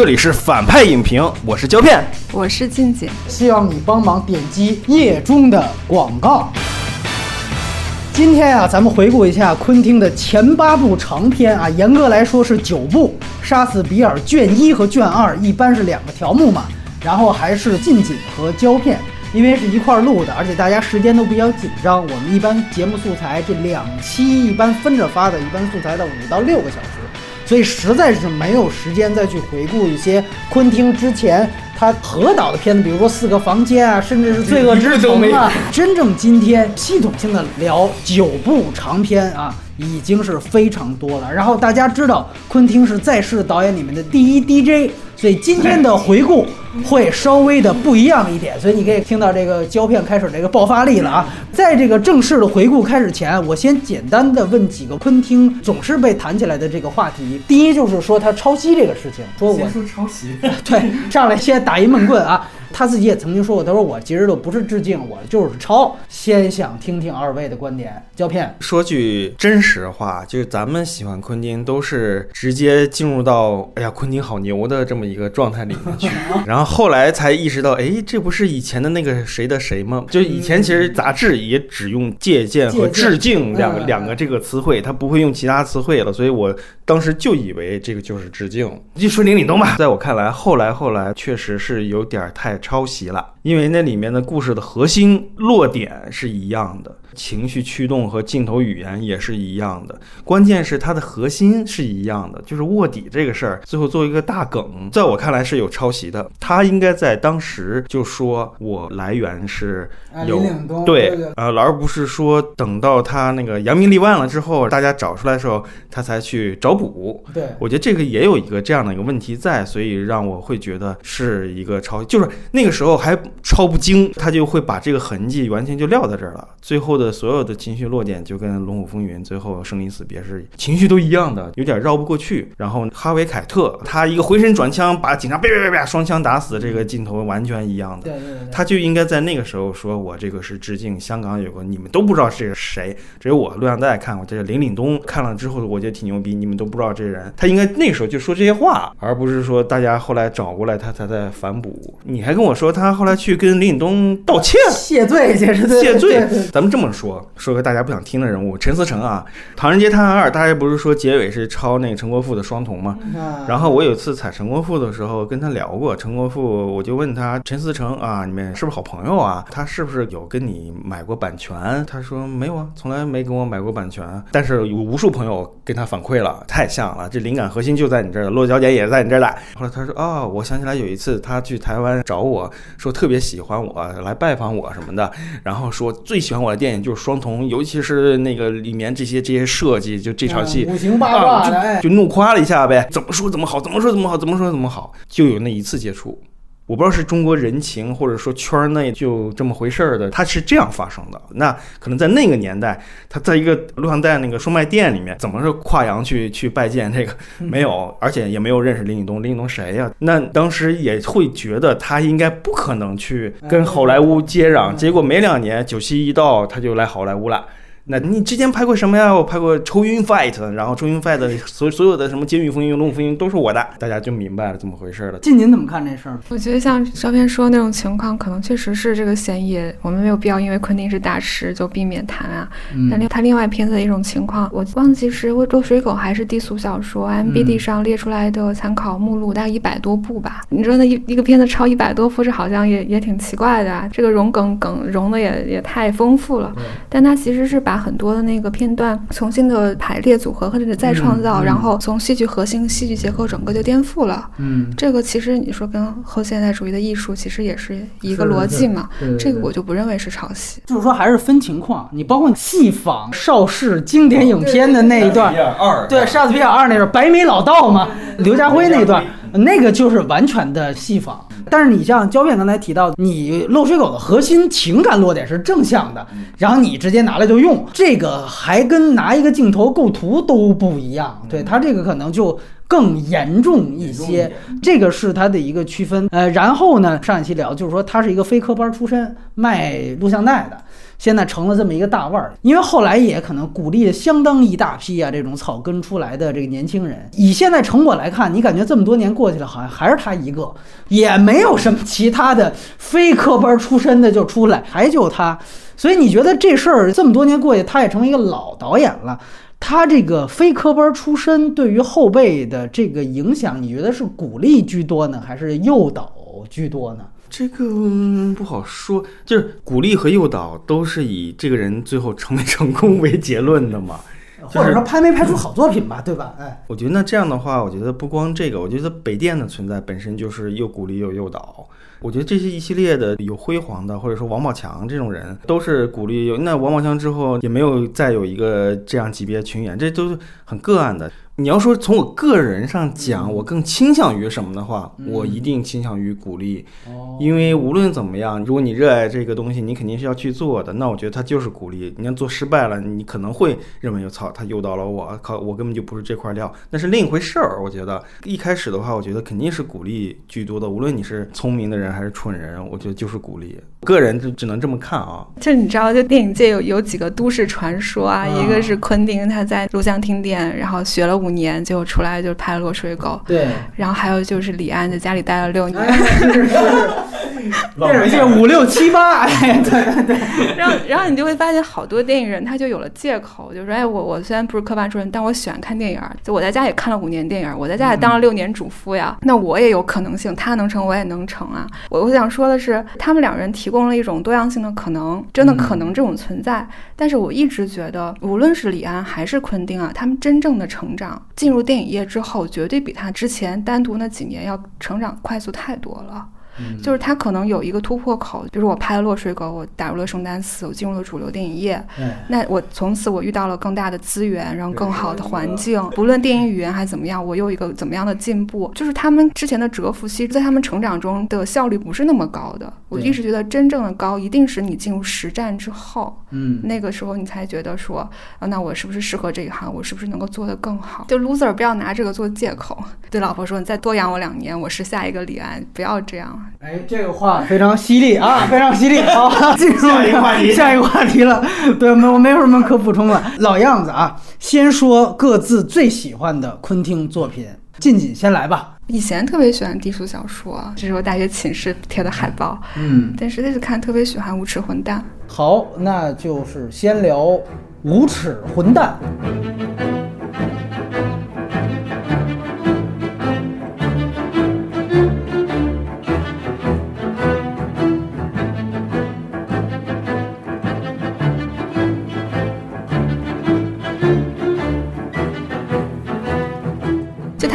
这里是反派影评，我是胶片。我是静姐，希望你帮忙点击页中的广告。今天啊，咱们回顾一下昆汀的前八部长片啊，严格来说是九部，《杀死比尔》卷一和卷二一般是两个条目嘛，然后还是近景和胶片，因为是一块儿录的，而且大家时间都比较紧张，我们一般节目素材这两期一般分着发的，一般素材的五到六个小时。所以实在是没有时间再去回顾一些昆汀之前他合导的片子，比如说《四个房间》啊，甚至是《罪恶之城》啊。真正今天系统性的聊九部长片啊，已经是非常多了。然后大家知道，昆汀是在世导演里面的第一 DJ，所以今天的回顾会稍微的不一样一点。所以你可以听到这个胶片开始这个爆发力了啊！在这个正式的回顾开始前，我先简单的问几个昆汀总是被谈起来的这个话题。第一就是说他抄袭这个事情，说我先说抄袭，对，上来先打一闷棍啊！他自己也曾经说过，他说我其实都不是致敬，我就是抄。先想听听二位的观点，胶片。说句真实话，就是咱们喜欢昆汀，都是直接进入到哎呀，昆汀好牛的这么一个状态里面去，然后后来才意识到，哎，这不是以前的那个谁的谁吗？就以前其实杂志也只用借鉴和致敬两个两个这个词汇，它不会用其他词汇了，所以我当时就以为这个就是致敬。就说林岭东吧，在我看来，后来后来确实是有点太抄袭了，因为那里面的故事的核心落点是一样的。情绪驱动和镜头语言也是一样的，关键是它的核心是一样的，就是卧底这个事儿，最后做一个大梗，在我看来是有抄袭的。他应该在当时就说我来源是有对，呃，而不是说等到他那个扬名立万了之后，大家找出来的时候，他才去找补。对，我觉得这个也有一个这样的一个问题在，所以让我会觉得是一个抄，就是那个时候还抄不精，他就会把这个痕迹完全就撂在这儿了，最后。的所有的情绪落点就跟《龙虎风云》最后生离死别是情绪都一样的，有点绕不过去。然后哈维凯特他一个回身转枪把警察啪啪啪啪双枪打死，这个镜头完全一样的。对对对，他就应该在那个时候说：“我这个是致敬香港有个你们都不知道这是谁，只有我录像带看过，这是林岭东看了之后我觉得挺牛逼，你们都不知道这人。”他应该那时候就说这些话，而不是说大家后来找过来他才在反哺。你还跟我说他后来去跟林岭东道歉谢罪，谢罪，谢罪。咱们这么。说说个大家不想听的人物陈思诚啊，《唐人街探案二》，大家不是说结尾是抄那个陈国富的《双瞳》吗？然后我有一次踩陈国富的时候跟他聊过，陈国富我就问他陈思诚啊，你们是不是好朋友啊？他是不是有跟你买过版权？他说没有啊，从来没跟我买过版权。但是有无数朋友跟他反馈了，太像了，这灵感核心就在你这儿，落脚点也在你这儿的。后来他说啊，我想起来有一次他去台湾找我说特别喜欢我来拜访我什么的，然后说最喜欢我的电影。就是双瞳，尤其是那个里面这些这些设计，就这场戏五行八卦的，就怒夸了一下呗。怎么说怎么好，怎么说怎么好，怎么说怎么好，就有那一次接触。我不知道是中国人情，或者说圈内就这么回事儿的，它是这样发生的。那可能在那个年代，他在一个录像带那个售卖店里面，怎么是跨洋去去拜见这个 没有，而且也没有认识林岭东。林岭东谁呀？那当时也会觉得他应该不可能去跟好莱坞接壤。结果没两年，九七一到，他就来好莱坞了。那你之前拍过什么呀？我拍过《抽云 fight》，然后《抽云 fight》所所有的什么《监狱风云》《龙虎风云》都是我的，大家就明白了怎么回事了。静您怎么看这事儿？我觉得像照片说那种情况，可能确实是这个嫌疑，我们没有必要因为昆汀是大师就避免谈啊。但另他另外片子的一种情况，我忘记是《落水狗》还是低俗小说，MBD 上列出来的参考目录大概一百多部吧。你说那一一个片子超一百多部，这好像也也挺奇怪的啊。这个融梗梗融的也也太丰富了，但他其实是把。很多的那个片段重新的排列组合或者再创造，然后从戏剧核心、戏剧结构整个就颠覆了。嗯，这个其实你说跟后现代主义的艺术其实也是一个逻辑嘛。这个我就不认为是抄袭。就是说还是分情况，你包括戏仿邵氏经典影片的那一段，对《杀死比尔二》那段白眉老道嘛，刘家辉那段，那个就是完全的戏仿。但是你像胶片刚才提到，你漏水狗的核心情感落点是正向的，然后你直接拿来就用，这个还跟拿一个镜头构图都不一样，对它这个可能就更严重一些，这个是它的一个区分。呃，然后呢，上一期聊就是说他是一个非科班出身，卖录像带的。现在成了这么一个大腕儿。因为后来也可能鼓励了相当一大批啊这种草根出来的这个年轻人。以现在成果来看，你感觉这么多年过去了，好像还是他一个，也没有什么其他的非科班出身的就出来，还就他。所以你觉得这事儿这么多年过去，他也成为一个老导演了。他这个非科班出身对于后辈的这个影响，你觉得是鼓励居多呢，还是诱导居多呢？这个不好说，就是鼓励和诱导都是以这个人最后成没成功为结论的嘛，或者说拍没拍出好作品吧，对吧？哎，我觉得那这样的话，我觉得不光这个，我觉得北电的存在本身就是又鼓励又诱导。我觉得这些一系列的有辉煌的，或者说王宝强这种人，都是鼓励有。那王宝强之后也没有再有一个这样级别群演，这都是很个案的。你要说从我个人上讲，我更倾向于什么的话，我一定倾向于鼓励，因为无论怎么样，如果你热爱这个东西，你肯定是要去做的。那我觉得他就是鼓励。你要做失败了，你可能会认为，操，他诱导了我，靠，我根本就不是这块料，那是另一回事儿。我觉得一开始的话，我觉得肯定是鼓励居多的。无论你是聪明的人还是蠢人，我觉得就是鼓励。个人就只能这么看啊。就你知道，就电影界有有几个都市传说啊，一个是昆汀他在录像厅店，然后学了五年，结果出来就拍了《落水狗》。对。然后还有就是李安在家里待了六年。是是是。电影界五六七八，哎，对对对。然后然后你就会发现，好多电影人他就有了借口，就说：“哎，我我虽然不是科班出身，但我喜欢看电影。就我在家也看了五年电影，我在家也当了六年主夫呀。那我也有可能性，他能成，我也能成啊。我我想说的是，他们两人提供了一种多样性的可能，真的可能这种存在。但是我一直觉得，无论是李安还是昆汀啊，他们真正的成长，进入电影业之后，绝对比他之前单独那几年要成长快速太多了。就是他可能有一个突破口，比如我拍了《落水狗》，我打入了圣丹斯，我进入了主流电影业。那我从此我遇到了更大的资源，然后更好的环境，不论电影语言还怎么样，我有一个怎么样的进步。就是他们之前的蛰伏期，在他们成长中的效率不是那么高的。我一直觉得真正的高，一定是你进入实战之后，嗯，那个时候你才觉得说，啊，那我是不是适合这一行？我是不是能够做得更好？就 loser 不要拿这个做借口，对老婆说，你再多养我两年，我是下一个李安，不要这样。哎，这个话非常犀利啊，非常犀利。好，进 入下一个话题，下一个话题了。对，没我没有什么可补充了。老样子啊，先说各自最喜欢的昆汀作品。静静先来吧。以前特别喜欢低俗小说，这是我大学寝室贴的海报。嗯，但实际是看特别喜欢无耻混蛋。好，那就是先聊无耻混蛋。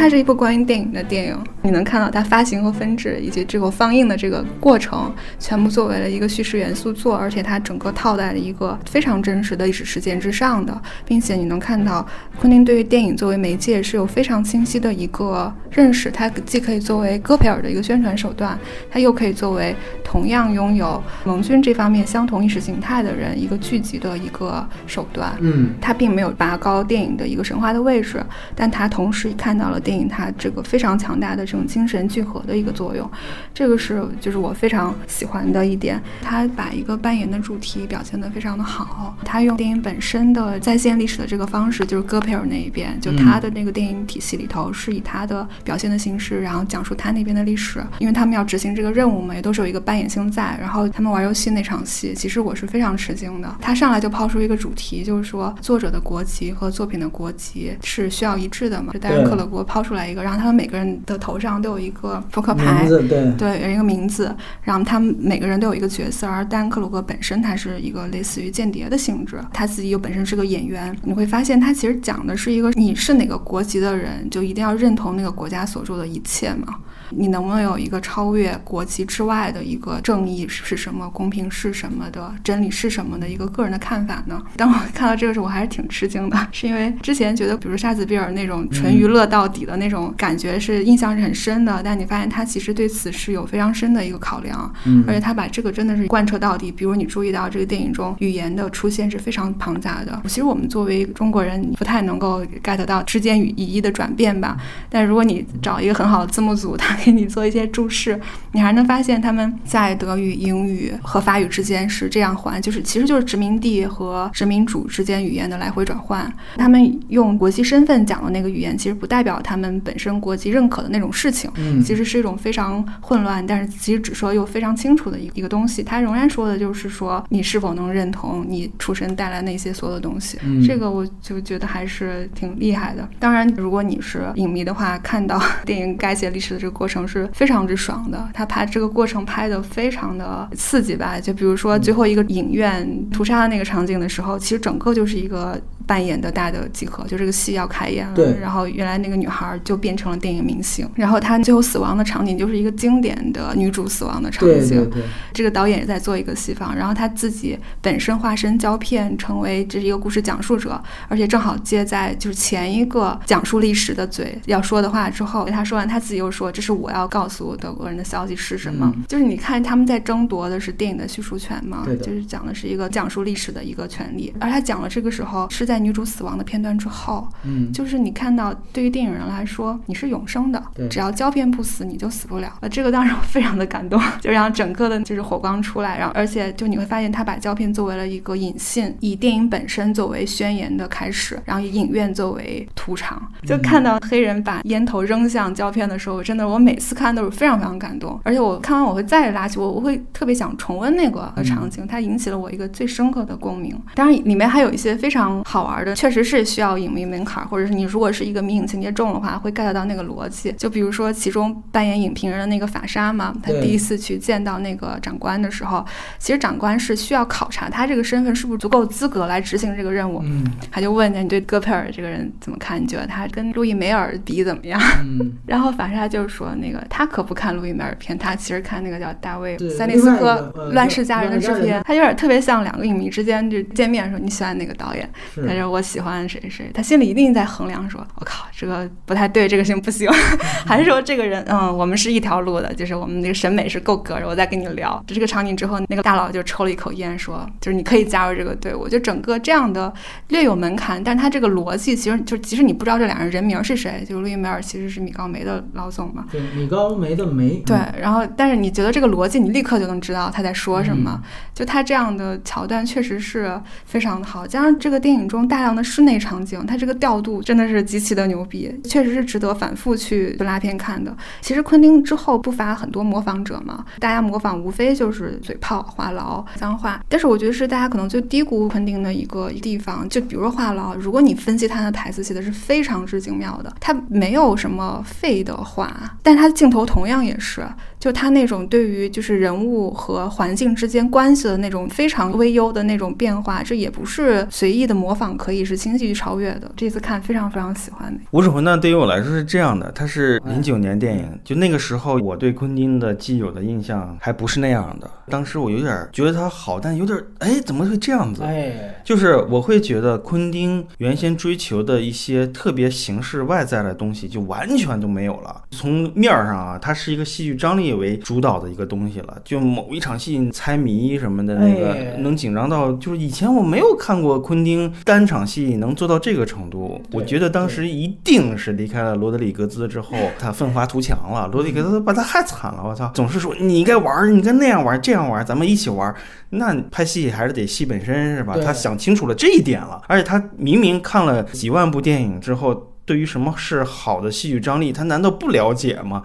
它是一部关于电影的电影，你能看到它发行和分制以及这个放映的这个过程，全部作为了一个叙事元素做，而且它整个套在了一个非常真实的历史事件之上的，并且你能看到昆汀对于电影作为媒介是有非常清晰的一个认识，它既可以作为戈培尔的一个宣传手段，它又可以作为同样拥有盟军这方面相同意识形态的人一个聚集的一个手段。嗯，它并没有拔高电影的一个神话的位置，但它同时看到了电影。它这个非常强大的这种精神聚合的一个作用，这个是就是我非常喜欢的一点。他把一个扮演的主题表现得非常的好，他用电影本身的再现历史的这个方式，就是戈培尔那一边，就他的那个电影体系里头是以他的表现的形式，然后讲述他那边的历史。因为他们要执行这个任务嘛，也都是有一个扮演性在。然后他们玩游戏那场戏，其实我是非常吃惊的。他上来就抛出一个主题，就是说作者的国籍和作品的国籍是需要一致的嘛？就戴恩·克勒国抛出来一个，然后他们每个人的头上都有一个扑克牌，对对，有一个名字，然后他们每个人都有一个角色，而戴恩·克鲁格本身他是一个类似于间谍的性质，他自己又本身是个演员，你会发现他其实讲的是一个你是哪个国籍的人，就一定要认同那个国家所做的一切嘛。你能不能有一个超越国籍之外的一个正义是什么、公平是什么的、真理是什么的一个个人的看法呢？当我看到这个时候，我还是挺吃惊的，是因为之前觉得，比如沙子比尔那种纯娱乐到底的那种感觉是印象是很深的。但你发现他其实对此是有非常深的一个考量，嗯而且他把这个真的是贯彻到底。比如你注意到这个电影中语言的出现是非常庞杂的，其实我们作为中国人不太能够 get 到之间语语义的转变吧。但如果你找一个很好的字幕组，他给你做一些注释，你还能发现他们在德语、英语和法语之间是这样换，就是其实就是殖民地和殖民主之间语言的来回转换。他们用国际身份讲的那个语言，其实不代表他们本身国籍认可的那种事情。嗯其实是一种非常混乱，但是其实只说又非常清楚的一一个东西。他仍然说的就是说，你是否能认同你出身带来那些所有的东西。嗯这个我就觉得还是挺厉害的。当然，如果你是影迷的话，看到 电影改写历史的这个过程是非常之爽的。他拍这个过程拍的非常的刺激吧？就比如说最后一个影院屠杀的那个场景的时候，其实整个就是一个扮演的大的集合，就这个戏要开演了。对然后原来那个女孩就变成了电影明星，然后她最后死亡的场景就是一个经典的女主死亡的场对景。对对，这个导演也在做一个西方，然后他自己本身化身胶片，成为这是一个故事讲述者，而且正好接在就是前一个讲述历史的嘴要说的话之后，他说完他自己又说，这是我要告诉德国人的消息是什么？嗯就是你看他们在争夺的是电影的叙述权嘛，就是讲的是一个讲述历史的一个权利，而他讲了这个时候是在女主死亡的片段之后，嗯，就是你看到，对于电影人来说，你是永生的对，只要胶片不死，你就死不了。呃，这个当时我非常的感动，就让整个的就是火光出来，然后而且就你会发现，他把胶片作为了一个引信，以电影本身作为宣言的开始，然后以影院作为屠场。就看到黑人把烟头扔向胶片的时候，真的我每次看都是非常非常感动，而且我看完我会再拉起我，我会特别想重温那个场景，它引起了我一个最深刻的共鸣。当然，里面还有一些非常好玩的，确实是需要影迷门槛儿，或者是你如果是一个迷影情节重的话，会 get 到那个逻辑。就比如说其中扮演影评人的那个法沙嘛，他第一次去见到那个长官的时候，其实长官是需要考察他这个身份是不是足够资格来执行这个任务。嗯他就问你对戈培尔这个人怎么看？你觉得他跟路易梅尔比怎么样？嗯，然后法沙就说那个他可不看路易梅尔片，他其实看那个叫大卫塞内斯科乱世佳人》的制片，他有点特别像两个影迷之间就见面的时候，你喜欢哪个导演？他说我喜欢谁谁，他心里一定在衡量说，我靠，这个不太对，这个行不行？还是说这个人，嗯，我们是一条路的，就是我们那个审美是够格的，我再跟你聊。这个场景之后，那个大佬就抽了一口烟，说，就是你可以加入这个队伍。就整个这样的略有门槛，但他这个逻辑其实就即使你不知道这两人人名是谁，就路易梅尔其实是米高梅的老总嘛，对米高梅的梅，对，然后但是你觉得这个逻辑，你立刻就能知道他在说什么。嗯就他这样的桥段确实是非常的好，加上这个电影中大量的室内场景，它这个调度真的是极其的牛逼，确实是值得反复去拉片看的。其实昆汀之后不乏很多模仿者嘛，大家模仿无非就是嘴炮、话痨、脏话，但是我觉得是大家可能最低估昆汀的一个地方，就比如说话痨，如果你分析他的台词写的是非常之精妙的，他没有什么废的话，但它的镜头同样也是。就他那种对于就是人物和环境之间关系的那种非常微优的那种变化，这也不是随意的模仿可以是轻易去超越的。这次看非常非常喜欢的。无耻混蛋对于我来说是这样的，它是零九年电影，就那个时候我对昆汀的既有的印象还不是那样的。当时我有点觉得他好，但有点哎怎么会这样子？哎，就是我会觉得昆汀原先追求的一些特别形式外在的东西就完全都没有了。从面儿上啊，它是一个戏剧张力为主导的一个东西了。就某一场戏猜谜什么的那个，哎能紧张到就是以前我没有看过昆汀单场戏能做到这个程度。我觉得当时一定是离开了罗德里格兹之后，他奋发图强了。罗德里格兹把他害惨了，我操！总是说你应该玩儿，你该那样玩儿，这样玩儿，咱们一起玩儿。那拍戏还是得戏本身是吧？他想清楚了这一点了，而且他明明看了几万部电影之后，对于什么是好的戏剧张力，他难道不了解吗？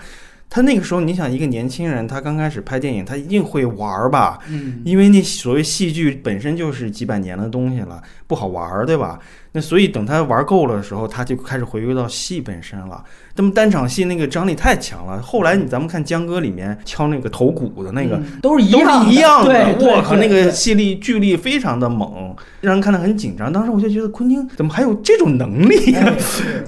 他那个时候，你想一个年轻人，他刚开始拍电影，他一定会玩儿吧？嗯，因为那所谓戏剧本身就是几百年的东西了，不好玩儿，对吧？那所以等他玩够了的时候，他就开始回归到戏本身了。那么单场戏那个张力太强了。后来你咱们看江歌里面敲那个头骨的那个，嗯都是一样是一样的。我靠，那个对戏力剧力非常的猛，让人看得很紧张。当时我就觉得昆汀怎么还有这种能力、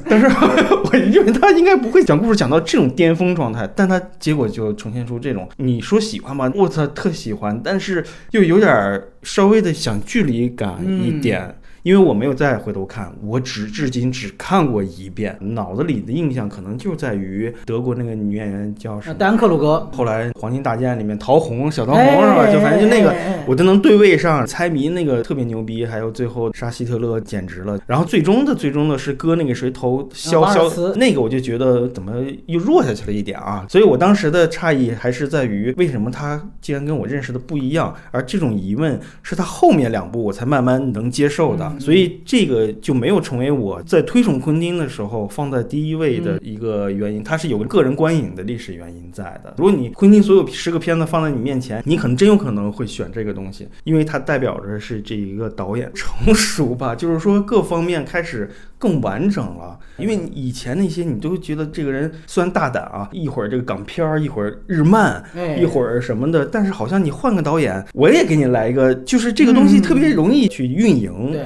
但是 我认为他应该不会讲故事讲到这种巅峰状态，但他结果就呈现出这种，你说喜欢吧，我操，特喜欢，但是又有点儿稍微的想距离感一点。因为我没有再回头看，我只至今只看过一遍，脑子里的印象可能就在于德国那个女演员叫什么？丹克鲁格。后来《黄金大剑》里面陶虹小陶虹是吧？就反正就那个，我都能对位上。猜谜那个特别牛逼，还有最后杀希特勒简直了。然后最终的最终的是割那个谁头削削，那个我就觉得怎么又弱下去了一点啊。所以我当时的诧异还是在于为什么他竟然跟我认识的不一样，而这种疑问是他后面两部我才慢慢能接受的。所以这个就没有成为我在推崇昆汀的时候放在第一位的一个原因，它是有个个人观影的历史原因在的。如果你昆汀所有十个片子放在你面前，你可能真有可能会选这个东西，因为它代表着是这一个导演成熟吧，就是说各方面开始更完整了。因为以前那些你都觉得这个人虽然大胆啊，一会儿这个港片儿，一会儿日漫，一会儿什么的，但是好像你换个导演，我也给你来一个，就是这个东西特别容易去运营。对。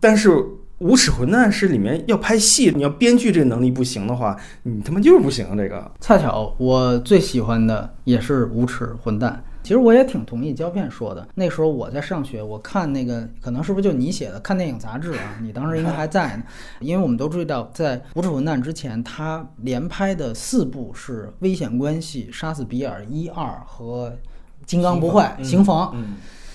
但是《无耻混蛋》是里面要拍戏，你要编剧这个能力不行的话，你他妈就是不行。这个恰巧我最喜欢的也是《无耻混蛋》。其实我也挺同意胶片说的。那时候我在上学，我看那个可能是不是就你写的看电影杂志啊？你当时应该还在呢。因为我们都注意到，在《无耻混蛋》之前，他连拍的四部是《危险关系》《杀死比尔》一二和《金刚不坏》《刑房》。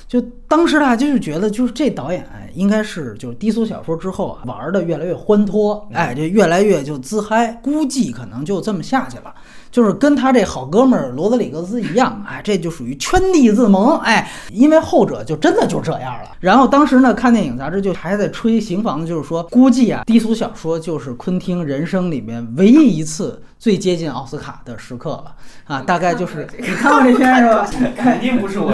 就当时大家就是觉得，就是这导演应该是就是低俗小说之后啊，玩的越来越欢脱，哎，就越来越就自嗨，估计可能就这么下去了。就是跟他这好哥们儿罗德里格斯一样，哎，这就属于圈地自萌，哎，因为后者就真的就这样了。然后当时呢，看电影杂志就还在吹刑房，就是说估计啊，低俗小说就是昆汀人生里面唯一一次最接近奥斯卡的时刻了啊，大概就是你看过这片是吧？肯定不是我。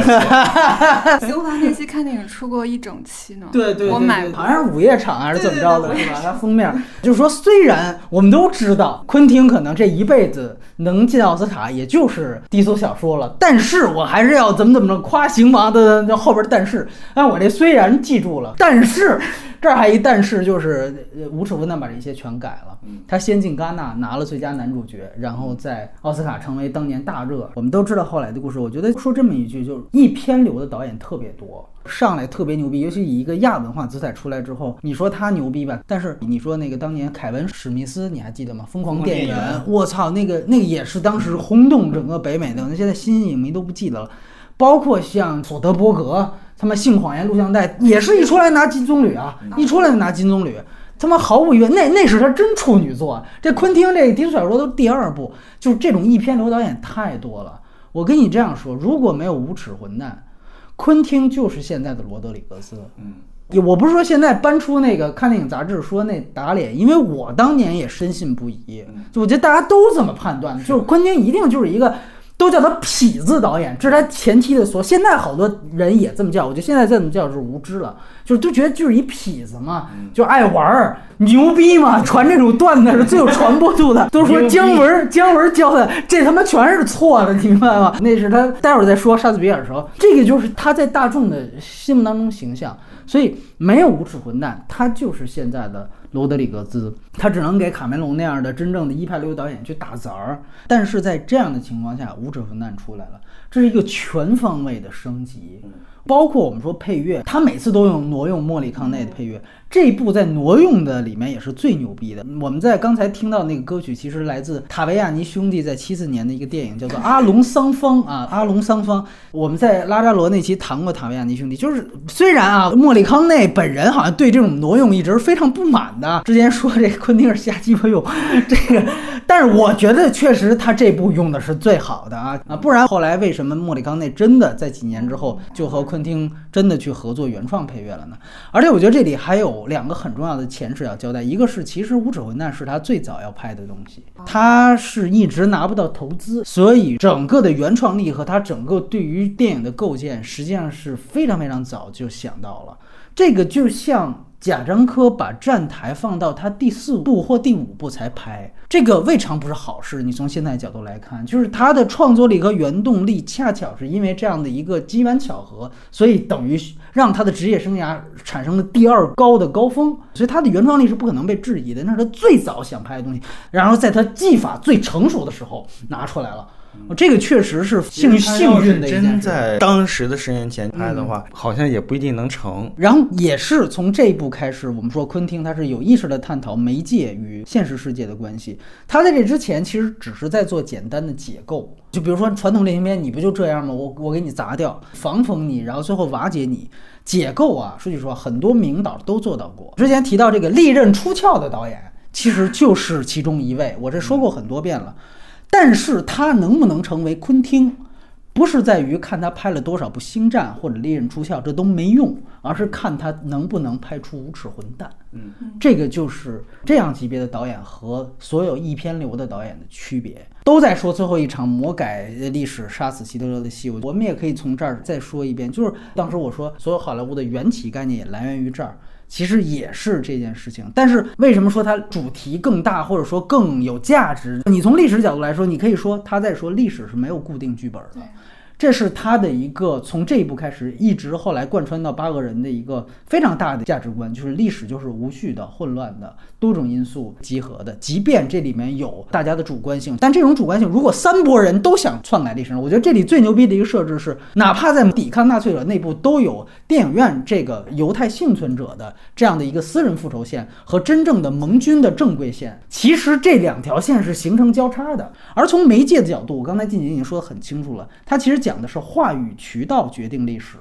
刑房那期看电影出过一整期呢，对对，我买过，好像是午夜场还是怎么着的，是吧？它封面就是说，虽然我们都知道昆汀可能这一辈子。能进奥斯卡，也就是低俗小说了。但是我还是要怎么怎么着夸行吗的那后边的但是。哎，我这虽然记住了，但是这儿还一但是，就是无耻混蛋把这些全改了。他先进戛纳拿了最佳男主角，然后在奥斯卡成为当年大热。我们都知道后来的故事。我觉得说这么一句，就是一篇流的导演特别多。上来特别牛逼，尤其以一个亚文化姿态出来之后，你说他牛逼吧？但是你说那个当年凯文史密斯，你还记得吗？疯狂电影，我操，那个那个也是当时轰动整个北美的。那现在新影迷都不记得了。包括像索德伯格，他妈性谎言录像带也是一出来拿金棕榈啊，一出来就拿金棕榈，他妈毫无疑问，那那是他真处女作。这昆汀这迪斯小说都第二部，就是这种一篇流导演太多了。我跟你这样说，如果没有无耻混蛋。昆汀就是现在的罗德里格斯。嗯，我不是说现在搬出那个看电影杂志说那打脸，因为我当年也深信不疑。就我觉得大家都这么判断，就是昆汀一定就是一个。都叫他痞子导演，这是他前期的说。现在好多人也这么叫，我觉得现在这么叫是无知了，就是都觉得就是一痞子嘛，就爱玩儿，牛逼嘛，传这种段子是最有传播度的。都说姜文，姜文教的，这他妈全是错的，你明白吗？那是他待会儿再说莎士比亚的时候，这个就是他在大众的心目当中形象。所以没有无耻混蛋，他就是现在的。罗德里格兹，他只能给卡梅隆那样的真正的一派流导演去打杂儿，但是在这样的情况下，无耻混蛋出来了，这是一个全方位的升级。包括我们说配乐，他每次都用挪用莫里康内的配乐，这部在挪用的里面也是最牛逼的。我们在刚才听到那个歌曲，其实来自塔维亚尼兄弟在七四年的一个电影，叫做《阿隆桑方》啊，《阿隆桑方》。我们在拉扎罗那期谈过塔维亚尼兄弟，就是虽然啊，莫里康内本人好像对这种挪用一直非常不满的，之前说这昆汀是瞎鸡巴用这个，但是我觉得确实他这部用的是最好的啊啊，不然后来为什么莫里康内真的在几年之后就和昆汀真的去合作原创配乐了呢？而且我觉得这里还有两个很重要的前置要交代，一个是其实《无耻混蛋》是他最早要拍的东西，他是一直拿不到投资，所以整个的原创力和他整个对于电影的构建，实际上是非常非常早就想到了。这个就像。贾樟柯把站台放到他第四部或第五部才拍，这个未尝不是好事。你从现在角度来看，就是他的创作力和原动力，恰巧是因为这样的一个机缘巧合，所以等于让他的职业生涯产生了第二高的高峰。所以他的原创力是不可能被质疑的，那是他最早想拍的东西，然后在他技法最成熟的时候拿出来了。这个确实是幸幸运的一件真。在当时的十年前拍的话，好像也不一定能成。然后也是从这一步开始，我们说昆汀他是有意识的探讨媒介与现实世界的关系。他在这之前其实只是在做简单的解构，就比如说传统类型片，你不就这样吗？我我给你砸掉，防风你，然后最后瓦解你。解构啊，说句实话，很多名导都做到过。之前提到这个利刃出鞘的导演，其实就是其中一位，我这说过很多遍了。但是他能不能成为昆汀，不是在于看他拍了多少部《星战》或者《利刃出鞘》，这都没用，而是看他能不能拍出《无耻混蛋》。嗯，这个就是这样级别的导演和所有一片流的导演的区别。都在说最后一场魔改历史杀死希特勒的戏，我们也可以从这儿再说一遍，就是当时我说所有好莱坞的缘起概念也来源于这儿。其实也是这件事情，但是为什么说它主题更大，或者说更有价值？你从历史角度来说，你可以说他在说历史是没有固定剧本的。这是他的一个从这一步开始，一直后来贯穿到八个人的一个非常大的价值观，就是历史就是无序的、混乱的、多种因素集合的。即便这里面有大家的主观性，但这种主观性，如果三拨人都想篡改历史，我觉得这里最牛逼的一个设置是，哪怕在抵抗纳粹者内部都有电影院这个犹太幸存者的这样的一个私人复仇线和真正的盟军的正规线，其实这两条线是形成交叉的。而从媒介的角度，我刚才静姐已经说得很清楚了，它其实讲。讲的是话语渠道决定历史，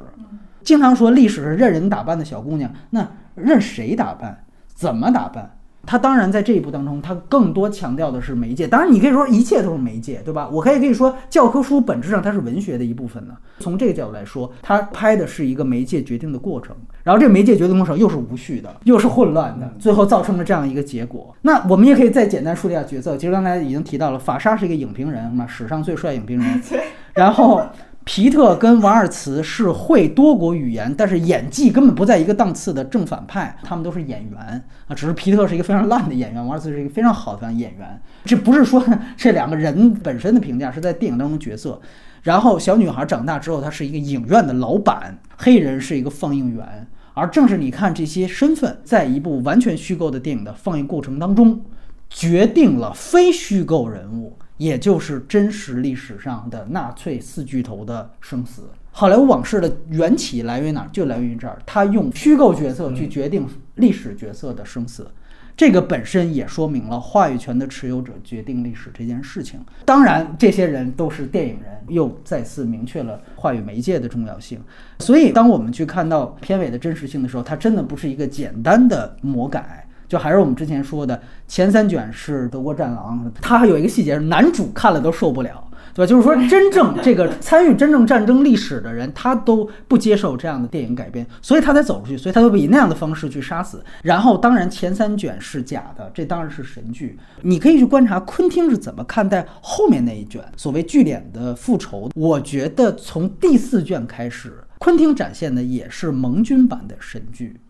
经常说历史是任人打扮的小姑娘，那任谁打扮，怎么打扮？他当然在这一步当中，他更多强调的是媒介。当然，你可以说一切都是媒介，对吧？我可以可以说教科书本质上它是文学的一部分呢。从这个角度来说，他拍的是一个媒介决定的过程，然后这个媒介决定过程又是无序的，又是混乱的，最后造成了这样一个结果。那我们也可以再简单梳理一下角色。其实刚才已经提到了，法沙是一个影评人嘛，史上最帅影评人。然后。皮特跟瓦尔茨是会多国语言，但是演技根本不在一个档次的正反派，他们都是演员啊，只是皮特是一个非常烂的演员，瓦尔茨是一个非常好的演员。这不是说这两个人本身的评价，是在电影当中角色。然后小女孩长大之后，她是一个影院的老板，黑人是一个放映员，而正是你看这些身份，在一部完全虚构的电影的放映过程当中，决定了非虚构人物。也就是真实历史上的纳粹四巨头的生死，好莱坞往事的缘起来源于哪儿？就来源于这儿。他用虚构角色去决定历史角色的生死，这个本身也说明了话语权的持有者决定历史这件事情。当然，这些人都是电影人，又再次明确了话语媒介的重要性。所以，当我们去看到片尾的真实性的时候，它真的不是一个简单的魔改。就还是我们之前说的，前三卷是德国战狼，它还有一个细节是男主看了都受不了，对吧？就是说真正这个参与真正战争历史的人，他都不接受这样的电影改编，所以他才走出去，所以他都以那样的方式去杀死。然后当然前三卷是假的，这当然是神剧。你可以去观察昆汀是怎么看待后面那一卷所谓剧脸的复仇。我觉得从第四卷开始，昆汀展现的也是盟军版的神剧。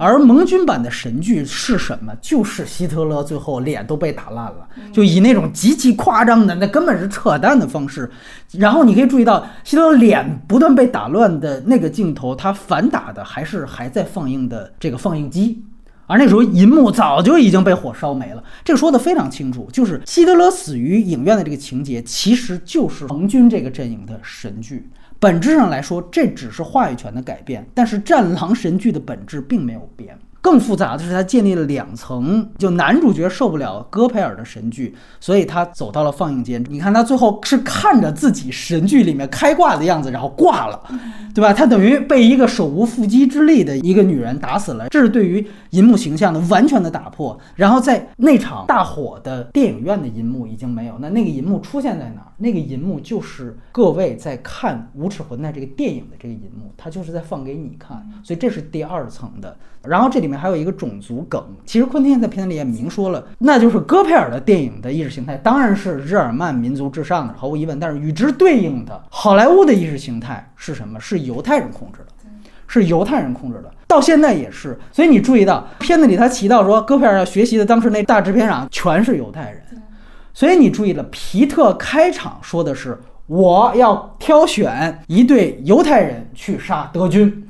而盟军版的神剧是什么？就是希特勒最后脸都被打烂了，就以那种极其夸张的、那根本是扯淡的方式。然后你可以注意到，希特勒脸不断被打乱的那个镜头，他反打的还是还在放映的这个放映机，而那时候银幕早就已经被火烧没了。这个说的非常清楚，就是希特勒死于影院的这个情节，其实就是盟军这个阵营的神剧。本质上来说，这只是话语权的改变，但是《战狼》神剧的本质并没有变。更复杂的是，它建立了两层，就男主角受不了戈培尔的神剧，所以他走到了放映间。你看他最后是看着自己神剧里面开挂的样子，然后挂了，对吧？他等于被一个手无缚鸡之力的一个女人打死了，这是对于银幕形象的完全的打破。然后在那场大火的电影院的银幕已经没有，那那个银幕出现在哪儿？那个银幕就是各位在看《无耻混蛋》这个电影的这个银幕，它就是在放给你看，所以这是第二层的。然后这里面还有一个种族梗，其实昆汀在片子里也明说了，那就是戈培尔的电影的意识形态当然是日耳曼民族至上的，毫无疑问。但是与之对应的好莱坞的意识形态是什么？是犹太人控制的，是犹太人控制的，到现在也是。所以你注意到片子里他提到说，戈培尔要学习的当时那大制片厂全是犹太人。所以你注意了，皮特开场说的是我要挑选一对犹太人去杀德军。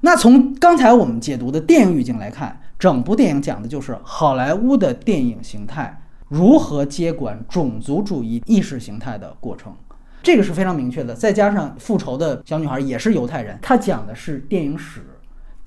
那从刚才我们解读的电影语境来看，整部电影讲的就是好莱坞的电影形态如何接管种族主义意识形态的过程。这个是非常明确的。再加上复仇的小女孩也是犹太人，她讲的是电影史，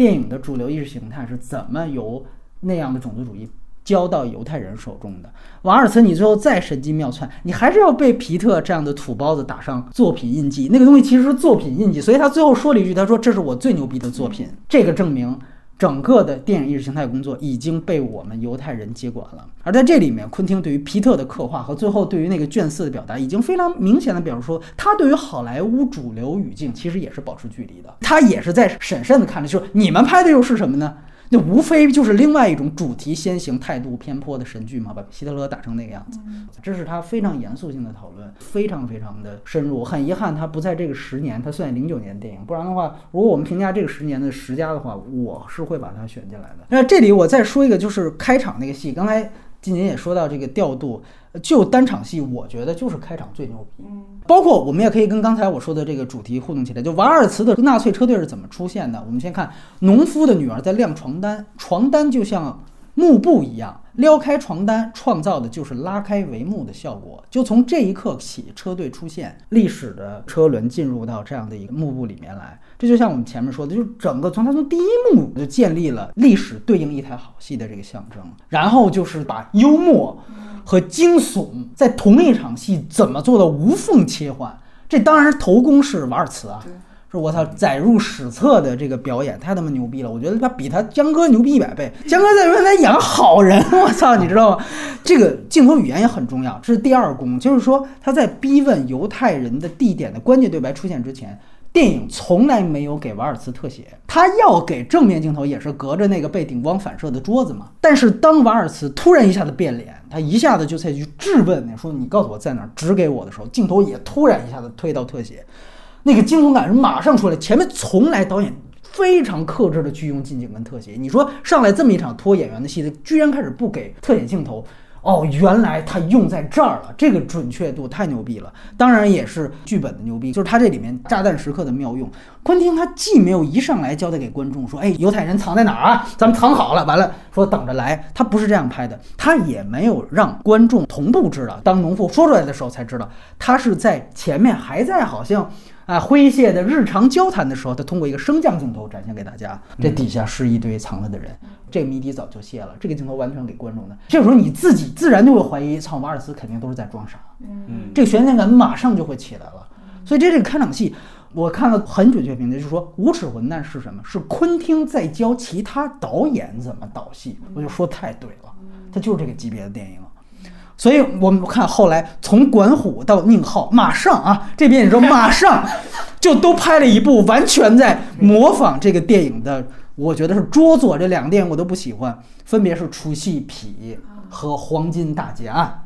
电影的主流意识形态是怎么由那样的种族主义。交到犹太人手中的瓦尔茨，你最后再神机妙算，你还是要被皮特这样的土包子打上作品印记。那个东西其实是作品印记，所以他最后说了一句：“他说这是我最牛逼的作品。”这个证明整个的电影意识形态工作已经被我们犹太人接管了。而在这里面，昆汀对于皮特的刻画和最后对于那个卷四的表达，已经非常明显的表示说，他对于好莱坞主流语境其实也是保持距离的。他也是在审慎的看着，就是你们拍的又是什么呢？那无非就是另外一种主题先行、态度偏颇的神剧嘛，把希特勒打成那个样子。这是他非常严肃性的讨论，非常非常的深入。很遗憾，他不在这个十年，他算零九年电影。不然的话，如果我们评价这个十年的十佳的话，我是会把它选进来的。那这里我再说一个，就是开场那个戏，刚才金年也说到这个调度。就单场戏，我觉得就是开场最牛逼。包括我们也可以跟刚才我说的这个主题互动起来。就瓦尔茨的纳粹车队是怎么出现的？我们先看农夫的女儿在晾床单，床单就像幕布一样，撩开床单，创造的就是拉开帷幕的效果。就从这一刻起，车队出现，历史的车轮进入到这样的一个幕布里面来。这就像我们前面说的，就是整个从他从第一幕就建立了历史对应一台好戏的这个象征，然后就是把幽默。和惊悚在同一场戏怎么做的无缝切换？这当然头功是瓦尔茨啊，说我操载入史册的这个表演太他妈牛逼了！我觉得他比他江哥牛逼一百倍。江哥在原来演好人，我操，你知道吗？这个镜头语言也很重要，这是第二功，就是说他在逼问犹太人的地点的关键对白出现之前。电影从来没有给瓦尔茨特写，他要给正面镜头也是隔着那个被顶光反射的桌子嘛。但是当瓦尔茨突然一下子变脸，他一下子就采取质问，说你告诉我在哪儿，指给我的时候，镜头也突然一下子推到特写，那个惊悚感是马上出来。前面从来导演非常克制的去用近景跟特写，你说上来这么一场拖演员的戏，他居然开始不给特写镜头。哦，原来他用在这儿了，这个准确度太牛逼了。当然也是剧本的牛逼，就是他这里面炸弹时刻的妙用。昆汀他既没有一上来交代给观众说，哎，犹太人藏在哪儿啊？咱们藏好了，完了说等着来，他不是这样拍的。他也没有让观众同步知道，当农妇说出来的时候才知道，他是在前面还在好像。啊，诙谐的日常交谈的时候，他通过一个升降镜头展现给大家，这底下是一堆藏了的人，这个谜底早就泄了。这个镜头完全给观众的，这个时候你自己自然就会怀疑，操，瓦尔斯肯定都是在装傻。嗯，这个悬念感马上就会起来了。所以这这个开场戏，我看了很准确评价，就是说《无耻混蛋》是什么？是昆汀在教其他导演怎么导戏。我就说太对了，他就是这个级别的电影。所以我们看后来从管虎到宁浩，马上啊，这边你说马上就都拍了一部完全在模仿这个电影的，我觉得是拙作。这两个电影我都不喜欢，分别是《除夕痞》和《黄金大劫案》。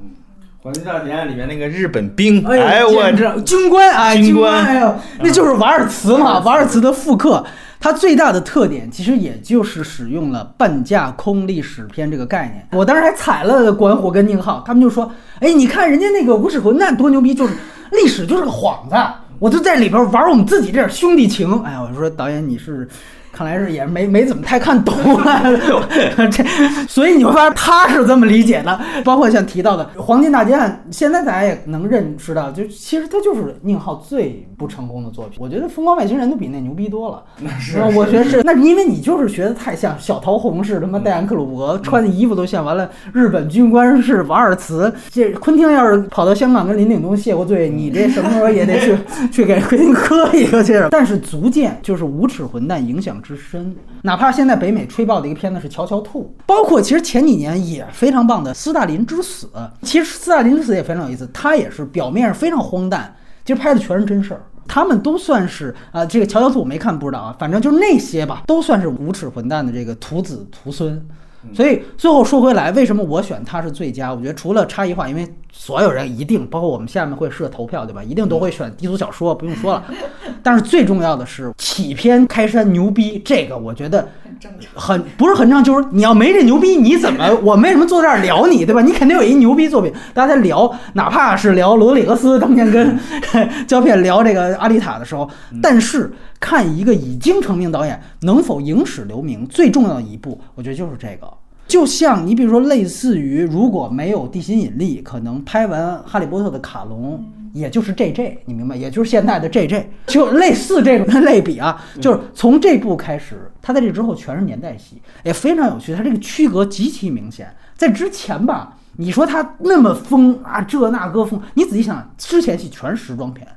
黄金大劫案里面那个日本兵，哎，我这军官啊，军官，哎呦，那就是瓦尔茨嘛，瓦尔茨的复刻。它最大的特点其实也就是使用了半架空历史片这个概念。我当时还踩了管虎跟宁浩，他们就说：“哎，你看人家那个无耻混蛋多牛逼，就是历史就是个幌子，我就在里边玩我们自己这点兄弟情。”哎呀，我说导演你是。看来是也没没怎么太看懂啊，这所以你会发现他是这么理解的。包括像提到的《黄金大劫案》，现在大家也能认识到，就其实他就是宁浩最不成功的作品。我觉得《疯狂外星人》都比那牛逼多了。那是，我觉得是，那因为你就是学的太像小桃红是他妈戴安克鲁伯穿的衣服都像，完了日本军官是瓦尔茨。这昆汀要是跑到香港跟林岭东谢过罪，你这什么时候也得去去给昆汀磕一个去。但是足见就是无耻混蛋影响。之深，哪怕现在北美吹爆的一个片子是《乔乔兔》，包括其实前几年也非常棒的《斯大林之死》，其实《斯大林之死》也非常有意思，它也是表面上非常荒诞，其实拍的全是真事儿。他们都算是啊，这个《乔乔兔》我没看，不知道啊，反正就是那些吧，都算是无耻混蛋的这个徒子徒孙。所以最后说回来，为什么我选它是最佳？我觉得除了差异化，因为所有人一定，包括我们下面会设投票，对吧？一定都会选低俗小说，不用说了。但是最重要的是起篇开山牛逼，这个我觉得很正常，很不是很正常，就是你要没这牛逼，你怎么我为什么坐这儿聊你，对吧？你肯定有一牛逼作品，大家在聊，哪怕是聊罗里格斯当年跟 胶片聊这个阿丽塔的时候，但是看一个已经成名导演能否影史留名，最重要的一步，我觉得就是这个。就像你比如说，类似于如果没有地心引力，可能拍完《哈利波特》的卡隆。也就是 J J，你明白？也就是现在的 J J，就类似这种类比啊，就是从这部开始，他在这之后全是年代戏，也非常有趣。他这个区隔极其明显。在之前吧，你说他那么疯啊，这那歌疯，你仔细想，之前戏全是时装片。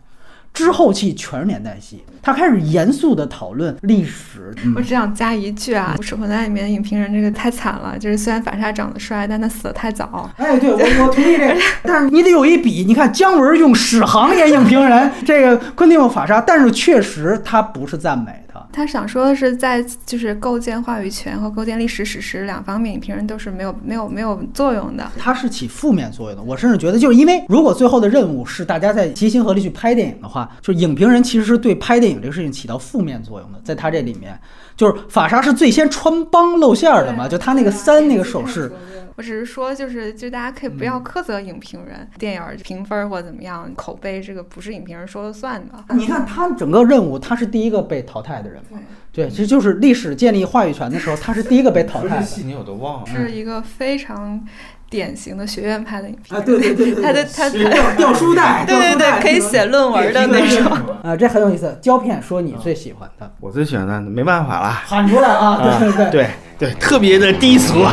之后期全是年代戏，他开始严肃的讨论历史。我只想加一句啊，《守魂》里面影评人这个太惨了，就是虽然法沙长得帅，但他死的太早。哎，对我我同意这个，但是你得有一比。你看姜文用史航演影评人，这个昆汀用法沙，但是确实他不是赞美。他想说的是，在就是构建话语权和构建历史史实两方面，影评人都是没有没有没有作用的。它是起负面作用的。我甚至觉得，就是因为如果最后的任务是大家在齐心合力去拍电影的话，就是影评人其实是对拍电影这个事情起到负面作用的。在他这里面，就是法沙是最先穿帮露馅的嘛，就他那个三那个手势。我只是说，就是就大家可以不要苛责影评人，电影评分或怎么样，口碑这个不是影评人说了算的。你看他整个任务，他是第一个被淘汰的人嘛？对，其实就是历史建立话语权的时候，他是第一个被淘汰。这戏你我都忘了。是一个非常典型的学院派的影评。啊，对对对对。他的他掉掉书袋。对对对，可以写论文的那种。啊，这很有意思。胶片说你最喜欢的，我最喜欢的没办法了，喊出来啊！对对对对，特别的低俗。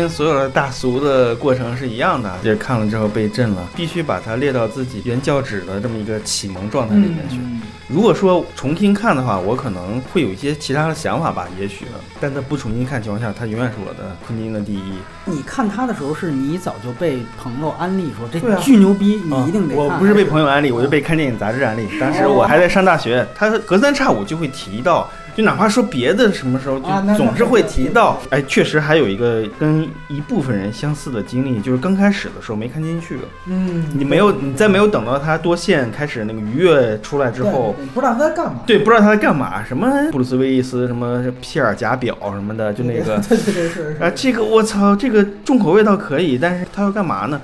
跟所有的大俗的过程是一样的，就是看了之后被震了，必须把它列到自己原教旨的这么一个启蒙状态里面去。如果说重新看的话，我可能会有一些其他的想法吧，也许。但在不重新看情况下，它永远是我的昆汀的第一。你看他的时候，是你早就被朋友安利说这巨牛逼，你一定得看。我不是被朋友安利，我就被看电影杂志安利。当时我还在上大学，他隔三差五就会提到。就哪怕说别的，什么时候就总是会提到。哎，确实还有一个跟一部分人相似的经历，就是刚开始的时候没看进去。嗯，你没有，你在没有等到他多线开始那个愉悦出来之后，不知道他在干嘛。对，不知道他在干嘛。什么布鲁斯威利斯，什么皮尔贾表什么的，就那个。对对对是。啊，这个我操，这个重口味倒可以，但是他要干嘛呢？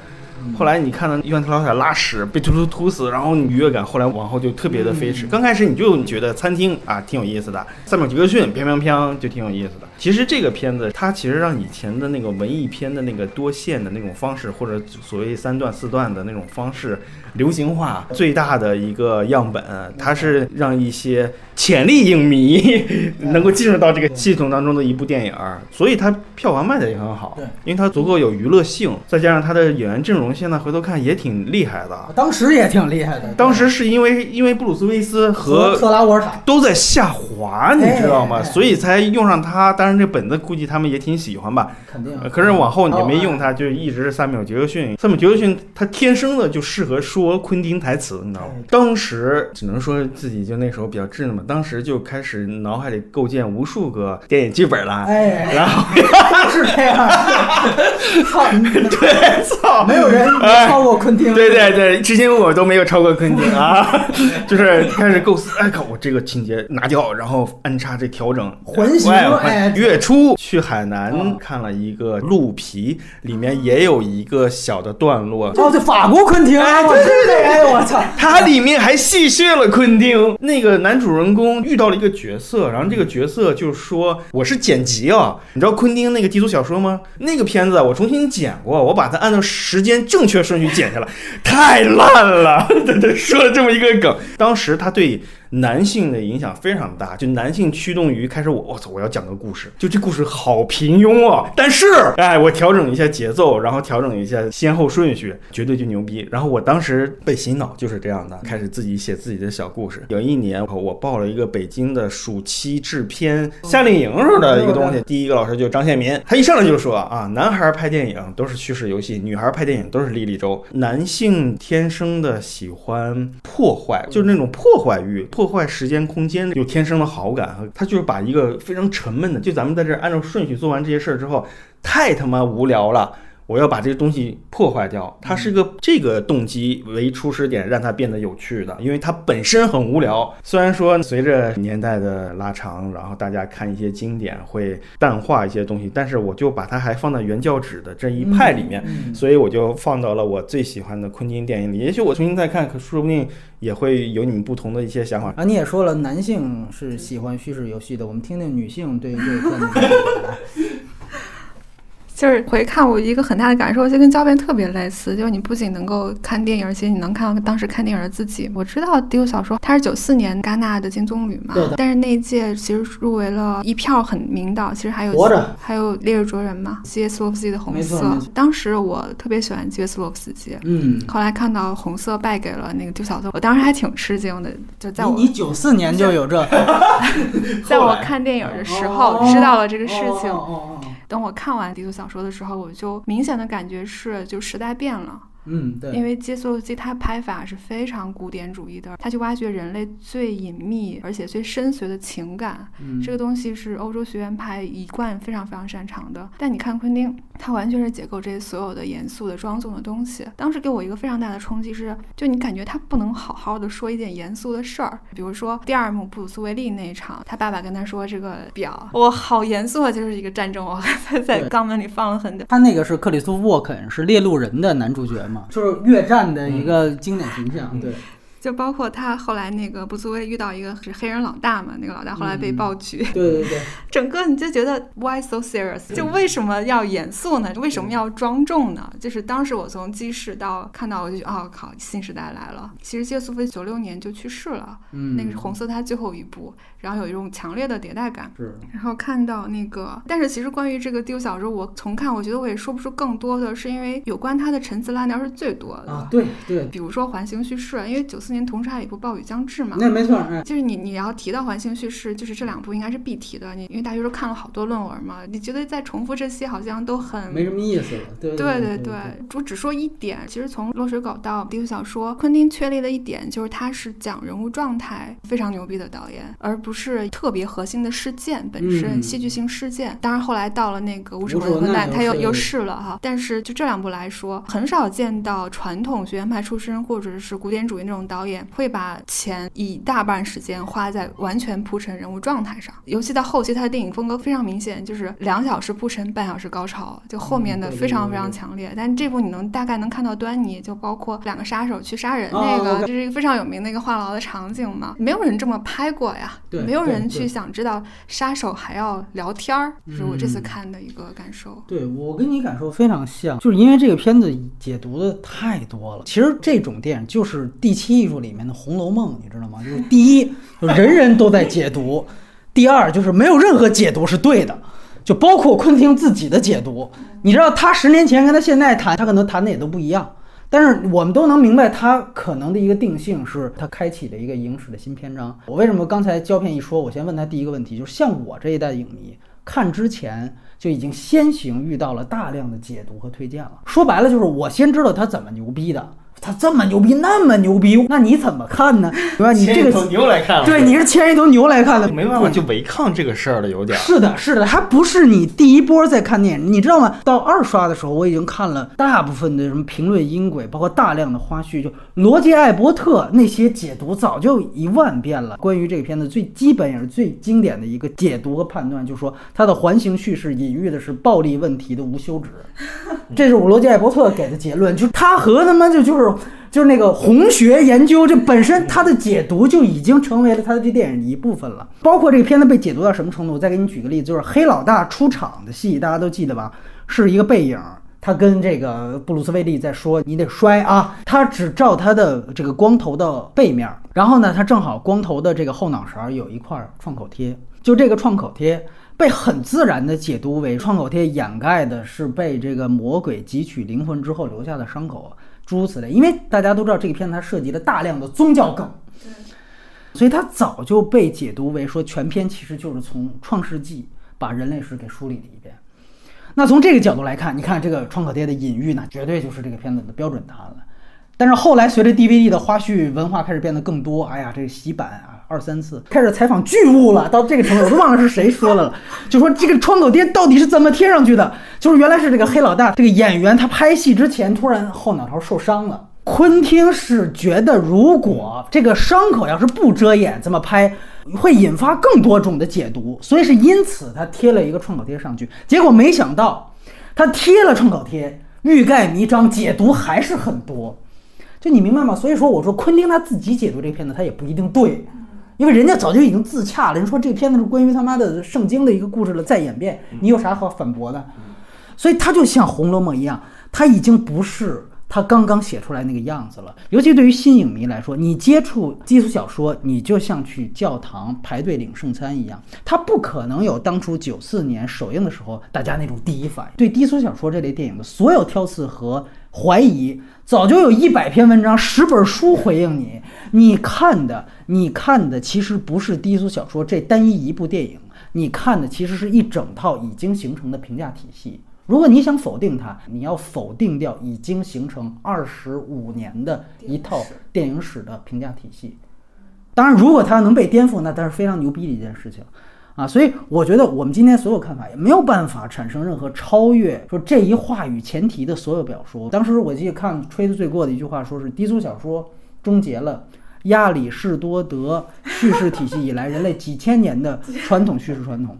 后来你看到伊万特劳特拉屎被突突突死，然后你愉悦感后来往后就特别的飞驰。刚开始你就觉得餐厅啊挺有意思的，塞缪尔杰克逊，砰砰砰就挺有意思的。其实这个片子它其实让以前的那个文艺片的那个多线的那种方式，或者所谓三段四段的那种方式流行化最大的一个样本，它是让一些潜力影迷 能够进入到这个系统当中的一部电影，所以它票房卖的也很好。对，因为它足够有娱乐性，再加上它的演员阵容。现在回头看也挺厉害的，当时也挺厉害的。当时是因为因为布鲁斯威斯和特拉沃尔塔都在下滑，你知道吗？所以才用上他。当然这本子估计他们也挺喜欢吧。肯定。可是往后也没用他，就一直是萨缪尔杰克逊。萨缪尔杰克逊他天生的就适合说昆汀台词，你知道吗？当时只能说自己就那时候比较稚嫩嘛。当时就开始脑海里构建无数个电影剧本了。哎，然后 是这样。操，对，操，没有人。超过昆汀，对对对，至今我都没有超过昆汀啊，就是开始构思，哎靠，我这个情节拿掉，然后安插这调整，混型。月初去海南看了一个鹿皮，里面也有一个小的段落。哦，这法国昆汀，啊，对对对，哎我操，它里面还戏谑了昆汀。那个男主人公遇到了一个角色，然后这个角色就说：“我是剪辑啊，你知道昆汀那个低俗小说吗？那个片子我重新剪过，我把它按照时间正确。”顺序剪下来，太烂了！说了这么一个梗，当时他对。男性的影响非常大，就男性驱动于开始我我操我要讲个故事，就这故事好平庸啊！但是哎，我调整一下节奏，然后调整一下先后顺序，绝对就牛逼。然后我当时被洗脑就是这样的，开始自己写自己的小故事。有一年我报了一个北京的暑期制片夏令营似的一个东西，第一个老师就张献民，他一上来就说啊，男孩拍电影都是叙事游戏，女孩拍电影都是莉莉周。男性天生的喜欢破坏，就是那种破坏欲。破坏时间空间有天生的好感，他就是把一个非常沉闷的，就咱们在这按照顺序做完这些事儿之后，太他妈无聊了。我要把这个东西破坏掉，它是个这个动机为初始点，让它变得有趣的，因为它本身很无聊。虽然说随着年代的拉长，然后大家看一些经典会淡化一些东西，但是我就把它还放在原教旨的这一派里面，所以我就放到了我最喜欢的昆汀电影里。也许我重新再看，可说不定也会有你们不同的一些想法。啊，你也说了，男性是喜欢叙事游戏的，我们听听女性对于这个。就是回看我一个很大的感受，就跟胶片特别类似，就是你不仅能够看电影，而且你能看到当时看电影的自己。我知道第五小说它是九四年戛纳的金棕榈嘛，但是那一届其实入围了一票很名导，其实还有活着，还有烈日灼人嘛，基耶斯洛夫斯基的红色。当时我特别喜欢基耶斯洛夫斯基，嗯，后来看到红色败给了那个丢小说，我当时还挺吃惊的。就在我你九四年就有这 在我看电影的时候知道了这个事情。等我看完《地图小说》的时候，我就明显的感觉是，就时代变了。嗯，对，因为接速机它拍法是非常古典主义的，它去挖掘人类最隐秘而且最深邃的情感，嗯这个东西是欧洲学院派一贯非常非常擅长的。但你看昆汀，他完全是解构这些所有的严肃的庄重的东西。当时给我一个非常大的冲击是，就你感觉他不能好好的说一件严肃的事儿，比如说第二幕布鲁斯威利那一场，他爸爸跟他说这个表，我好严肃啊，就是一个战争，我在在肛门里放了很久。他那个是克里斯·沃肯，是猎鹿人的男主角嘛。就是越战的一个经典形象，对。就包括他后来那个布苏威遇到一个是黑人老大嘛，那个老大后来被爆菊。对对对。整个你就觉得 why so serious？就为什么要严肃呢？为什么要庄重呢？就是当时我从记事到看到，我就觉得哦靠，新时代来了。其实谢苏菲九六年就去世了，嗯，那个是红色他最后一部，然后有一种强烈的迭代感。是。然后看到那个，但是其实关于这个丢小说，我重看，我觉得我也说不出更多的是因为有关他的陈词滥调是最多的啊。对对。比如说环形叙事，因为九四年同时还有一部暴雨。将至嘛？那没错，就是你你要提到环形叙事，就是这两部应该是必提的。你因为大学时候看了好多论文嘛，你觉得再重复这些好像都很没什么意思了。对对对对，我只说一点，其实从落水狗到低俗小说，昆汀确立的一点就是他是讲人物状态非常牛逼的导演，而不是特别核心的事件本身戏剧性事件。当然后来到了那个无耻混蛋，他又又试了哈。但是就这两部来说，很少见到传统学院派出身或者是古典主义那种导演会把钱一大半时间花在完全铺陈人物状态上，尤其到后期，他的电影风格非常明显，就是两小时铺陈，半小时高潮，就后面的非常非常强烈。但这部你能大概能看到端倪，就包括两个杀手去杀人那个，这是一个非常有名的一个话痨的场景嘛，没有人这么拍过呀，没有人去想知道杀手还要聊天儿，是我这次看的一个感受。对我跟你感受非常像，就是因为这个片子解读的太多了。其实这种电影就是第七艺术里面的《红楼梦》，你知道吗？就是。第一，人人都在解读；第二，就是没有任何解读是对的，就包括昆汀自己的解读。你知道，他十年前跟他现在谈，他可能谈的也都不一样。但是我们都能明白，他可能的一个定性是他开启了一个影史的新篇章。我为什么刚才胶片一说，我先问他第一个问题，就是像我这一代影迷看之前就已经先行遇到了大量的解读和推荐了。说白了，就是我先知道他怎么牛逼的。他这么牛逼，那么牛逼，那你怎么看呢？对吧？你这个头牛来看了，对，你是牵一头牛来看的，没办法就违抗这个事儿了，有点。是的，是的，还不是你第一波在看电影，你知道吗？到二刷的时候，我已经看了大部分的什么评论音轨，包括大量的花絮，就罗杰·艾伯特那些解读早就一万遍了。关于这个片子最基本也是最经典的一个解读和判断，就是说它的环形叙事隐喻的是暴力问题的无休止，这是我罗杰·艾伯特给的结论，就他和他妈就就是。就是那个红学研究，这本身它的解读就已经成为了它的这电影的一部分了。包括这个片子被解读到什么程度，我再给你举个例子，就是黑老大出场的戏，大家都记得吧？是一个背影，他跟这个布鲁斯威利在说：“你得摔啊！”他只照他的这个光头的背面，然后呢，他正好光头的这个后脑勺有一块创口贴，就这个创口贴被很自然的解读为创口贴掩盖的是被这个魔鬼汲取灵魂之后留下的伤口。诸如此类，因为大家都知道这个片子它涉及了大量的宗教梗，所以它早就被解读为说全篇其实就是从创世纪把人类史给梳理了一遍。那从这个角度来看，你看这个创可贴的隐喻呢，绝对就是这个片子的标准答案了。但是后来随着 DVD 的花絮文化开始变得更多，哎呀，这个洗版啊，二三次，开始采访巨物了。到这个程度，我都忘了是谁说了了，就说这个创口贴到底是怎么贴上去的？就是原来是这个黑老大这个演员，他拍戏之前突然后脑勺受伤了。昆汀是觉得，如果这个伤口要是不遮掩，这么拍会引发更多种的解读，所以是因此他贴了一个创口贴上去。结果没想到，他贴了创口贴，欲盖弥彰，解读还是很多。就你明白吗？所以说我说昆汀他自己解读这片子，他也不一定对，因为人家早就已经自洽了。人说这片子是关于他妈的圣经的一个故事了，再演变，你有啥好反驳的？所以他就像《红楼梦》一样，他已经不是。他刚刚写出来那个样子了，尤其对于新影迷来说，你接触低俗小说，你就像去教堂排队领圣餐一样，他不可能有当初九四年首映的时候大家那种第一反应。对低俗小说这类电影的所有挑刺和怀疑，早就有一百篇文章、十本书回应你。你看的，你看的其实不是低俗小说这单一一部电影，你看的其实是一整套已经形成的评价体系。如果你想否定它，你要否定掉已经形成二十五年的一套电影史的评价体系。当然，如果它能被颠覆，那它是非常牛逼的一件事情啊！所以，我觉得我们今天所有看法也没有办法产生任何超越说这一话语前提的所有表述。当时我记得看吹得最过的一句话，说是低俗小说终结了亚里士多德叙事体系以来人类几千年的传统叙事传统。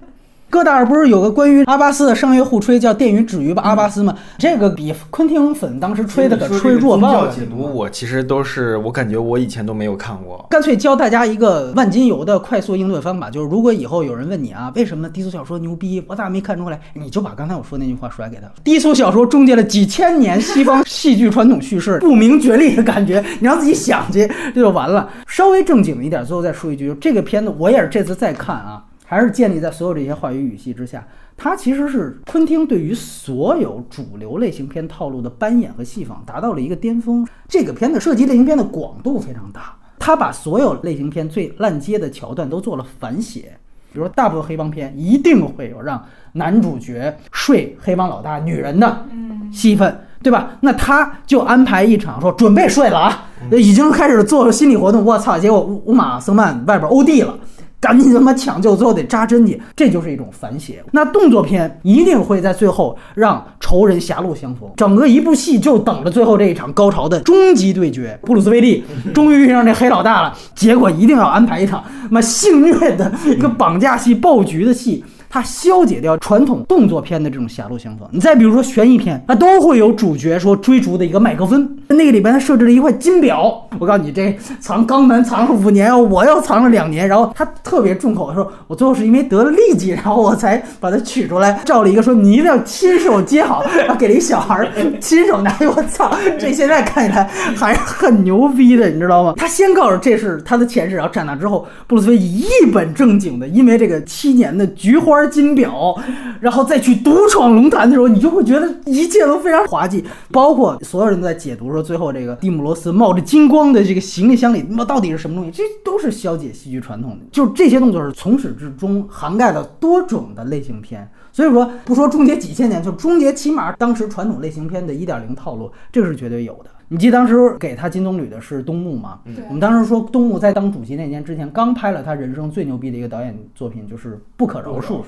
戈达尔不是有个关于阿巴斯的商业互吹叫“电鱼止于阿巴斯”吗？这个比昆汀粉当时吹的可吹弱爆了。解读我其实都是，我感觉我以前都没有看过。干脆教大家一个万金油的快速应对方法，就是如果以后有人问你啊，为什么低俗小说牛逼，我咋没看出来？你就把刚才我说那句话甩给他。低俗小说终结了几千年西方戏剧传统叙事不明觉厉的感觉，你让自己想去，这就完了。稍微正经一点，最后再说一句，这个片子我也是这次再看啊。还是建立在所有这些话语语系之下，它其实是昆汀对于所有主流类型片套路的扮演和戏仿达到了一个巅峰。这个片子涉及类型片的广度非常大，他把所有类型片最烂街的桥段都做了反写。比如说，大部分黑帮片一定会有让男主角睡黑帮老大女人的戏份，对吧？那他就安排一场说准备睡了啊，已经开始做心理活动。我操，结果乌马僧曼外边欧弟了。赶紧他妈抢救，最后得扎针去，这就是一种反写。那动作片一定会在最后让仇人狭路相逢，整个一部戏就等着最后这一场高潮的终极对决。布鲁斯威利终于遇上这黑老大了，结果一定要安排一场妈性虐的一个绑架戏、爆菊的戏。它消解掉传统动作片的这种狭路相逢。你再比如说悬疑片，它都会有主角说追逐的一个麦克风，那个里边它设置了一块金表。我告诉你，这藏肛门藏了五年，我要藏了两年。然后他特别重口的说，我最后是因为得了痢疾，然后我才把它取出来，照了一个说你一定要亲手接好，然后给了一小孩亲手拿。我操，这现在看起来还是很牛逼的，你知道吗？他先告诉这是他的前世，然后站那之后，布鲁斯威一本正经的，因为这个七年的菊花。金表，然后再去独闯龙潭的时候，你就会觉得一切都非常滑稽。包括所有人都在解读说，最后这个蒂姆罗斯冒着金光的这个行李箱里，那到底是什么东西？这都是消解戏剧传统的。就是这些动作是从始至终涵盖了多种的类型片。所以说，不说终结几千年，就终结起码当时传统类型片的一点零套路，这个是绝对有的。你记得当时给他金棕榈的是东木吗？我们当时说东木在当主席那年之前，刚拍了他人生最牛逼的一个导演作品，就是《不可饶恕》。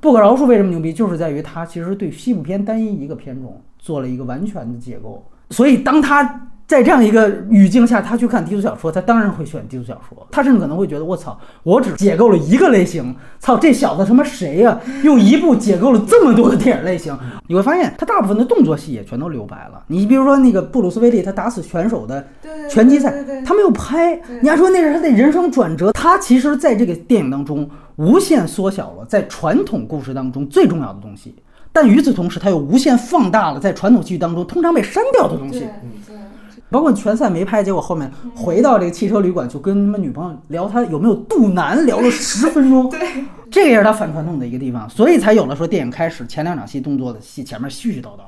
不可饶恕为什么牛逼？就是在于他其实对西部片单一一个片种做了一个完全的解构。所以当他。在这样一个语境下，他去看低俗小说，他当然会选低俗小说。他甚至可能会觉得，我操，我只解构了一个类型，操，这小子他妈谁呀？用一部解构了这么多的电影类型。你会发现，他大部分的动作戏也全都留白了。你比如说那个布鲁斯威利，他打死拳手的拳击赛，他没有拍。你还说那是他的人生转折？他其实在这个电影当中无限缩小了在传统故事当中最重要的东西，但与此同时，他又无限放大了在传统戏剧当中通常被删掉的东西。包括拳赛没拍，结果后面回到这个汽车旅馆，就跟他们女朋友聊他有没有肚腩，聊了十分钟。对，这个也是他反传统的一个地方，所以才有了说电影开始前两场戏动作的戏前面絮絮叨叨，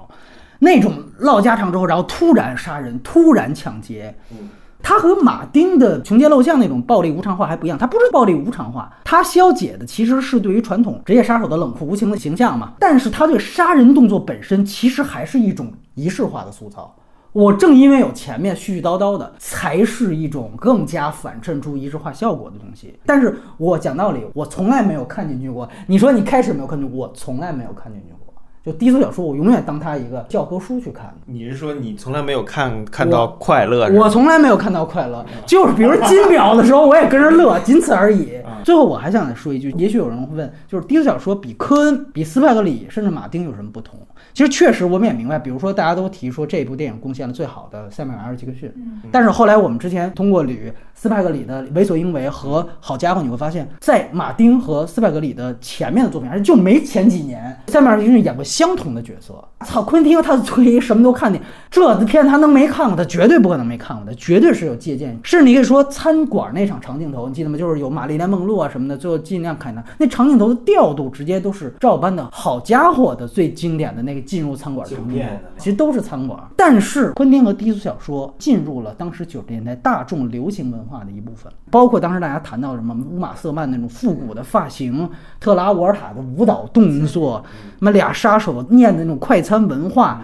那种唠家常之后，然后突然杀人，突然抢劫。嗯，他和马丁的穷街陋巷那种暴力无常化还不一样，他不是暴力无常化，他消解的其实是对于传统职业杀手的冷酷无情的形象嘛。但是他对杀人动作本身其实还是一种仪式化的塑造。我正因为有前面絮絮叨叨的，才是一种更加反衬出一致化效果的东西。但是我讲道理，我从来没有看进去过。你说你开始没有看进去，我从来没有看进去过。就低俗小说，我永远当它一个教科书去看。你是说你从来没有看看到快乐？我从来没有看到快乐，就是比如金表的时候，我也跟着乐，仅此而已。最后我还想再说一句，也许有人会问，就是低俗小说比科恩、比斯派克里甚至马丁有什么不同？其实确实我们也明白，比如说大家都提说这部电影贡献了最好的塞缪尔·杰克逊，但是后来我们之前通过捋斯派格里的《为所应为》和《好家伙》，你会发现在马丁和斯派格里的前面的作品，而且就没前几年塞缪尔·杰逊演过相同的角色。操，昆汀他吹什么都看见，这片他能没看过？他绝对不可能没看过，他绝对是有借鉴。甚至你可以说餐馆那场长镜头，你记得吗？就是有玛丽莲·梦露啊什么的，最后尽量看他那长镜头的调度，直接都是照搬的。好家伙的最经典的那个进入餐馆的场景，其实都是餐馆。但是昆汀和低俗小说进入了当时九十年代大众流行文化的一部分，包括当时大家谈到什么乌玛瑟曼那种复古的发型，特拉沃尔塔的舞蹈动作，那么俩杀手念的那种快餐文化。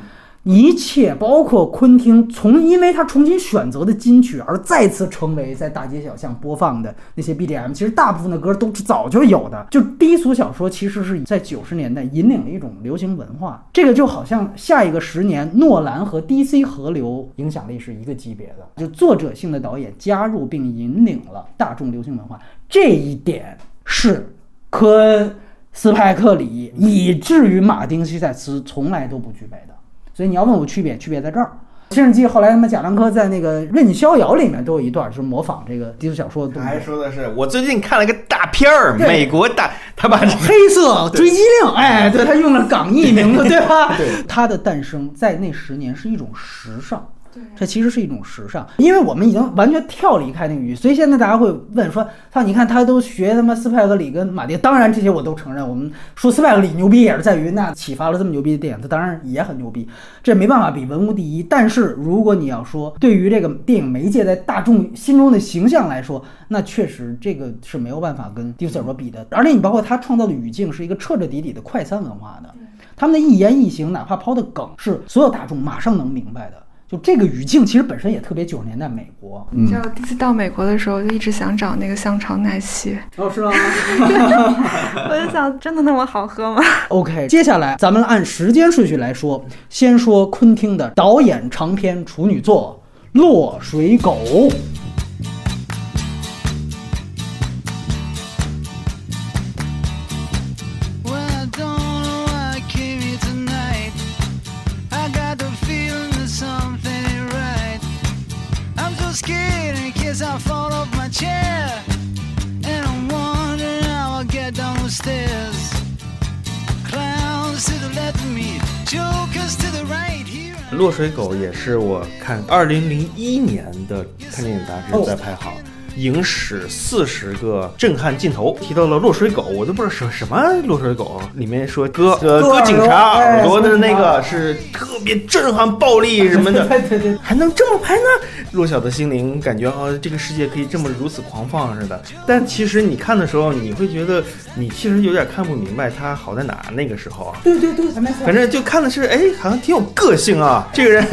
一切包括昆汀从因为他重新选择的金曲而再次成为在大街小巷播放的那些 BGM，其实大部分的歌都是早就有的。就低俗小说其实是在九十年代引领了一种流行文化，这个就好像下一个十年诺兰和 DC 合流影响力是一个级别的，就作者性的导演加入并引领了大众流行文化，这一点是科恩、斯派克里以至于马丁·西塞斯从来都不具备的。所以你要问我区别，区别在这儿。甚至记后来他们贾樟柯在那个《任逍遥》里面都有一段就是模仿这个低俗小说的。他还说的是，我最近看了个大片儿，美国大，他把黑色追击令，哎，对他用了港译名字，对吧？对，他的诞生在那十年是一种时尚。这其实是一种时尚，因为我们已经完全跳离开那个语，所以现在大家会问说：“他你看他都学他妈斯派格里跟马丁，当然这些我都承认。我们说斯派格里牛逼也是在于那启发了这么牛逼的电影，他当然也很牛逼，这没办法比文无第一。但是如果你要说对于这个电影媒介在大众心中的形象来说，那确实这个是没有办法跟迪斯尔罗比的。而且你包括他创造的语境是一个彻彻底底的快餐文化的，他们的一言一行，哪怕抛的梗是所有大众马上能明白的。就这个语境，其实本身也特别九十年代美国。你知道，第一次到美国的时候，就一直想找那个香肠奶昔。哦，是吗？我就想，真的那么好喝吗？OK，接下来咱们按时间顺序来说，先说昆汀的导演长篇处女作《落水狗》。落水狗也是我看二零零一年的看电影杂志在排行。影史四十个震撼镜头，提到了落水狗，我都不知道什什么落水狗。里面说割呃割警察耳朵的那个是特别震撼、暴力什么的，还能这么拍呢？弱小的心灵感觉啊，这个世界可以这么如此狂放似的。但其实你看的时候，你会觉得你其实有点看不明白它好在哪。那个时候啊，对对对，反正就看的是哎，好像挺有个性啊。这个人，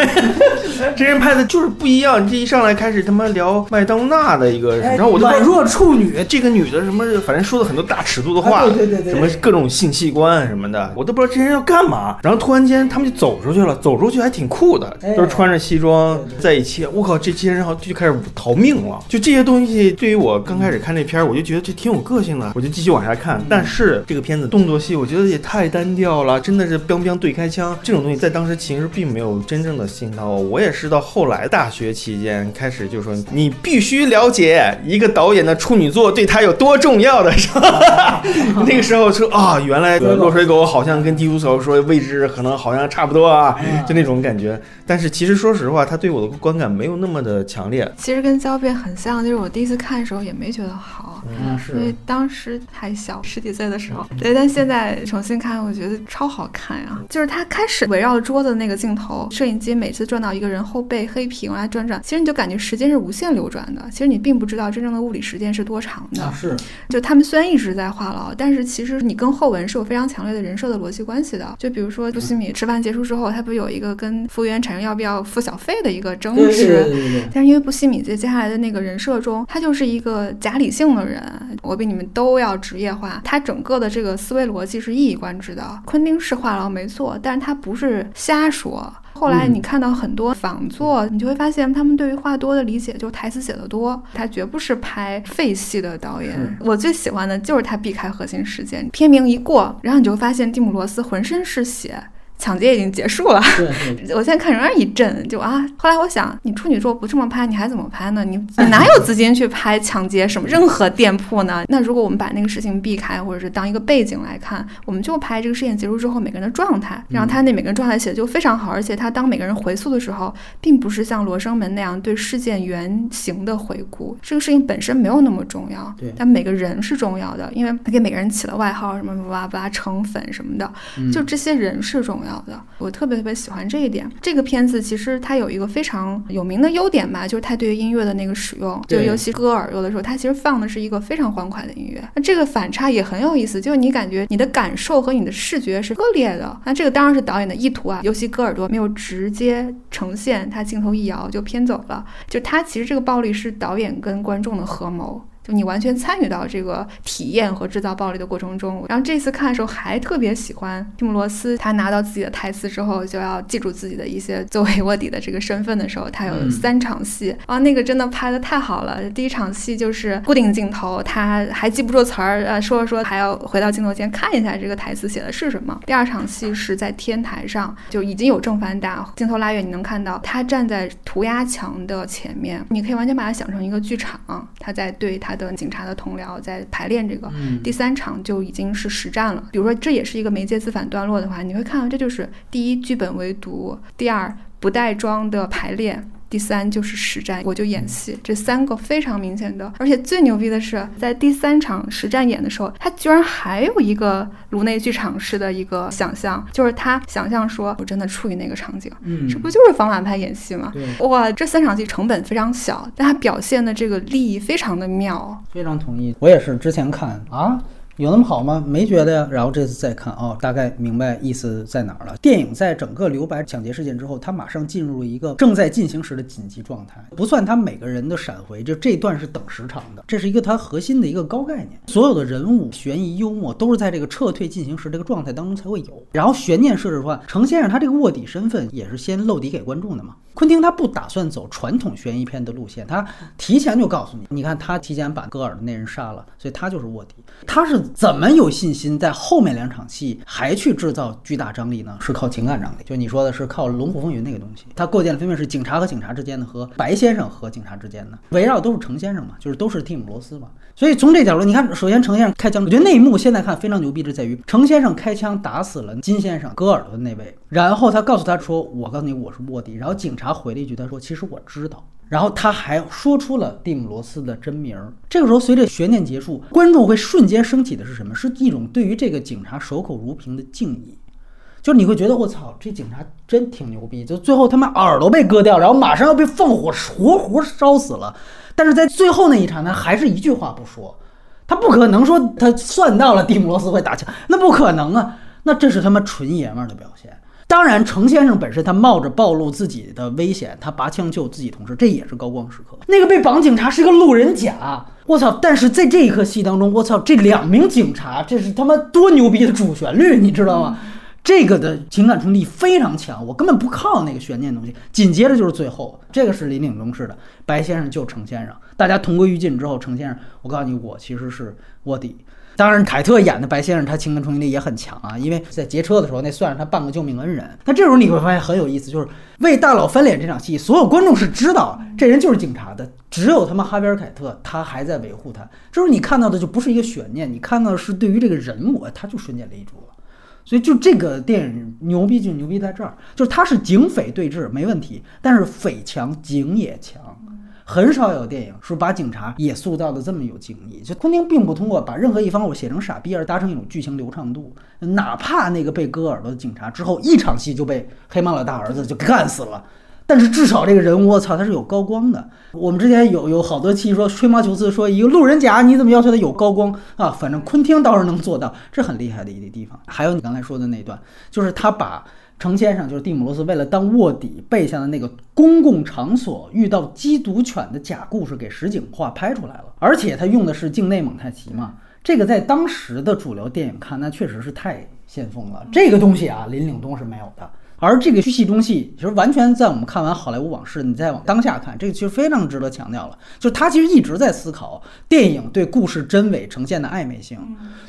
这人拍的就是不一样。这一上来开始他妈聊麦当娜的一个。然后我就软弱处女，这个女的什么，反正说了很多大尺度的话，对对对，什么各种性器官什么的，我都不知道这人要干嘛。然后突然间他们就走出去了，走出去还挺酷的，都是穿着西装在一起。我靠，这些人好就开始逃命了。就这些东西，对于我刚开始看这片儿，我就觉得这挺有个性的，我就继续往下看。但是这个片子动作戏，我觉得也太单调了，真的是彪彪对开枪这种东西，在当时其实并没有真正的吸引到我。我也是到后来大学期间开始就说，你必须了解。一个导演的处女作对他有多重要的时候？那个时候说啊，原来落水狗好像跟低俗小说位置可能好像差不多啊，就那种感觉。但是其实说实话，他对我的观感没有那么么的强烈。其实跟胶片很像，就是我第一次看的时候也没觉得好，嗯因为，当时还小，十几岁的时候。对，但现在重新看，我觉得超好看呀！就是他开始围绕桌子那个镜头，摄影机每次转到一个人后背，黑屏来转转，其实你就感觉时间是无限流转的。其实你并不知道真正的物理时间是多长的。啊是，就他们虽然一直在话痨，但是其实你跟后文是有非常强烈的人设的逻辑关系的。就比如说布西米吃饭结束之后，他不是有一个跟服务员产生要不要付小费的一个争执。但是因为布西米在接下来的那个人设中，他就是一个假理性的人，我比你们都要职业化，他整个的这个思维逻辑是一以贯之的。昆汀是话痨没错，但是他不是瞎说。后来你看到很多仿作，你就会发现他们对于话多的理解就是台词写的多，他绝不是拍废戏的导演。我最喜欢的就是他避开核心事件，片名一过，然后你就发现蒂姆罗斯浑身是血。抢劫已经结束了，我现在看仍然一震，就啊。后来我想，你处女座不这么拍，你还怎么拍呢？你 你哪有资金去拍抢劫什么任何店铺呢？那如果我们把那个事情避开，或者是当一个背景来看，我们就拍这个事件结束之后每个人的状态，然后他那每个人状态写的就非常好，而且他当每个人回溯的时候，并不是像罗生门那样对事件原型的回顾，这个事情本身没有那么重要，对但每个人是重要的，因为他给每个人起了外号，什么哇哇成粉什么的，嗯就这些人是重要的，我特别特别喜欢这一点。这个片子其实它有一个非常有名的优点吧，就是它对于音乐的那个使用，就对尤其割耳朵的时候，它其实放的是一个非常欢快的音乐。那这个反差也很有意思，就是你感觉你的感受和你的视觉是割裂的。那这个当然是导演的意图啊，尤其割耳朵没有直接呈现，他镜头一摇就偏走了。就他其实这个暴力是导演跟观众的合谋。就你完全参与到这个体验和制造暴力的过程中。然后这次看的时候还特别喜欢蒂姆罗斯，他拿到自己的台词之后就要记住自己的一些作为卧底的这个身份的时候，他有嗯三场戏，啊，那个真的拍的太好了。第一场戏就是固定镜头，他还记不住词儿，呃，说着说着还要回到镜头前看一下这个台词写的是什么。第二场戏是在天台上，就已经有正反打，镜头拉远你能看到他站在涂鸦墙的前面，你可以完全把它想成一个剧场，他在对他的警察的同僚在排练这个。嗯第三场就已经是实战了。比如说，这也是一个媒介自反段落的话，你会看到这就是第一剧本为读，第二不带妆的排练。第三就是实战，我就演戏，这三个非常明显的，而且最牛逼的是，在第三场实战演的时候，他居然还有一个颅内剧场式的一个想象，就是他想象说我真的处于那个场景，嗯，这不就是方法派演戏吗？对，哇，这三场戏成本非常小，但他表现的这个利益非常的妙。非常同意。我也是之前看啊。有那么好吗？没觉得呀。然后这次再看，哦，大概明白意思在哪儿了。电影在整个留白抢劫事件之后，它马上进入了一个正在进行时的紧急状态，不算他每个人的闪回，就这段是等时长的，这是一个它核心的一个高概念。所有的人物、悬疑、幽默都是在这个撤退进行时这个状态当中才会有。然后悬念设置的话，程先生他这个卧底身份也是先露底给观众的嘛。昆汀他不打算走传统悬疑片的路线，他提前就告诉你，你看他提前把戈尔的那人杀了，所以他就是卧底。他是怎么有信心在后面两场戏还去制造巨大张力呢？是靠情感张力，就你说的是靠《龙虎风云》那个东西。他构建的分别是警察和警察之间的，和白先生和警察之间的，围绕都是程先生嘛，就是都是蒂姆罗斯嘛。所以从这角度，你看，首先程先生开枪，我觉得那一幕现在看非常牛逼，就在于程先生开枪打死了金先生割耳朵的那位，然后他告诉他说：“我告诉你，我是卧底。”然后警察他回了一句，他说：“其实我知道。”然后他还说出了蒂姆罗斯的真名儿。这个时候，随着悬念结束，观众会瞬间升起的是什么？是一种对于这个警察守口如瓶的敬意。就是你会觉得我操，这警察真挺牛逼。就最后他妈耳朵被割掉，然后马上要被放火活活烧死了，但是在最后那一场，他还是一句话不说。他不可能说他算到了蒂姆罗斯会打枪，那不可能啊！那这是他妈纯爷们儿的表现。当然，程先生本身他冒着暴露自己的危险，他拔枪救自己同事，这也是高光时刻。那个被绑警察是个路人甲，我操！但是在这一刻戏当中，我操，这两名警察，这是他妈多牛逼的主旋律，你知道吗？这个的情感冲击非常强，我根本不靠那个悬念东西。紧接着就是最后，这个是林岭中式的，白先生救程先生，大家同归于尽之后，程先生，我告诉你，我其实是卧底。当然，凯特演的白先生，他情感冲击力也很强啊，因为在劫车的时候，那算是他半个救命恩人。那这时候你会发现很有意思，就是为大佬翻脸这场戏，所有观众是知道这人就是警察的，只有他妈哈维尔·凯特他还在维护他。这时候你看到的就不是一个悬念，你看到的是对于这个人物，他就瞬间立住了。所以就这个电影牛逼就牛逼在这儿，就是它是警匪对峙没问题，但是匪强警也强。很少有电影说把警察也塑造的这么有敬意。就昆汀并不通过把任何一方我写成傻逼而达成一种剧情流畅度，哪怕那个被割耳朵的警察之后一场戏就被黑帮老大儿子就干死了。但是至少这个人，我操，他是有高光的。我们之前有有好多期说吹毛求疵，说一个路人甲你怎么要求他有高光啊？反正昆汀倒是能做到，这很厉害的一个地方。还有你刚才说的那段，就是他把程先生，就是蒂姆·罗斯为了当卧底背下的那个公共场所遇到缉毒犬的假故事给实景化拍出来了，而且他用的是境内蒙太奇嘛，这个在当时的主流电影看，那确实是太先锋了。这个东西啊，林岭东是没有的。而这个戏中戏，其实完全在我们看完《好莱坞往事》，你再往当下看，这个其实非常值得强调了。就是他其实一直在思考电影对故事真伪呈现的暧昧性。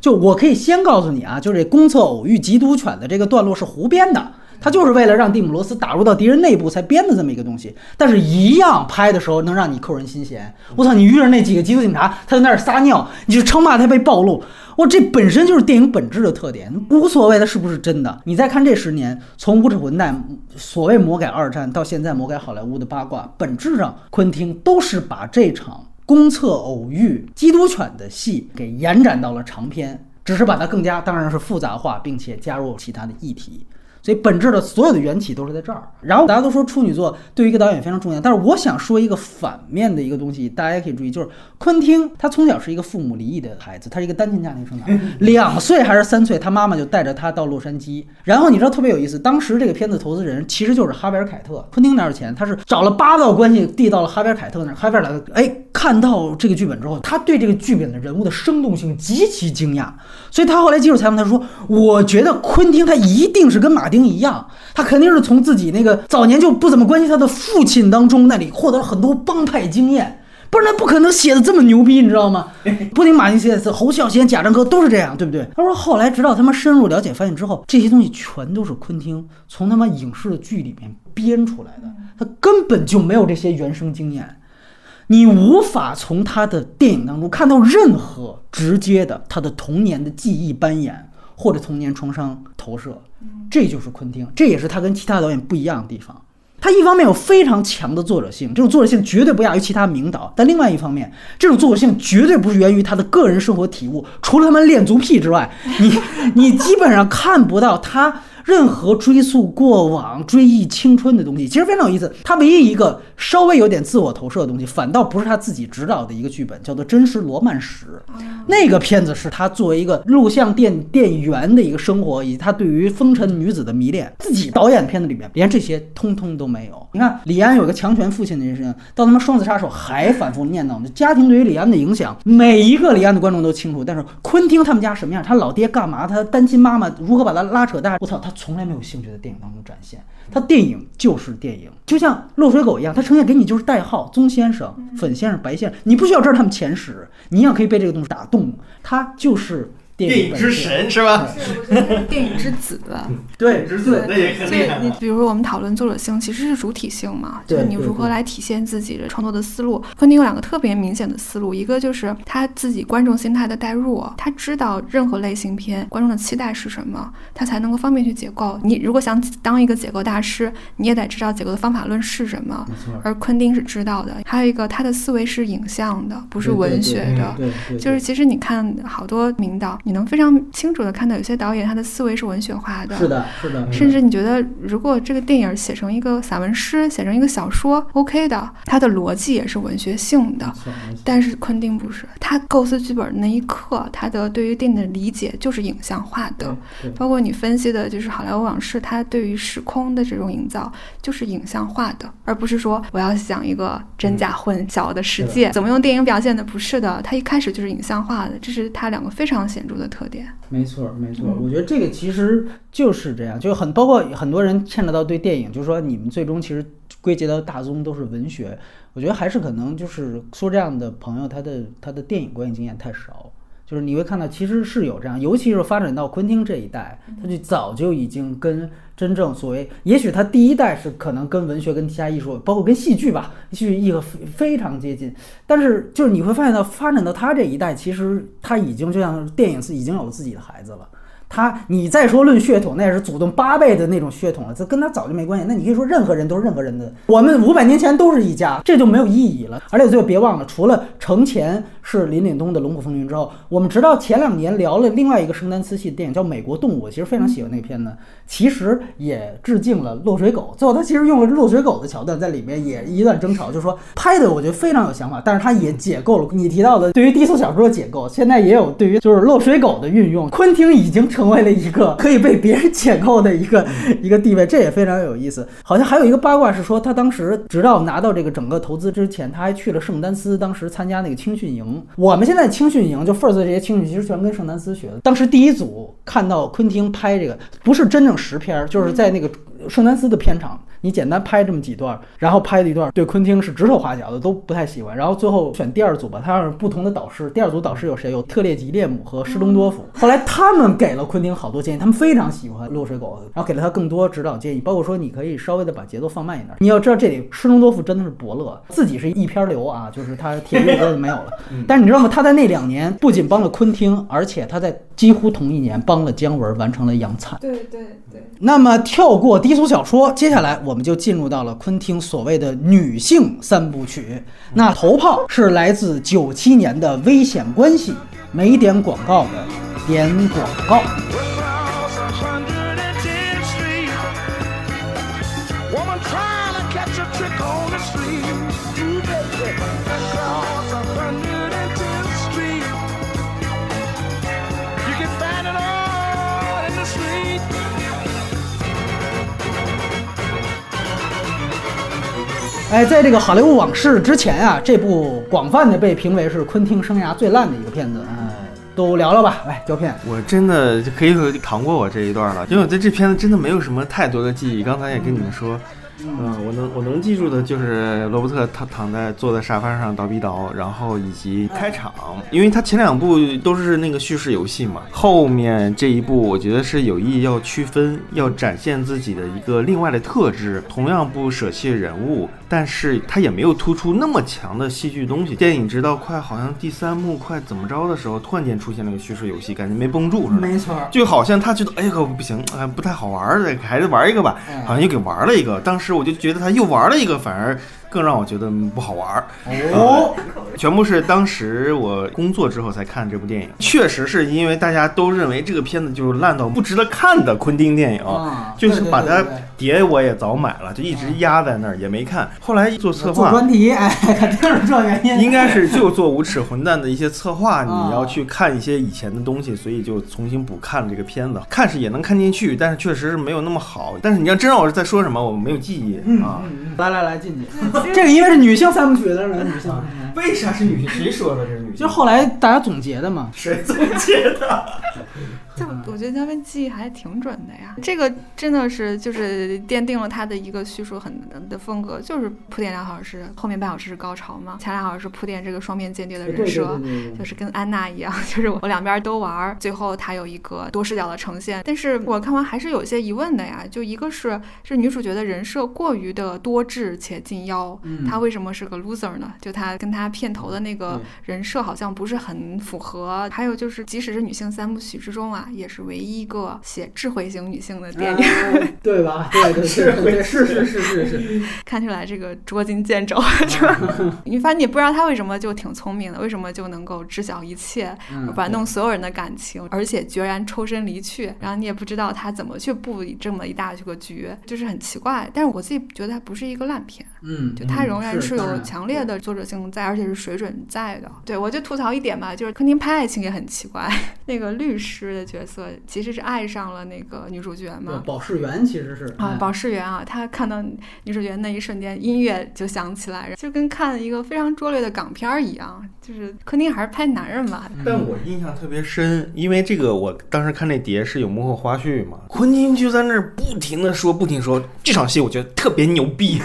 就我可以先告诉你啊，就是这公厕偶遇缉毒犬的这个段落是胡编的。他就是为了让蒂姆·罗斯打入到敌人内部才编的这么一个东西，但是一样拍的时候能让你扣人心弦。我操，你遇着那几个缉毒警察，他在那儿撒尿，你就称骂他被暴露。我这本身就是电影本质的特点，无所谓它是不是真的。你再看这十年，从无耻混蛋所谓魔改二战到现在魔改好莱坞的八卦，本质上昆汀都是把这场公厕偶遇缉毒犬的戏给延展到了长篇，只是把它更加当然是复杂化，并且加入其他的议题。所以本质的所有的缘起都是在这儿。然后大家都说处女座对于一个导演非常重要，但是我想说一个反面的一个东西，大家可以注意，就是昆汀他从小是一个父母离异的孩子，他是一个单亲家庭生长，两岁还是三岁，他妈妈就带着他到洛杉矶。然后你知道特别有意思，当时这个片子投资人其实就是哈维尔凯特，昆汀哪有钱？他是找了八道关系递到了哈维尔凯特那儿，哈维尔凯特哎看到这个剧本之后，他对这个剧本的人物的生动性极其惊讶，所以他后来接受采访，他说：“我觉得昆汀他一定是跟马。”丁一样，他肯定是从自己那个早年就不怎么关心他的父亲当中那里获得了很多帮派经验，不然他不可能写的这么牛逼，你知道吗？布丁马丁写的侯孝贤、贾樟柯都是这样，对不对？他说后来直到他们深入了解发现之后，这些东西全都是昆汀从他妈影视的剧里面编出来的，他根本就没有这些原生经验，你无法从他的电影当中看到任何直接的他的童年的记忆扮演。或者童年创伤投射，这就是昆汀，这也是他跟其他导演不一样的地方。他一方面有非常强的作者性，这种作者性绝对不亚于其他名导；但另外一方面，这种作者性绝对不是源于他的个人生活体悟。除了他们恋足癖之外，你 你基本上看不到他。任何追溯过往、追忆青春的东西，其实非常有意思。他唯一一个稍微有点自我投射的东西，反倒不是他自己指导的一个剧本，叫做《真实罗曼史》。那个片子是他作为一个录像店店员的一个生活，以及他对于风尘女子的迷恋。自己导演片子里面连这些通通都没有。你看李安有个强权父亲的人生，到他妈双子杀手还反复念叨，家庭对于李安的影响，每一个李安的观众都清楚。但是昆汀他们家什么样，他老爹干嘛，他单亲妈妈如何把他拉扯大，我操他。从来没有兴趣在电影当中展现，他电影就是电影，就像《落水狗》一样，他呈现给你就是代号，宗先生、粉先生、白先生，你不需要知道他们前史，你一样可以被这个东西打动，他就是。电影之神是吧？电影之子。对，之子那也肯定。你比如我们讨论作者性，其实是主体性嘛？就是你如何来体现自己的创作的思路？昆汀有两个特别明显的思路，一个就是他自己观众心态的代入，他知道任何类型片观众的期待是什么，他才能够方便去解构。你如果想当一个解构大师，你也得知道解构的方法论是什么。而昆汀是知道的。还有一个，他的思维是影像的，不是文学的。对对。就是其实你看好多名导。你能非常清楚的看到，有些导演他的思维是文学化的，是的，是的，甚至你觉得，如果这个电影写成一个散文诗，写成一个小说，OK 的，它的逻辑也是文学性的。但是昆汀不是，他构思剧本的那一刻，他的对于电影的理解就是影像化的，包括你分析的就是《好莱坞往事》，他对于时空的这种营造就是影像化的，而不是说我要想一个真假混淆的世界，怎么用电影表现的？不是的，他一开始就是影像化的，这是他两个非常显著。的特点，没错，没错。我觉得这个其实就是这样，就很包括很多人牵扯到对电影，就是说你们最终其实归结到大宗都是文学。我觉得还是可能就是说这样的朋友，他的他的电影观影经验太少。就是你会看到，其实是有这样，尤其是发展到昆汀这一代，他就早就已经跟真正所谓，也许他第一代是可能跟文学、跟其他艺术，包括跟戏剧吧，戏剧艺术非常接近。但是就是你会发现到，发展到他这一代，其实他已经就像电影是已经有自己的孩子了。他你再说论血统，那也是祖宗八辈的那种血统了，这跟他早就没关系。那你可以说任何人都是任何人的，我们五百年前都是一家，这就没有意义了。而且最后别忘了，除了程前是林岭东的《龙虎风云》之后，我们直到前两年聊了另外一个圣丹斯系的电影叫《美国动物》，其实非常喜欢那个片子，其实也致敬了落水狗。最后他其实用了落水狗的桥段在里面，也一段争吵，就是说拍的我觉得非常有想法，但是他也解构了你提到的对于低俗小说的解构，现在也有对于就是落水狗的运用。昆汀已经成为了一个 可以被别人解构的一个一个地位，这也非常有意思。好像还有一个八卦是说，他当时直到拿到这个整个投资之前，他还去了圣丹斯，当时参加那个青训营。我们现在青训营就 First 这些青训，其实全跟圣丹斯学的。当时第一组看到昆汀拍这个，不是真正实片儿，就是在那个圣丹斯的片场。你简单拍这么几段，然后拍了一段，对昆汀是指手画脚的，都不太喜欢。然后最后选第二组吧，他让不同的导师。第二组导师有谁？有特列吉列姆和施东多夫。后来他们给了昆汀好多建议，他们非常喜欢落水狗，然后给了他更多指导建议，包括说你可以稍微的把节奏放慢一点。你要知道这里施东多夫真的是伯乐，自己是一片流啊，就是他铁律都没有了。但是你知道吗？他在那两年不仅帮了昆汀，而且他在几乎同一年帮了姜文完成了《杨灿》。对对对。那么跳过低俗小说，接下来我们就进入到了昆汀所谓的女性三部曲。那头炮是来自九七年的《危险关系》，没点广告的点广告。哎，在这个好莱坞往事之前啊，这部广泛的被评为是昆汀生涯最烂的一个片子，嗯，都聊聊吧，来胶片。我真的可以扛过我这一段了，因为我对这片子真的没有什么太多的记忆。刚才也跟你们说。嗯，我能我能记住的就是罗伯特他躺在坐在沙发上倒逼倒，然后以及开场，因为他前两部都是那个叙事游戏嘛，后面这一部我觉得是有意要区分，要展现自己的一个另外的特质，同样不舍弃人物，但是他也没有突出那么强的戏剧东西。电影直到快好像第三幕快怎么着的时候，突然间出现了个叙事游戏，感觉没绷住似的。没错，就好像他觉得哎呀不行，哎不太好玩，还是玩一个吧，好像又给玩了一个，当时。我就觉得他又玩了一个，反而。更让我觉得不好玩儿哦，全部是当时我工作之后才看这部电影，确实是因为大家都认为这个片子就是烂到不值得看的昆汀电影，就是把它碟我也早买了，就一直压在那儿也没看。后来做策划，做专题，哎，肯定是这原因。应该是就做无耻混蛋的一些策划，你要去看一些以前的东西，所以就重新补看了这个片子。看是也能看进去，但是确实是没有那么好。但是你要真让我在说什么，我没有记忆啊。来来来，进去。这个因为是女性三部曲的女性，为啥是女性？谁说的这是女性？就后来大家总结的嘛。谁总结的？就我觉得他们记忆还挺准的呀。这个真的是就是奠定了他的一个叙述很的风格，就是铺垫两小时，后面半小时是高潮嘛。前两小时铺垫这个双面间谍的人设，就是跟安娜一样，就是我两边都玩。最后他有一个多视角的呈现。但是我看完还是有些疑问的呀。就一个是，这女主角的人设过于的多智且近妖。她为什么是个 loser 呢？就她跟她片头的那个人设好像不是很符合。还有就是，即使是女性三部曲之中啊。也是唯一一个写智慧型女性的电影，对吧？对对 对，是是是是是，看出来这个捉襟见肘，你发现你不知道他为什么就挺聪明的，为什么就能够知晓一切，玩弄所有人的感情，而且决然抽身离去，然后你也不知道他怎么去布这么一大这个局，就是很奇怪。但是我自己觉得它不是一个烂片，嗯，就它仍然是有强烈的作者性在，而且是水准在的。对我就吐槽一点吧，就是昆汀拍爱情也很奇怪，那个律师的。角色其实是爱上了那个女主角嘛？保释员其实是啊，保释员啊，他看到女主角那一瞬间，音乐就响起来，就跟看一个非常拙劣的港片儿一样。就是昆汀还是拍男人吧？但我印象特别深，因为这个我当时看那碟是有幕后花絮嘛，昆汀就在那儿不停的说，不停说这场戏我觉得特别牛逼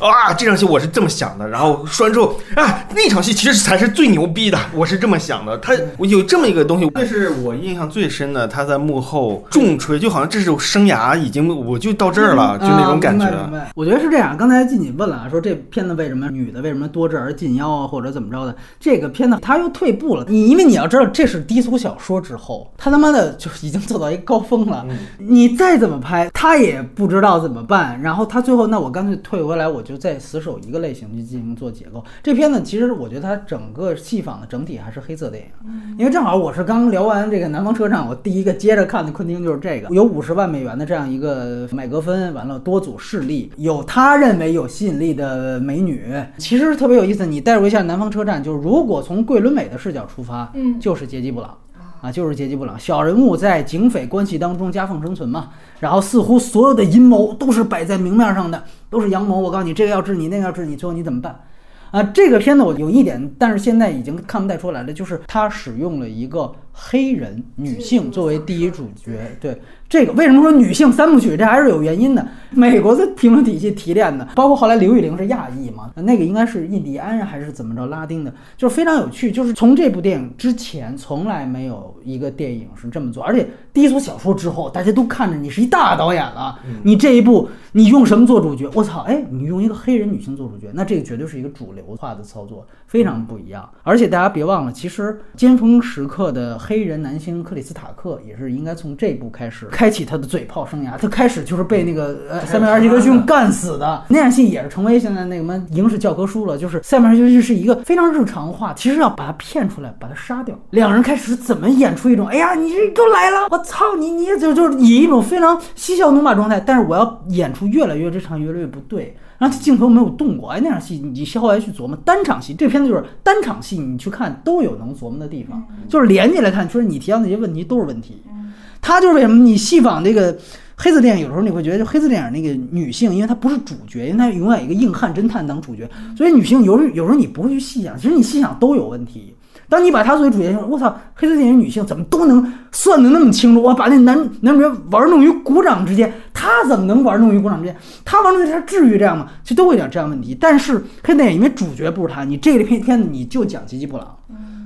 啊！这场戏我是这么想的，然后说完之后啊，那场戏其实才是最牛逼的，我是这么想的。他我有这么一个东西，那是我印象最深。片呢，他在幕后重锤，就好像这种生涯已经我就到这儿了，就那种感觉。明白，我觉得是这样。刚才静姐问了，说这片子为什么女的为什么多智而近妖啊，或者怎么着的？这个片子他又退步了。你因为你要知道，这是低俗小说之后，他他妈的就已经走到一个高峰了。你再怎么拍，他也不知道怎么办。然后他最后，那我干脆退回来，我就再死守一个类型去进行做结构。这片子其实我觉得它整个戏仿的整体还是黑色电影，因为正好我是刚聊完这个南方车站，我第一个接着看的昆汀就是这个，有五十万美元的这样一个麦格芬，完了多组势力，有他认为有吸引力的美女，其实特别有意思。你代入一下南方车站，就是如果从桂纶镁的视角出发，嗯，就是杰基布朗。啊，就是阶级布朗，小人物在警匪关系当中夹缝生存嘛。然后似乎所有的阴谋都是摆在明面上的，都是阳谋。我告诉你，这个要治你，那个要治你，最后你怎么办？啊，这个片子我有一点，但是现在已经看不太出来了，就是他使用了一个黑人女性作为第一主角，对。这个为什么说女性三部曲？这还是有原因的。美国的评论体系提炼的，包括后来刘玉玲是亚裔嘛，那个应该是印第安还是怎么着拉丁的，就是非常有趣。就是从这部电影之前，从来没有一个电影是这么做，而且低俗小说之后，大家都看着你是一大导演了，你这一部你用什么做主角？我操，哎，你用一个黑人女性做主角，那这个绝对是一个主流化的操作，非常不一样。而且大家别忘了，其实尖峰时刻的黑人男星克里斯塔克也是应该从这部开始。开启他的嘴炮生涯，他开始就是被那个呃塞缪尔·杰克逊干死的那场戏，也是成为现在那个什么影史教科书了。就是塞缪尔·杰克逊是一个非常日常化，其实要把他骗出来，把他杀掉。两人开始怎么演出一种，哎呀，你这都来了，我操你，你就就是以一种非常嬉笑怒骂状态，但是我要演出越来越日常越来越不对。然后镜头没有动过，哎，那场戏你后来去琢磨，单场戏这片子就是单场戏，你去看都有能琢磨的地方，就是连起来看，就是你提到那些问题都是问题。他就是为什么你细仿这个黑色电影，有时候你会觉得就黑色电影那个女性，因为她不是主角，因为她永远一个硬汉侦探当主角，所以女性有时有时候你不会去细想，其实你细想都有问题。当你把他作为主角的时候，我操，黑色电影女性怎么都能算得那么清楚？我把那男男主角玩弄于股掌之间，他怎么能玩弄于股掌之间？他玩弄于他至于这样吗？其实都会有点这样问题。但是黑色电影因为主角不是他，你这个片片子你就讲吉吉布朗。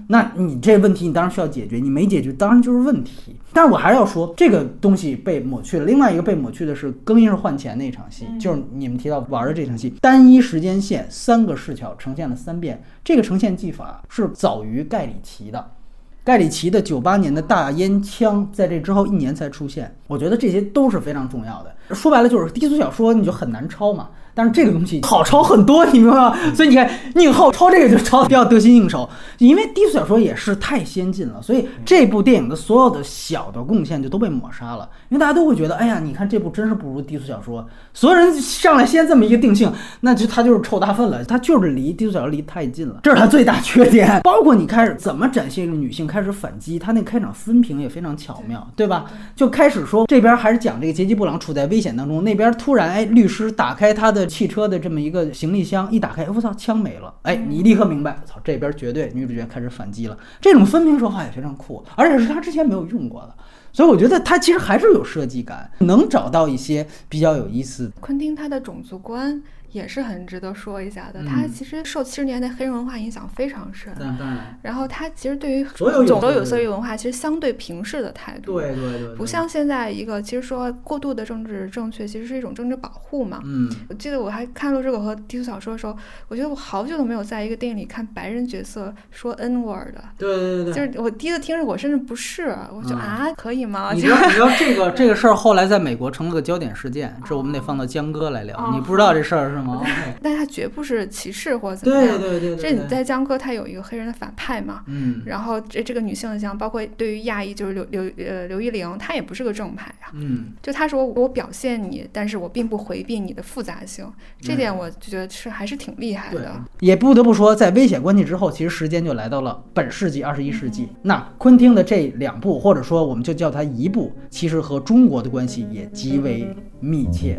那你这问题你当然需要解决，你没解决当然就是问题。但是我还是要说，这个东西被抹去了。另外一个被抹去的是更衣室换钱那场戏，就是你们提到玩的这场戏，单一时间线三个视角呈现了三遍。这个呈现技法是早于盖里奇的，盖里奇的九八年的大烟枪在这之后一年才出现。我觉得这些都是非常重要的。说白了就是低俗小说你就很难抄嘛。但是这个东西好抄很多，你明白吗？所以你看宁浩抄这个就抄的比较得心应手，因为低俗小说也是太先进了，所以这部电影的所有的小的贡献就都被抹杀了。因为大家都会觉得，哎呀，你看这部真是不如低俗小说。所有人上来先这么一个定性，那就他就是臭大粪了，他就是离低俗小说离太近了，这是他最大缺点。包括你开始怎么展现一个女性开始反击，他那开场分屏也非常巧妙，对吧？就开始说这边还是讲这个杰基布朗处在危险当中，那边突然哎，律师打开他的。汽车的这么一个行李箱一打开，我操，枪没了！哎，你立刻明白，我操，这边绝对女主角开始反击了。这种分屏手法也非常酷，而且是他之前没有用过的，所以我觉得他其实还是有设计感，能找到一些比较有意思。昆汀他的种族观。也是很值得说一下的。他其实受七十年代黑人文化影响非常深，然后他其实对于种族有色域文化其实相对平视的态度，对对对，不像现在一个其实说过度的政治正确其实是一种政治保护嘛。嗯，我记得我还看《陆之狗》和低俗小说的时候，我觉得我好久都没有在一个电影里看白人角色说 N word 的。对对对，就是我第一次听着，我甚至不是，我就啊，可以吗？你知道 你知道这个这个事儿后来在美国成了个焦点事件，这我们得放到江哥来聊。你不知道这事儿是吗？但他绝不是歧视或怎么样。对对对。这你在江哥，他有一个黑人的反派嘛？嗯。然后这这个女性像包括对于亚裔，就是刘刘呃刘依玲，她也不是个正派啊。嗯。就他说我表现你，但是我并不回避你的复杂性，这点我就觉得是还是挺厉害的。也不得不说，在危险关系之后，其实时间就来到了本世纪二十一世纪。那昆汀的这两部，或者说我们就叫它一部，其实和中国的关系也极为密切。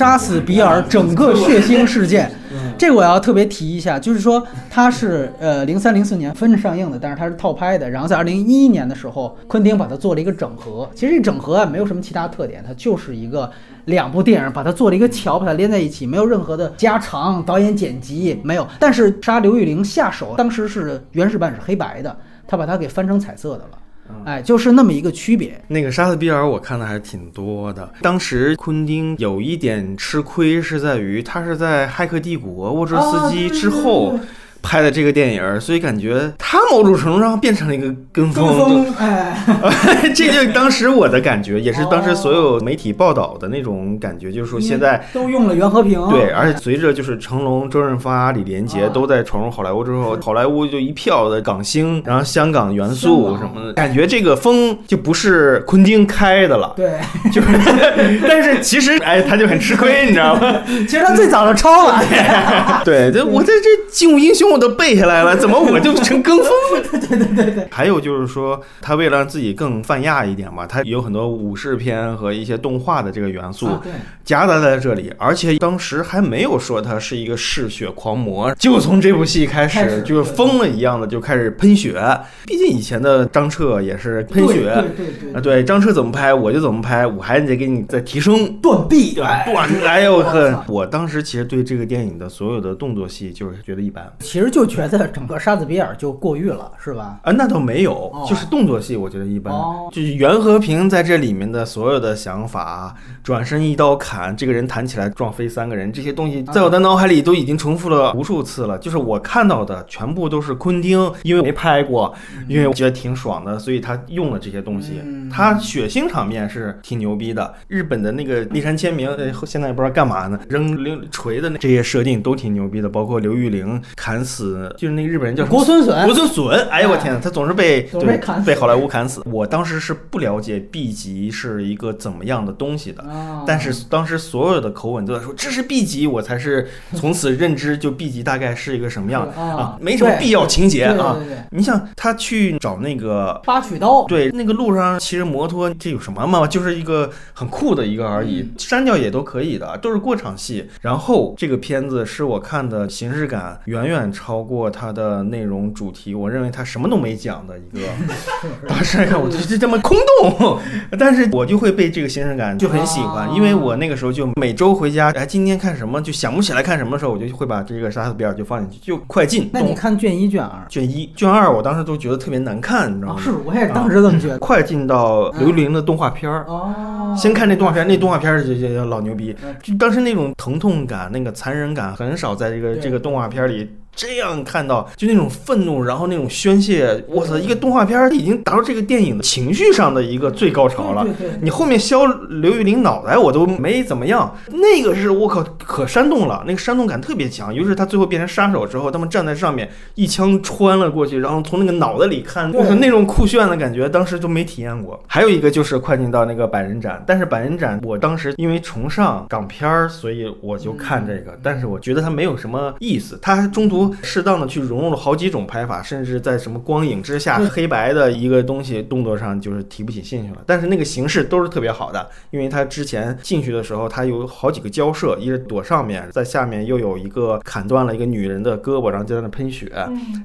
杀死比尔整个血腥事件，这个我要特别提一下，就是说它是呃零三零四年分着上映的，但是它是套拍的，然后在二零一一年的时候，昆汀把它做了一个整合。其实这整合啊没有什么其他特点，它就是一个两部电影把它做了一个桥，把它连在一起，没有任何的加长、导演剪辑没有。但是杀刘玉玲下手当时是原始版是黑白的，他把它给翻成彩色的了，哎，就是那么一个区别。那个杀死比尔我看的还挺多的。当时昆汀有一点吃亏是在于他是在《骇客帝国》沃卓斯基之后。拍的这个电影，所以感觉他某种程度上变成了一个跟风。跟风，哎，这就当时我的感觉，也是当时所有媒体报道的那种感觉，就是说现在都用了袁和平，对，而且随着就是成龙、周润发、李连杰都在闯入好莱坞之后，好莱坞就一票的港星，然后香港元素什么的，感觉这个风就不是昆汀开的了，对，就是，但是其实哎，他就很吃亏，你知道吗？其实他最早就抄了，对，这我在这精武英雄我都背下来了，怎么我就成跟风了？对对对对对。还有就是说，他为了让自己更泛亚一点嘛，他有很多武士片和一些动画的这个元素夹杂在这里，而且当时还没有说他是一个嗜血狂魔，就从这部戏开开始始就是疯了一样的就开始喷血。毕竟以前的张彻也是喷血，对对对啊，对，张彻怎么拍我就怎么拍，我还得给你再提升。断臂，对，断！哎呦呵！我当时其实对这个电影的所有的动作戏就是觉得一般其实就觉得整个沙子比尔就过誉了，是吧？啊，那倒没有，哦就是动作戏我觉得一般。哦就是袁和平在这里面的所有的想法，转身一刀砍，这个人弹起来撞飞三个人，这些东西在我的脑海里都已经重复了无数次了。就是我看到的全部都是昆汀，因为没拍过，因为我觉得挺爽的，所以他用了这些东西。嗯他血腥场面是挺牛逼的，日本的那个立山签名，呃，现在也不知道干嘛呢，扔扔锤的那这些设定都挺牛逼的，包括刘玉玲砍死，就是那个日本人叫什么国孙隼国孙隼，哎呦我天呐，他总是被被砍死被好莱坞砍死。我当时是不了解 B 级是一个怎么样的东西的，啊但是当时所有的口吻都在说这是 B 级，我才是从此认知就 B 级大概是一个什么样 啊啊，没什么必要情节啊。你想他去找那个八曲刀，对，那个路上骑着摩托，这有什么嘛？就是一个很酷的一个而已，删掉也都可以的，都是过场戏。然后这个片子是我看的形式感远远超过它的内容主题，我认为它什么都没讲的一个。当时来看，我就这这么空洞，但是我就会被这个形式感就很喜欢，因为我那个时候就每周回家，哎，今天看什么就想不起来看什么的时候，我就会把这个杀死比尔就放进去，就快进。那你看卷一卷二卷一、卷二，我当时都觉得特别难看，你知道啊？吗？是，我也当时这么觉得。快进到刘玉玲的动画片儿。哦，先看那动画片儿，那动画片儿就就就老牛逼嗯，就当时那种疼痛感、那个残忍感，很少在这个这个动画片儿里这样看到，就那种愤怒，然后那种宣泄，我操，一个动画片儿已经达到这个电影的情绪上的一个最高潮了。你后面削刘玉玲脑袋我都没怎么样，那个是我靠可煽动了，那个煽动感特别强。尤其是他最后变成杀手之后，他们站在上面一枪穿了过去，然后从那个脑袋里看，对我操那种酷炫的感觉，当时就没体验过。还有一个就是快进到那个百人斩，但是百人斩我当时因为崇尚港片儿，所以我就看这个，但是我觉得它没有什么意思，它中途适当的去融入了好几种拍法，甚至在什么光影之下黑白的一个东西动作上就是提不起兴趣了。但是那个形式都是特别好的，因为他之前进去的时候，他有好几个交涉，一个躲上面，在下面又有一个砍断了一个女人的胳膊，然后就在那喷血，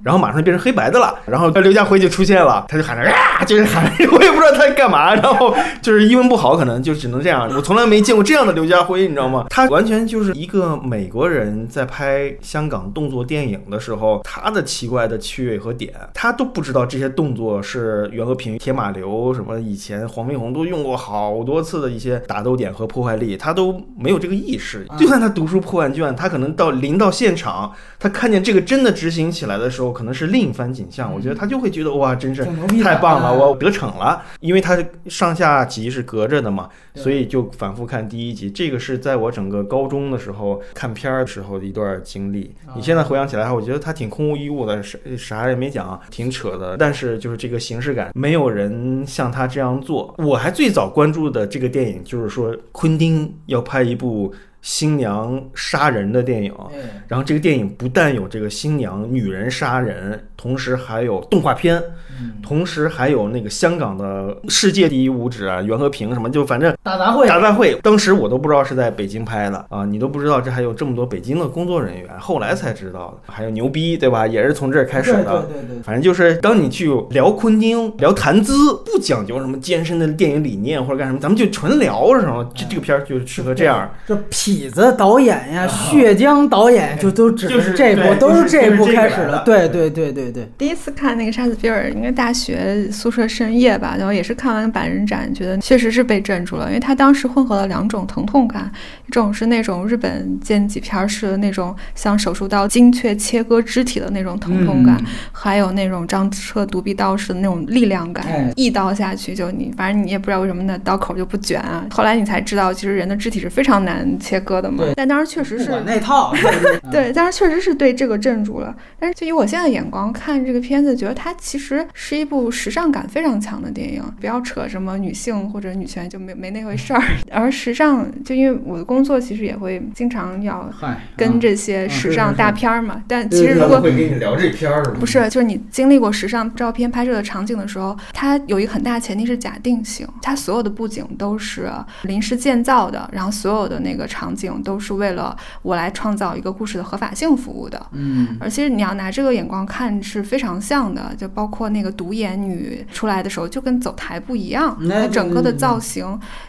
然后马上变成黑白的了，然后刘家辉就出现了，他就喊着啊，就是喊，我也不知道他在干嘛，然后就是英文不好，可能就只能这样。我从来没见过这样的刘家辉，你知道吗？他完全就是一个美国人在拍香港动作电影的时候，他的奇怪的趣味和点，他都不知道这些动作是袁和平、铁马流什么以前黄飞鸿都用过好多次的一些打斗点和破坏力，他都没有这个意识。就算他读书破万卷，他可能到临到现场，他看见这个真的执行起来的时候，可能是另一番景象。我觉得他就会觉得哇，真是太棒了，哎我得逞了。因为他上下集是隔着的嘛，所以就反复看第一集。这个是在我整个高中的时候看片儿的时候的一段经历。你现在回想起来，我觉得他挺空无一物的，啥啥也没讲，挺扯的。但是就是这个形式感，没有人像他这样做。我还最早关注的这个电影，就是说昆汀要拍一部。新娘杀人的电影。哎，然后这个电影不但有这个新娘女人杀人，同时还有动画片，嗯同时还有那个香港的世界第一舞指啊，袁和平什么，就反正打杂会打杂会，当时我都不知道是在北京拍的啊，你都不知道这还有这么多北京的工作人员，后来才知道的。还有牛逼，对吧？也是从这儿开始的。对对对。反正就是，当你去聊昆汀、聊谈资，不讲究什么艰深的电影理念或者干什么，咱们就纯聊的时候，这这个片儿就适合这样。这痞子导演呀，血浆导演就都指的是这部，对都是这部开始的。对对对对对，第一次看那个杀死比尔，应该大学宿舍深夜吧，然后也是看完百人斩，觉得确实是被镇住了，因为他当时混合了两种疼痛感，一种是那种日本剑戟片儿式的那种像手术刀精确切割肢体的那种疼痛感，嗯还有那种张彻独臂刀式的那种力量感，哎一刀下去就你，反正你也不知道为什么那刀口就不卷啊。后来你才知道，其实人的肢体是非常难切割的嘛。但当时确实是管那套，对对对，但是确实是对这个镇住了。但是就以我现在的眼光看这个片子，觉得它其实是一部时尚感非常强的电影。不要扯什么女性或者女权，就没没那回事儿。而时尚，就因为我的工作其实也会经常要，跟这些嗯时尚大片儿嘛。但其实如果会跟你聊这片儿不是，就是你经历过时尚照片拍摄的场景的时候，它有一个很大前提是假定性，它所有的布景都是临时建造的，然后所有的那个场景都是为了我来创造一个故事的合法性服务的。嗯，而且你要拿这个眼光看是非常像的，就包括那个独眼女出来的时候，就跟走台步一样，哎它整个的造型，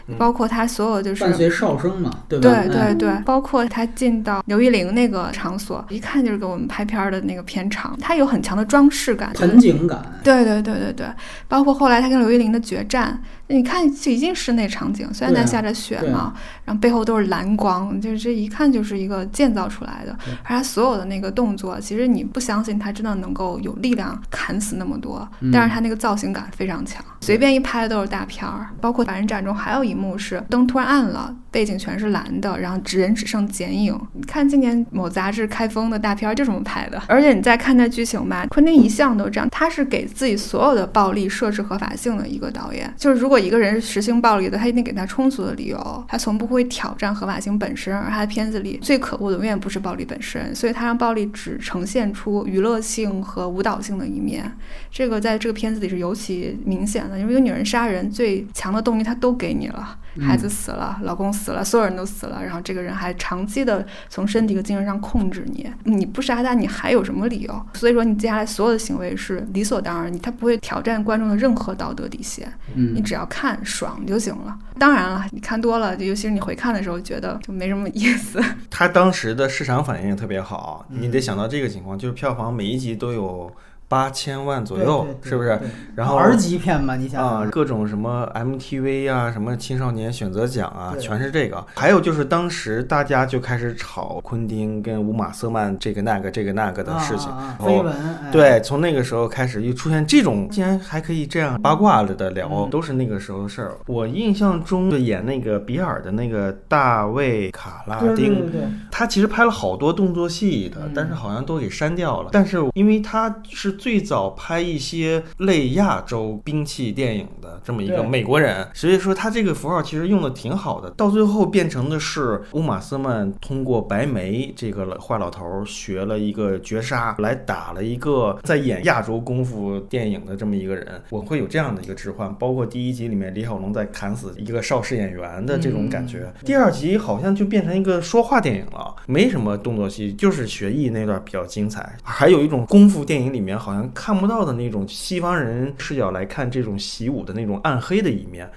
嗯包括她所有就是伴随哨声嘛，对吧？对哎对对，包括她进到刘玉玲那个场所，一看就是给我们拍片儿的那个片场，它有很强的装饰感。盆景感，对对对对对，包括后来她跟刘玉玲的决战，你看这已经室内场景，虽然在下着雪对嘛，然后背后都是蓝光，就是这一看就是一个建造出来的。而他所有的那个动作，其实你不相信他真的能够有力量砍死那么多，嗯但是他那个造型感非常强，随便一拍都是大片儿。包括《百人战》中还有一幕是灯突然暗了，背景全是蓝的，然后只人只剩剪影。你看今年某杂志开封的大片儿就这么拍的，而且你再看那剧情吧，昆汀一向都这样，他是给自己所有的暴力设置合法性的一个导演。就是如果一个人是实行暴力的，他一定给他充足的理由，他从不会挑战合法性本身。而他的片子里最可恶的永远不是暴力本身，所以他让暴力只呈现出娱乐性和舞蹈性的一面。这个在这个片子里是尤其明显的，因为一个女人杀人最强的动力，他都给你了，孩子死了，老公死了，所有人都死了，然后这个人还长期的从身体和精神上控制你，你不杀他，你还有什么理由？所以说你接下来所有的行为是理所当然，你他不会挑战观众的任何道德底线，你嗯，只要看爽就行了。当然了，你看多了，尤其是你回看的时候，觉得就没什么意思。他当时的市场反应也特别好，嗯你得想到这个情况，就是票房每一集都有八千万左右对，对对是不是？然后儿级片嘛，你想啊，想，各种什么 MTV 啊，什么青少年选择奖啊，全是这个。还有就是当时大家就开始炒昆汀跟乌玛瑟曼这个那个这个那个的事情，啊啊啊然后绯闻，哎，对，从那个时候开始又出现这种，竟然还可以这样八卦了的聊，嗯都是那个时候的事儿。我印象中就演那个比尔的那个大卫卡拉丁，他其实拍了好多动作戏的嗯，但是好像都给删掉了。但是因为他是最早拍一些类亚洲兵器电影的这么一个美国人，所以说他这个符号其实用的挺好的。到最后变成的是乌玛斯曼通过白眉这个坏老头儿学了一个绝杀，来打了一个在演亚洲功夫电影的这么一个人。我会有这样的一个置换，包括第一集里面李小龙在砍死一个邵氏演员的这种感觉。嗯第二集好像就变成一个说话电影了，没什么动作戏，就是学艺那段比较精彩。还有一种功夫电影里面好像看不到的那种西方人视角来看这种习武的那种暗黑的一面。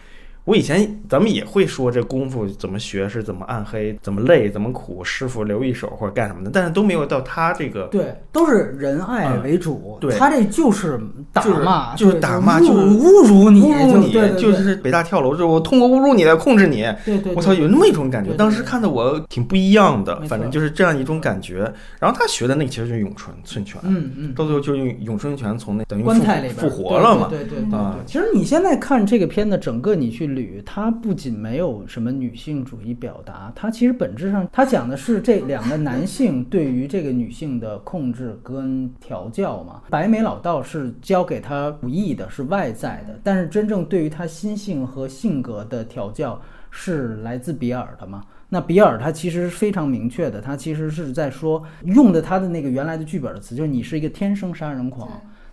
我以前咱们也会说这功夫怎么学是怎么暗黑，怎么累，怎么苦，师傅留一手或者干什么的，但是都没有到他这个对，都是仁爱为主。嗯对他这就是打就是骂，就是打骂就是侮辱你，侮辱你，对对对就是北大跳楼之后，我通过侮辱你来控制你。对对，我操，有那么一种感觉，当时看的我挺不一样的反正就是这样一种感觉。然后他学的那个其实就是咏春寸拳，嗯嗯，到最后就用咏春拳从那等于复棺材里复活了嘛。对对对对对啊对。其实你现在看这个片子，整个你去捋，它不仅没有什么女性主义表达，它其实本质上它讲的是这两个男性对于这个女性的控制跟调教嘛。白眉老道是教给他武艺的，是外在的，但是真正对于他心性和性格的调教是来自比尔的嘛。那比尔他其实非常明确的，他其实是在说用的他的那个原来的剧本的词，就是你是一个天生杀人狂。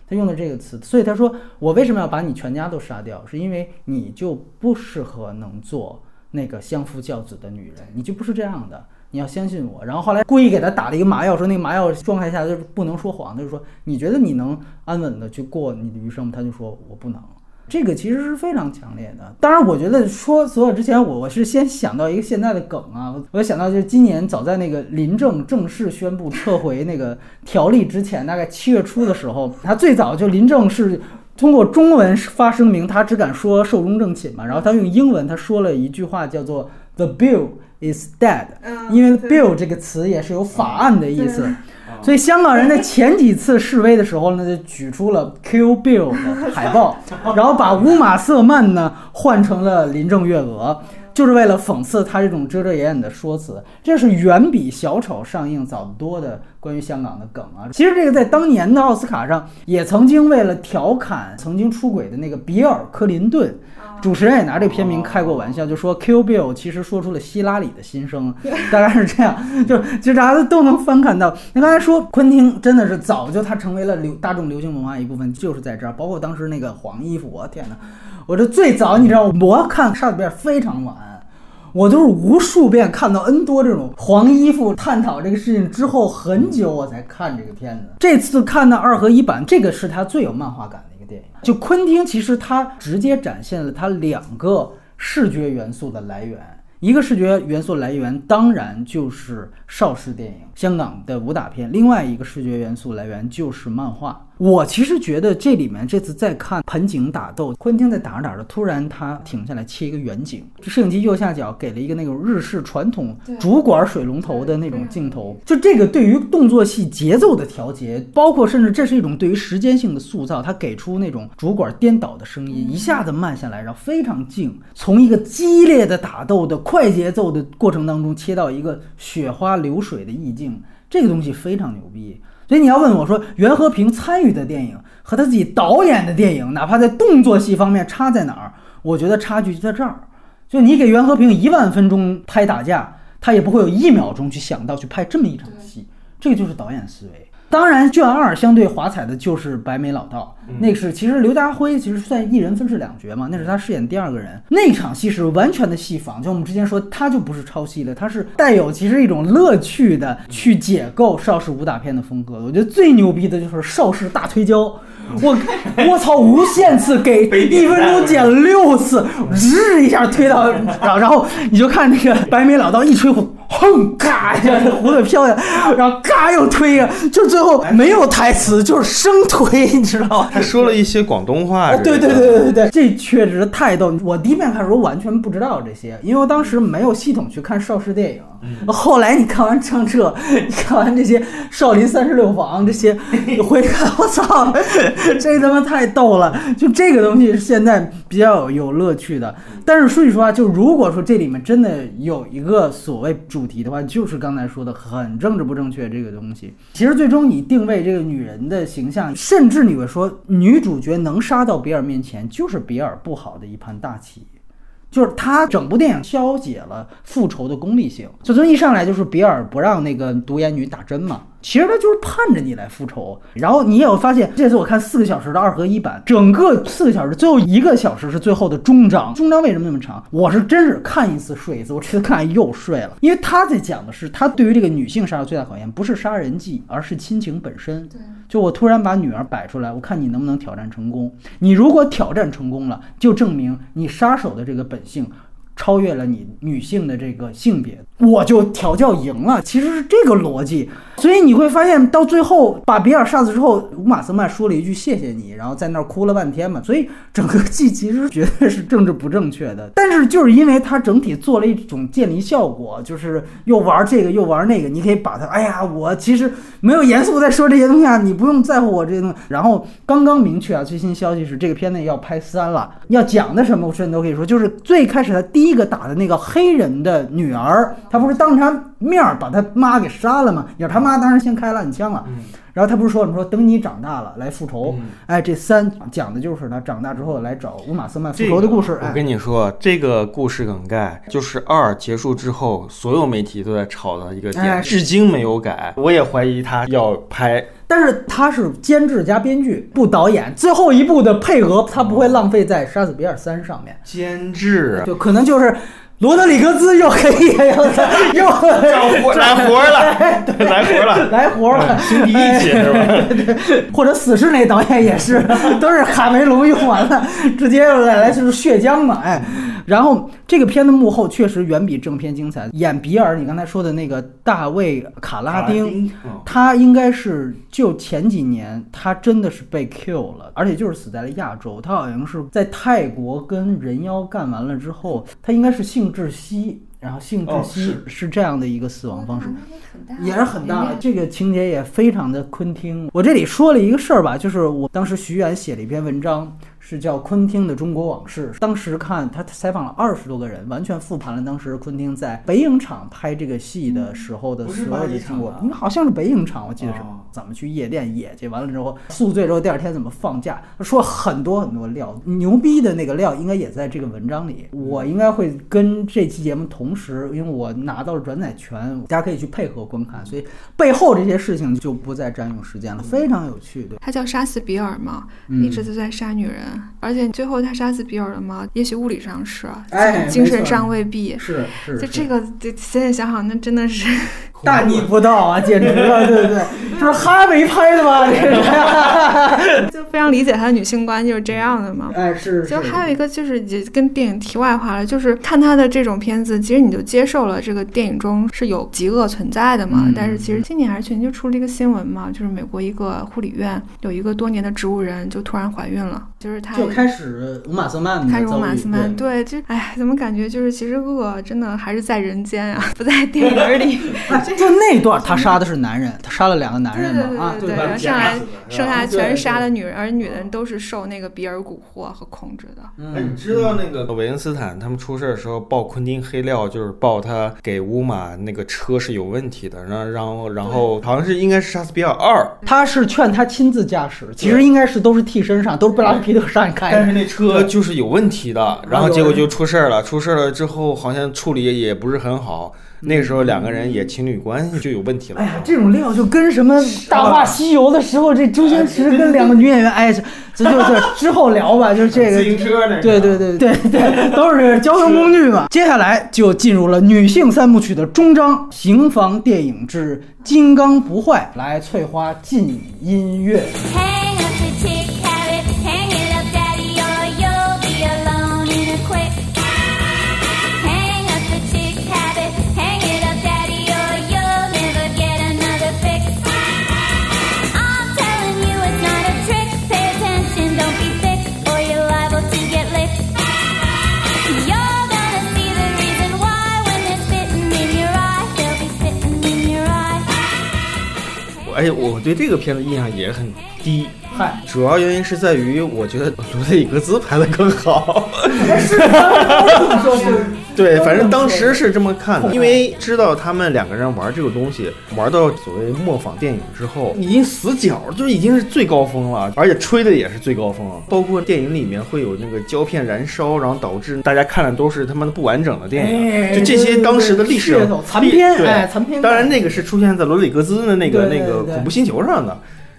他用的这个词，所以他说我为什么要把你全家都杀掉？是因为你就不适合能做那个相夫教子的女人，你就不是这样的。你要相信我。然后后来故意给他打了一个麻药，说那个麻药状态下就是不能说谎，他就说你觉得你能安稳的去过你的余生吗？他就说我不能。这个其实是非常强烈的。当然，我觉得说所有之前，我我是先想到一个现在的梗啊，我想到就是今年早在那个林政正式宣布撤回那个条例之前，大概七月初的时候，他最早就林政是通过中文发声明，他只敢说寿终正寝嘛，然后他用英文他说了一句话叫做 “The bill is dead”，因为 “bill” 这个词也是有法案的意思。所以香港人在前几次示威的时候呢，就举出了 “Kill Bill” 的海报，然后把乌玛瑟曼呢换成了林郑月娥，就是为了讽刺他这种遮遮掩掩的说辞。这是远比小丑上映早得多的关于香港的梗啊！其实这个在当年的奥斯卡上也曾经为了调侃曾经出轨的那个比尔·克林顿。主持人也拿这片名开过玩笑，就说 Q Bill 其实说出了希拉里的心声，大概是这样。就其实大家都能翻看到。那刚才说昆汀真的是早就他成为了流大众流行文化一部分，就是在这儿。包括当时那个黄衣服，我天哪！我这最早你知道，我看杀死比尔非常晚，我都是无数遍看到 N 多这种黄衣服探讨这个事情之后很久我才看这个片子。这次看到二合一版，这个是他最有漫画感。就昆汀，其实他直接展现了他两个视觉元素的来源，一个视觉元素来源当然就是邵氏电影、香港的武打片，另外一个视觉元素来源就是漫画。我其实觉得这里面这次再看盆景打斗，昆汀在打着打着，突然他停下来切一个远景，摄影机右下角给了一个那种日式传统主管水龙头的那种镜头，就这个对于动作戏节奏的调节，包括甚至这是一种对于时间性的塑造，他给出那种主管颠倒的声音，一下子慢下来，然后非常静，从一个激烈的打斗的快节奏的过程当中切到一个雪花流水的意境，这个东西非常牛逼。所以你要问我说，袁和平参与的电影和他自己导演的电影，哪怕在动作戏方面差在哪儿，我觉得差距就在这儿。就你给袁和平一万分钟拍打架，他也不会有一秒钟去想到去拍这么一场戏，这个就是导演思维。当然，卷二相对华彩的就是白眉老道，那个是其实刘家辉其实算一人分饰两角嘛，那是他饰演第二个人。那场戏是完全的戏仿，就我们之前说，他就不是抄袭的，他是带有其实一种乐趣的去解构邵氏武打片的风格。我觉得最牛逼的就是邵氏大推胶。我我操！无限次给 一分钟剪六次，日一下推到，然后然后你就看那个白眉老道一吹胡，哼，嘎一下胡子飘下，然后嘎又推呀，就最后没有台词，就是生推，你知道吗？他说了一些广东话。对对对对对对，这确实太逗。我第一遍看的时候完全不知道这些，因为我当时没有系统去看邵氏电影。后来你看完张彻，你看完这些少林三十六房这些，你回看，我操！这他妈太逗了！就这个东西是现在比较有乐趣的。但是说句实话，就如果说这里面真的有一个所谓主题的话，就是刚才说的很政治不正确这个东西。其实最终你定位这个女人的形象，甚至你会说女主角能杀到比尔面前，就是比尔不好的一盘大棋。就是他整部电影消解了复仇的功利性，就从一上来就是比尔不让那个独眼女打针嘛。其实他就是盼着你来复仇，然后你也会发现，这次我看四个小时的二合一版，整个四个小时最后一个小时是最后的终章。终章为什么那么长？我是真是看一次睡一次，我这次看又睡了。因为他在讲的是他对于这个女性杀手最大考验，不是杀人技，而是亲情本身。对，就我突然把女儿摆出来，我看你能不能挑战成功。你如果挑战成功了，就证明你杀手的这个本性。超越了你女性的这个性别，我就调教赢了。其实是这个逻辑，所以你会发现到最后把比尔杀死之后，乌玛瑟曼说了一句谢谢你，然后在那儿哭了半天嘛。所以整个剧其实绝对是政治不正确的，但是就是因为它整体做了一种渐离效果，就是又玩这个又玩那个，你可以把它，哎呀，我其实没有严肃在说这些东西啊，你不用在乎我这些东西。然后刚刚明确啊，最新消息是这个片子要拍三了，要讲的什么，我甚至都可以说，就是最开始的第一。第一个打的那个黑人的女儿，他不是当着他面把他妈给杀了吗？也是他妈当时先开烂枪了。然后他不是说你说等你长大了来复仇，嗯哎，这三讲的就是他长大之后来找乌玛瑟曼复仇的故事。我哎，跟你说，这个故事梗概就是二结束之后，所有媒体都在炒的一个哎点，至今没有改。我也怀疑他要拍。但是他是监制加编剧，不导演，最后一部的配额他不会浪费在《杀死比尔三》上面，监制就可能就是罗德里格兹又可以又又干活来活了，对，来活了，来活了，兄弟义气是吧？或者死侍那导演也是，都是卡梅隆用完了，直接来来就是血浆嘛，哎。然后这个片的幕后确实远比正片精彩。演比尔，你刚才说的那个大卫卡拉丁，嗯他应该是就前几年，他真的是被 kill 了，而且就是死在了亚洲。他好像是在泰国跟人妖干完了之后，他应该是性窒息，然后性窒息哦是这样的一个死亡方式。也是很大的，这个情节也非常的昆汀。我这里说了一个事儿吧，就是我当时徐远写了一篇文章，是叫《昆汀的中国往事》。当时看他采访了二十多个人，完全复盘了当时昆汀在北影厂拍这个戏的时候的所有的经过应该好像是北影厂，我记得是哦怎么去夜店野去，完了之后宿醉之后第二天怎么放假，他说很多很多料，牛逼的那个料应该也在这个文章里。我应该会跟这期节目同时，因为我拿到了转载权，大家可以去配合观看，所以背后这些事情就不再占用时间了，非常有趣。对，他叫杀死比尔嘛，嗯一直都在杀女人，而且最后他杀死比尔了吗？也许物理上是，哎精神上未必。是是就这个，就现在想想，那真的是 大逆不道啊，简直了，对不对？这是哈维拍的吧？这是，就非常理解他的女性观就是这样的嘛。哎是，就还有一个就是也跟电影题外话了，就是看他的这种片子，其实你就接受了这个电影中是有极恶存在的嘛。嗯但是其实今年还是去年就出了一个新闻嘛，就是美国一个护理院有一个多年的植物人就突然怀孕了，就是他就开始乌玛瑟曼开始遭遇马斯曼，对对，就哎，怎么感觉就是其实恶真的还是在人间啊，不在电影里。哎就那段他杀的是男人，他杀了两个男人嘛啊，对对对，然后上来剩下对全是杀的女人，而女人都是受那个比尔蛊惑和控制的。哎，你知道那个韦恩斯坦他们出事的时候爆昆汀黑料，就是爆他给乌玛那个车是有问题的，然后然后然后好像是应该是杀死比尔二，他是劝他亲自驾驶，其实应该是都是替身上，都是布拉德皮都上去开的。但是那车就是有问题的，然后结果就出事儿了。出事儿了之后，好像处理也不是很好。那个时候两个人也情侣关系就有问题了。哎呀，这种料就跟什么《大话西游》的时候，这周星驰跟两个女演员，哎，这这就是之后聊吧，就是这个自行车那个对对对对对，都是交通工具嘛。接下来就进入了女性三部曲的终章——刑房电影之《金刚不坏》。来，翠花进音乐。我对这个片子印象也很低。嗨，主要原因是在于，我觉得罗德里格兹拍的更好。对，反正当时是这么看的，因为知道他们两个人玩这个东西，玩到所谓模仿电影之后，已经死角就已经是最高峰了，而且吹的也是最高峰。包括电影里面会有那个胶片燃烧，然后导致大家看的都是他妈的不完整的电哎影，就这些当时的历史残片对哎残片当然那个是出现在罗德里格兹的那个那个恐怖星球上的。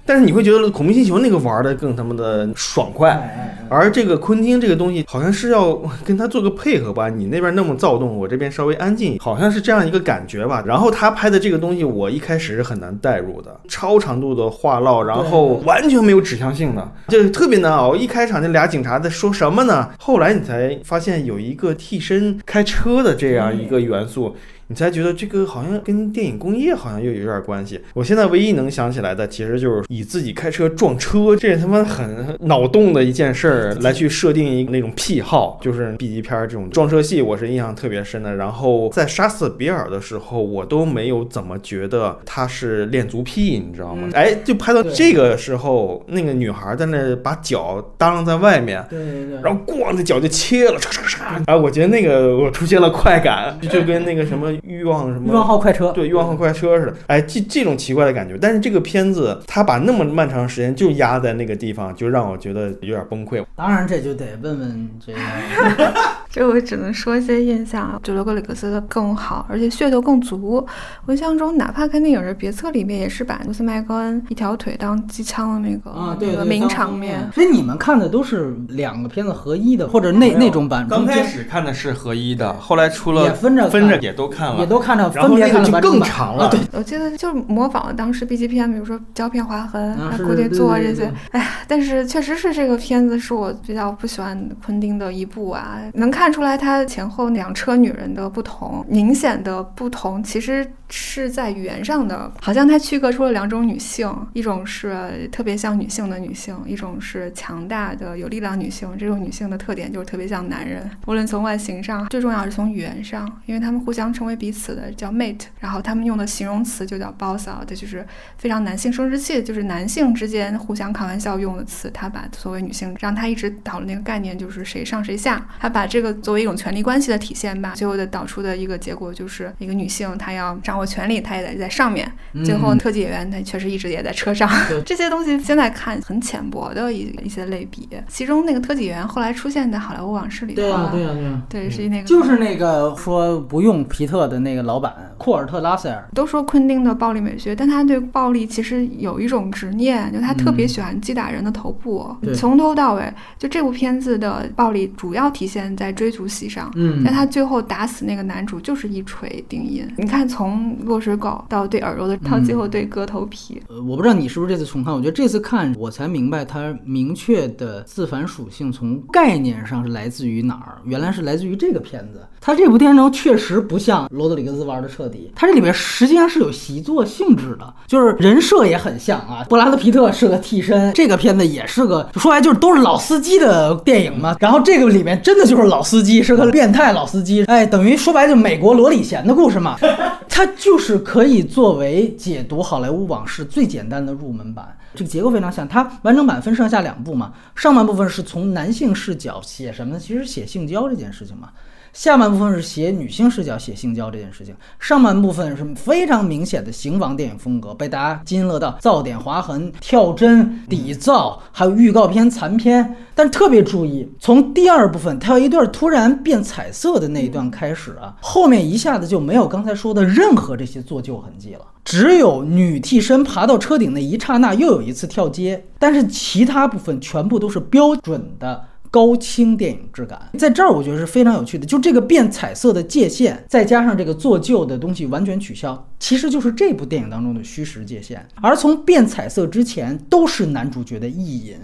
但是你会觉得恐怖星球那个玩的更他妈的爽快，而这个昆汀这个东西好像是要跟他做个配合吧，你那边那么躁动，我这边稍微安静，好像是这样一个感觉吧。然后他拍的这个东西，我一开始是很难代入的，超长度的话唠，然后完全没有指向性的，就是特别难熬。一开场那俩警察在说什么呢？后来你才发现有一个替身开车的这样一个元素。你才觉得这个好像跟电影工业好像又有点关系。我现在唯一能想起来的，其实就是以自己开车撞车，这他妈很脑洞的一件事儿，来去设定一个那种癖好，就是 B 级片儿这种撞车戏，我是印象特别深的。然后在杀死比尔的时候，我都没有怎么觉得他是恋足癖，你知道吗？哎，就拍到这个时候，那个女孩在那把脚耷拉在外面，对对对，然后咣，那脚就切了，唰唰唰！哎，我觉得那个我出现了快感，就就跟那个什么欲望什么欲望号快车，对，欲望号快车似的，哎，这这种奇怪的感觉。但是这个片子，他把那么漫长时间就压在那个地方，就让我觉得有点崩溃。当然这就得问问这个，这我只能说一些印象啊，就罗格里格斯的更好，而且噱头更足。我印象中，哪怕看电影《的别册》里面，也是把卢斯麦高恩一条腿当机枪的那个、啊，对对，那个名场面。所以你们看的都是两个片子合一的，或者那那种版，刚开始看的是合一的，后来出了也分着分着也都看了，也都看着，然后分别看了那个就更长了。我记得就是模仿了当时 B 级片，比如说胶片划痕、啊是固定做这些。哎呀，但是确实是这个片子是我比较不喜欢昆汀的一部啊，能看出来他前后两车女人的不同，明显的不同。其实是在语言上的，好像他区隔出了两种女性，一种是特别像女性的女性，一种是强大的有力量女性。这种女性的特点就是特别像男人，无论从外形上，最重要是从语言上，因为他们互相称为彼此的叫 mate，然后他们用的形容词就叫 boss out，就是非常男性生殖器，就是男性之间互相开玩笑用的词。他把作为女性，让他一直导的那个概念就是谁上谁下，他把这个作为一种权力关系的体现吧。最后的导出的一个结果就是一个女性她要掌握权力，他也得在上面。最后嗯特技演员他确实一直也在车上，这些东西现在看很浅薄的一一些类比。其中那个特技演员后来出现在《好莱坞往事》里头对啊啊，对啊对啊，对是那个就是那个说不用皮特的那个老板库尔特拉塞尔，都说昆汀的暴力美学，但他对暴力其实有一种执念，就他特别喜欢击打人的头部，从头到尾，就这部片子的暴力主要体现在追逐戏上。嗯但他最后打死那个男主就是一锤定音。你看，从落水狗到对耳朵的，到最后对割头皮，呃，我不知道你是不是这次重看，我觉得这次看我才明白它明确的自反属性从概念上是来自于哪儿，原来是来自于这个片子。它这部电影中确实不像罗德里格斯玩的彻底，它这里边实际上是有习作性质的，就是人设也很像啊。布拉德皮特是个替身，这个片子也是个说白就是都是老司机的电影嘛。然后这个里面真的就是老司机，是个变态老司机，哎，等于说白就美国罗里贤的故事嘛。他就是可以作为解读好莱坞往事最简单的入门版。这个结构非常像，它完整版分上下两部嘛，上半部分是从男性视角写什么？其实写性交这件事情嘛。下半部分是写女性视角写性交这件事情，上半部分是非常明显的刑房电影风格，被大家津津乐道，噪点、划痕、跳帧、底噪，还有预告片残片。但特别注意，从第二部分它有一段突然变彩色的那一段开始啊，后面一下子就没有刚才说的任何这些做旧痕迹了，只有女替身爬到车顶那一刹那又有一次跳接，但是其他部分全部都是标准的。高清电影质感，在这儿我觉得是非常有趣的。就这个变彩色的界限，再加上这个做旧的东西完全取消，其实就是这部电影当中的虚实界限。而从变彩色之前，都是男主角的意淫。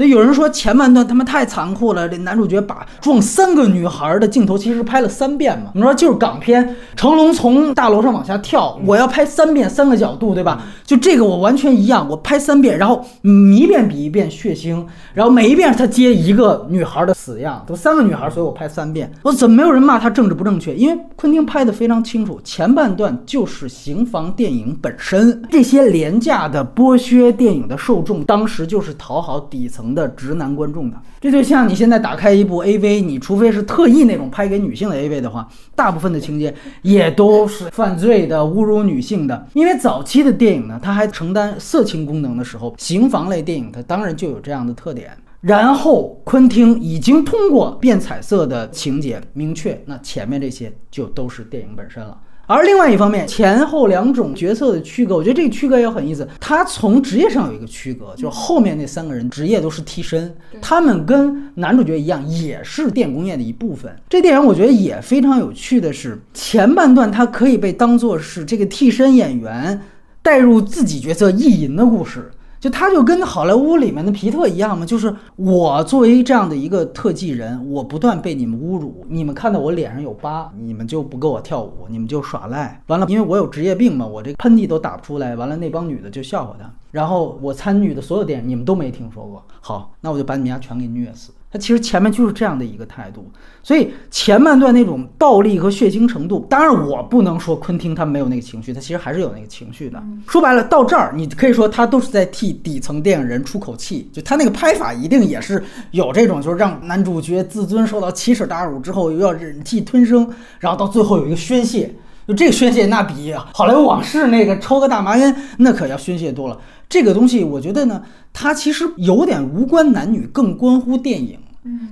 所以有人说前半段他妈太残酷了，这男主角把撞三个女孩的镜头其实拍了三遍嘛。你说就是港片，成龙从大楼上往下跳，我要拍三遍三个角度，对吧？就这个我完全一样，我拍三遍，然后嗯一遍比一遍血腥，然后每一遍他接一个女孩的死样，都三个女孩，所以我拍三遍。我怎么没有人骂他政治不正确？因为昆汀拍的非常清楚，前半段就是刑房电影本身，这些廉价的剥削电影的受众，当时就是讨好底层的直男观众的。这就像你现在打开一部 AV，你除非是特意那种拍给女性的 AV 的话，大部分的情节也都是犯罪的、侮辱女性的。因为早期的电影呢，它还承担色情功能的时候，刑房类电影它当然就有这样的特点。然后，昆汀已经通过变彩色的情节明确，那前面这些就都是电影本身了。而另外一方面，前后两种角色的区隔，我觉得这个区隔也很意思。他从职业上有一个区隔，就是后面那三个人职业都是替身，他们跟男主角一样，也是电影工业的一部分。这电影我觉得也非常有趣的是，前半段它可以被当做是这个替身演员带入自己角色意淫的故事。就他就跟好莱坞里面的皮特一样嘛，就是我作为这样的一个特技人，我不断被你们侮辱，你们看到我脸上有疤，你们就不给我跳舞，你们就耍赖。完了，因为我有职业病嘛，我这喷嚏都打不出来。完了，那帮女的就笑话他。然后我参与的所有电影你们都没听说过，好，那我就把你们家全给虐死。他其实前面就是这样的一个态度，所以前半段那种暴力和血腥程度，当然我不能说昆汀他没有那个情绪，他其实还是有那个情绪的。说白了，到这儿你可以说他都是在替底层电影人出口气，就他那个拍法一定也是有这种，就是让男主角自尊受到奇耻大辱之后，又要忍气吞声，然后到最后有一个宣泄。就这个宣泄，那比好莱坞往事那个抽个大麻烟那可要宣泄多了。这个东西，我觉得呢，它其实有点无关男女，更关乎电影。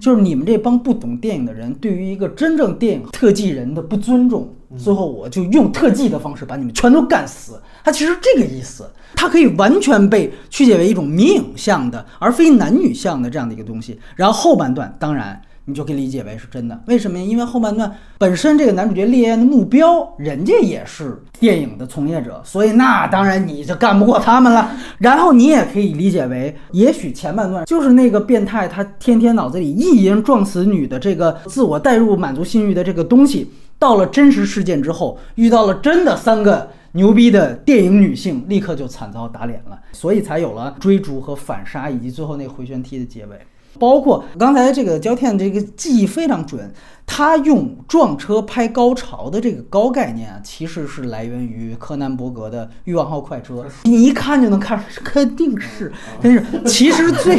就是你们这帮不懂电影的人，对于一个真正电影特技人的不尊重，最后我就用特技的方式把你们全都干死。它其实这个意思，它可以完全被曲解为一种迷影像的，而非男女像的这样的一个东西。然后后半段，当然你就可以理解为是真的。为什么？因为后半段本身这个男主角烈焰的目标，人家也是电影的从业者，所以那当然你就干不过他们了。然后你也可以理解为，也许前半段就是那个变态，他天天脑子里意淫撞死女的这个自我代入满足性欲的这个东西，到了真实事件之后，遇到了真的三个。牛逼的电影女性立刻就惨遭打脸了，所以才有了追逐和反杀，以及最后那回旋踢的结尾。包括刚才这个焦天这个记忆非常准，他用撞车拍高潮的这个高概念啊，其实是来源于柯南伯格的《欲望号快车》，你一看就能看出来，肯定是，真是。其实最，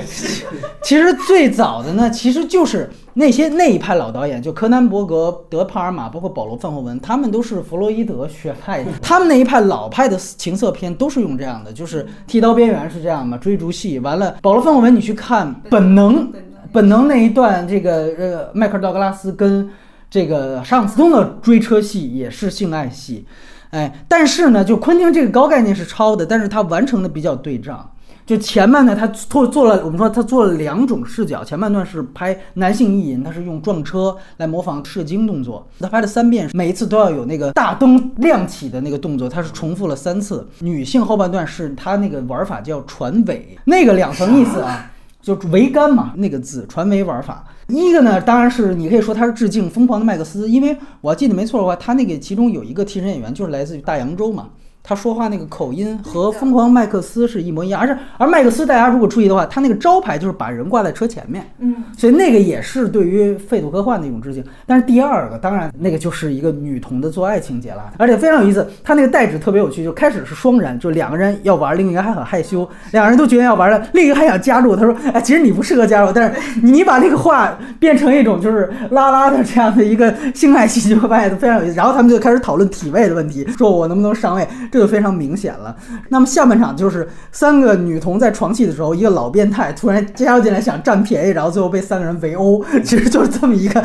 其实最早的呢，其实就是那些那一派老导演，就柯南伯格、德帕尔玛，包括保罗范霍文，他们都是弗洛伊德学派，他们那一派老派的情色片都是用这样的，就是剃刀边缘是这样嘛，追逐戏，完了保罗范霍文你去看本能。本能那一段，这个呃，迈克尔道格拉斯跟这个沙朗斯通的追车戏也是性爱戏，哎，但是呢，就昆汀这个高概念是抄的，但是他完成的比较对仗。就前半段他做做了，我们说他做了两种视角，前半段是拍男性意淫，他是用撞车来模仿射精动作，他拍了三遍，每一次都要有那个大灯亮起的那个动作，他是重复了三次。女性后半段是他那个玩法叫船尾，那个两层意思啊。就桅杆嘛，那个字传媒玩法。一个呢，当然是你可以说他是致敬《疯狂的麦克斯》，因为我记得没错的话，他那个其中有一个替身演员就是来自于大洋洲嘛。他说话那个口音和疯狂麦克斯是一模一样，而且而麦克斯大家如果注意的话，他那个招牌就是把人挂在车前面，嗯，所以那个也是对于废土科幻的一种致敬。但是第二个当然那个就是一个女童的做爱情节了，而且非常有意思，他那个代指特别有趣，就开始是双人，就两个人要玩，另一个还很害羞，两个人都决定要玩了，另一个还想加入，他说，哎，其实你不适合加入，但是你把那个话变成一种就是拉拉的这样的一个性爱戏，就会发现非常有意思。然后他们就开始讨论体位的问题，说我能不能上位，这个非常明显了。那么下半场就是三个女童在床戏的时候，一个老变态突然加入进来想占便宜，然后最后被三个人围殴，其实就是这么一个，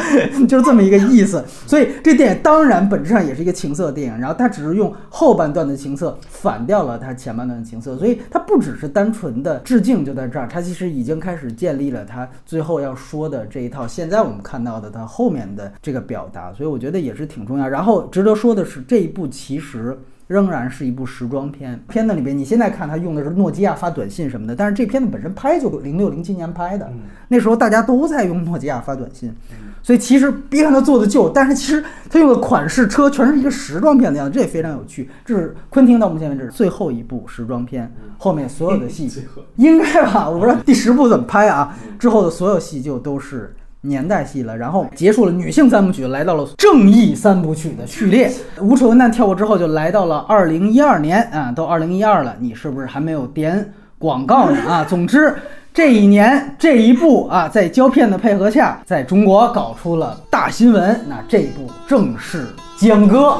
就是这么一个意思。所以这电影当然本质上也是一个情色电影，然后它只是用后半段的情色反掉了它前半段的情色，所以它不只是单纯的致敬就在这儿，它其实已经开始建立了它最后要说的这一套。现在我们看到的它后面的这个表达，所以我觉得也是挺重要。然后值得说的是，这一部其实。仍然是一部时装片，片子里边你现在看他用的是诺基亚发短信什么的，但是这片子本身拍就零六零七年拍的，那时候大家都在用诺基亚发短信，所以其实别看它做的旧，但是其实它用的款式车全是一个时装片的样子，这也非常有趣。这是昆汀到目前为止最后一部时装片，后面所有的戏 应该吧，我不知道第十部怎么拍啊，之后的所有戏就都是。年代戏了，然后结束了女性三部曲，来到了正义三部曲的序列。无耻混蛋跳过之后，就来到了二零一二年啊，都二零一二了，你是不是还没有点广告呢啊？总之，这一年这一部啊，在胶片的配合下，在中国搞出了大新闻。那这一部正是江歌。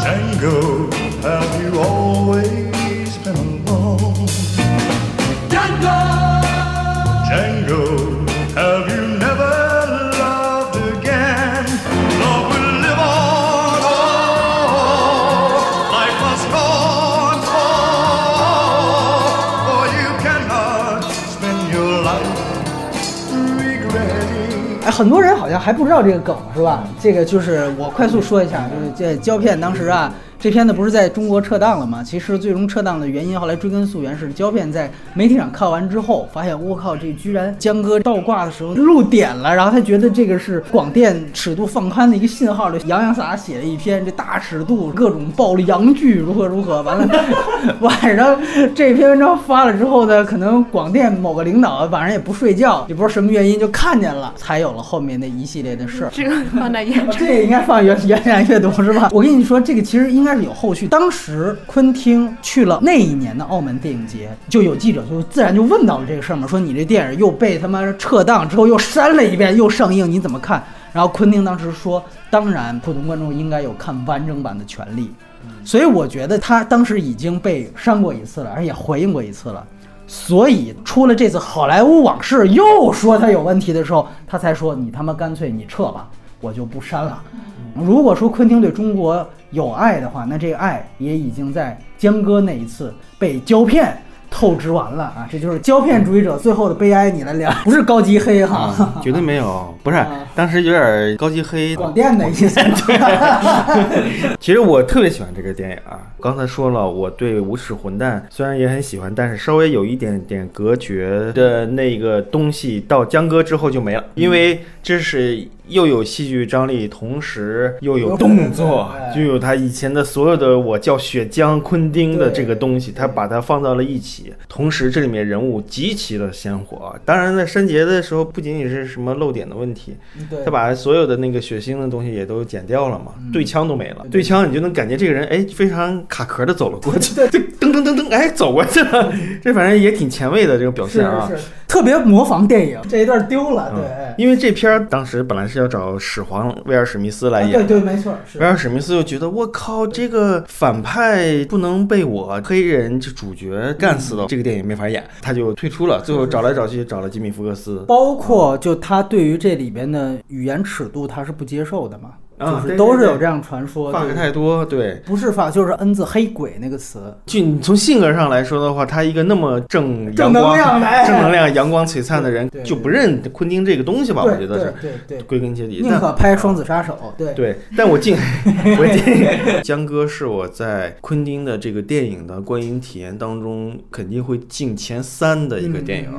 Django, have you always been alone? Django, 很多人好像还不知道这个梗是吧？这个就是我快速说一下，就是这胶片当时啊，这片子不是在中国撤档了吗？其实最终撤档的原因，后来追根溯源是胶片在媒体上看完之后，发现我靠，这居然江哥倒挂的时候露点了，然后他觉得这个是广电尺度放宽的一个信号，就洋洋洒洒写了一篇这大尺度各种暴力洋剧如何如何，完了 晚上这篇文章发了之后呢，可能广电某个领导晚上也不睡觉，也不知道什么原因就看见了，才有了后面那一系列的事儿。这个放在眼中。这也应该放原原来阅读是吧？我跟你说，这个其实应该是有后续。当时昆汀去了那一年的澳门电影节，就有记者就自然就问到了这个事儿嘛，说你这电影又被他妈撤档之后又删了一遍，又上映，你怎么看？然然后昆汀当时说，当然普通观众应该有看完整版的权利，所以我觉得他当时已经被删过一次了，而且回应过一次了。所以出了这次《好莱坞往事》又说他有问题的时候，他才说你他妈干脆你撤吧，我就不删了。如果说昆汀对中国有爱的话，那这个爱也已经在江歌那一次被胶片透支完了啊！这就是胶片主义者最后的悲哀。你来聊，不是高级黑哈，啊，绝对没有，不是，当时有点高级黑。广电的意思。其实我特别喜欢这个电影啊，刚才说了，我对《无耻混蛋》虽然也很喜欢，但是稍微有一点点隔绝的那个东西，到江歌之后就没了，因为这是又有戏剧张力，同时又有动作，就有他以前的所有的我叫血浆昆汀的这个东西，他把它放到了一起，同时这里面人物极其的鲜活。当然，在删节的时候，不仅仅是什么漏点的问题，他把所有的那个血腥的东西也都剪掉了嘛，对枪都没了，对。枪你就能感觉这个人哎非常卡壳的走了过去，就噔噔噔噔哎走过去了，这反正也挺前卫的这个表现啊。是，特别模仿电影。这一段丢了，嗯对，因为这片儿当时本来是要找始皇威尔史密斯来演，啊对对，没错，是威尔史密斯就觉得我靠，这个反派不能被我黑人这主角干死的，这个电影没法演，他就退出了。最后找来找去找了吉米福克斯，包括就他对于这里边的语言尺度，他是不接受的嘛，就是都是有这样传说，，bug 太多，对。不是发，就是 N 字黑鬼那个词，就你从性格上来说的话，他一个那么正正能阳光、量正能量、阳光璀璨的人就不认昆汀这个东西吧？我觉得是对对对归根结底。宁但可拍双子杀手，对对，但我敬 我进江哥是我在昆汀的这个电影的观影体验当中肯定会进前三的一个电影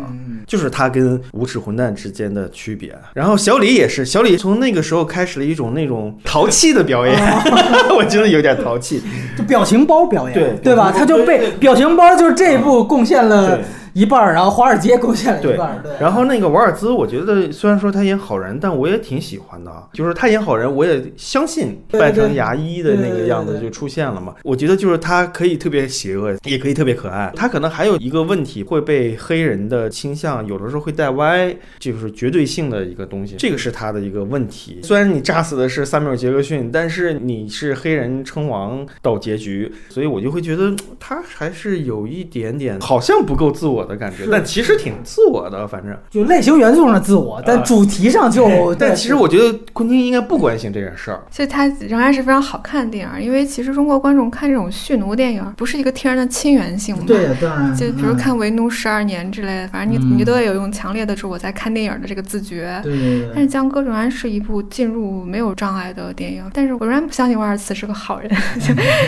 就是他跟《无耻混蛋》之间的区别，然后小李也是，小李从那个时候开始了一种那种淘气的表演，我觉得有点淘气。就表情包表演，对对吧？他就被表情包就是这一部贡献了对一半儿，然后华尔街贡献了一对半儿，对。然后那个瓦尔兹，我觉得虽然说他演好人，但我也挺喜欢的啊。就是他演好人，我也相信扮成牙医的那个样子就出现了嘛。我觉得就是他可以特别邪恶，也可以特别可爱。他可能还有一个问题会被黑人的倾向有的时候会带歪，就是绝对性的一个东西，这个是他的一个问题。虽然你炸死的是萨缪尔杰克逊，但是你是黑人称王到结局，所以我就会觉得他还是有一点点好像不够自我的感觉，但其实挺自我的，反正。就类型元素上的自我，但主题上就，啊但其实我觉得昆汀应该不关心这件事儿。所以它仍然是非常好看的电影，因为其实中国观众看这种蓄奴电影，不是一个天然的亲缘性嘛。对，当然，就比如嗯看《为奴十二年》之类的，反正你、嗯你都要有用强烈的是我在看电影的这个自觉。对对对但是江歌仍然是一部进入没有障碍的电影，但是我仍然不相信瓦尔茨是个好人，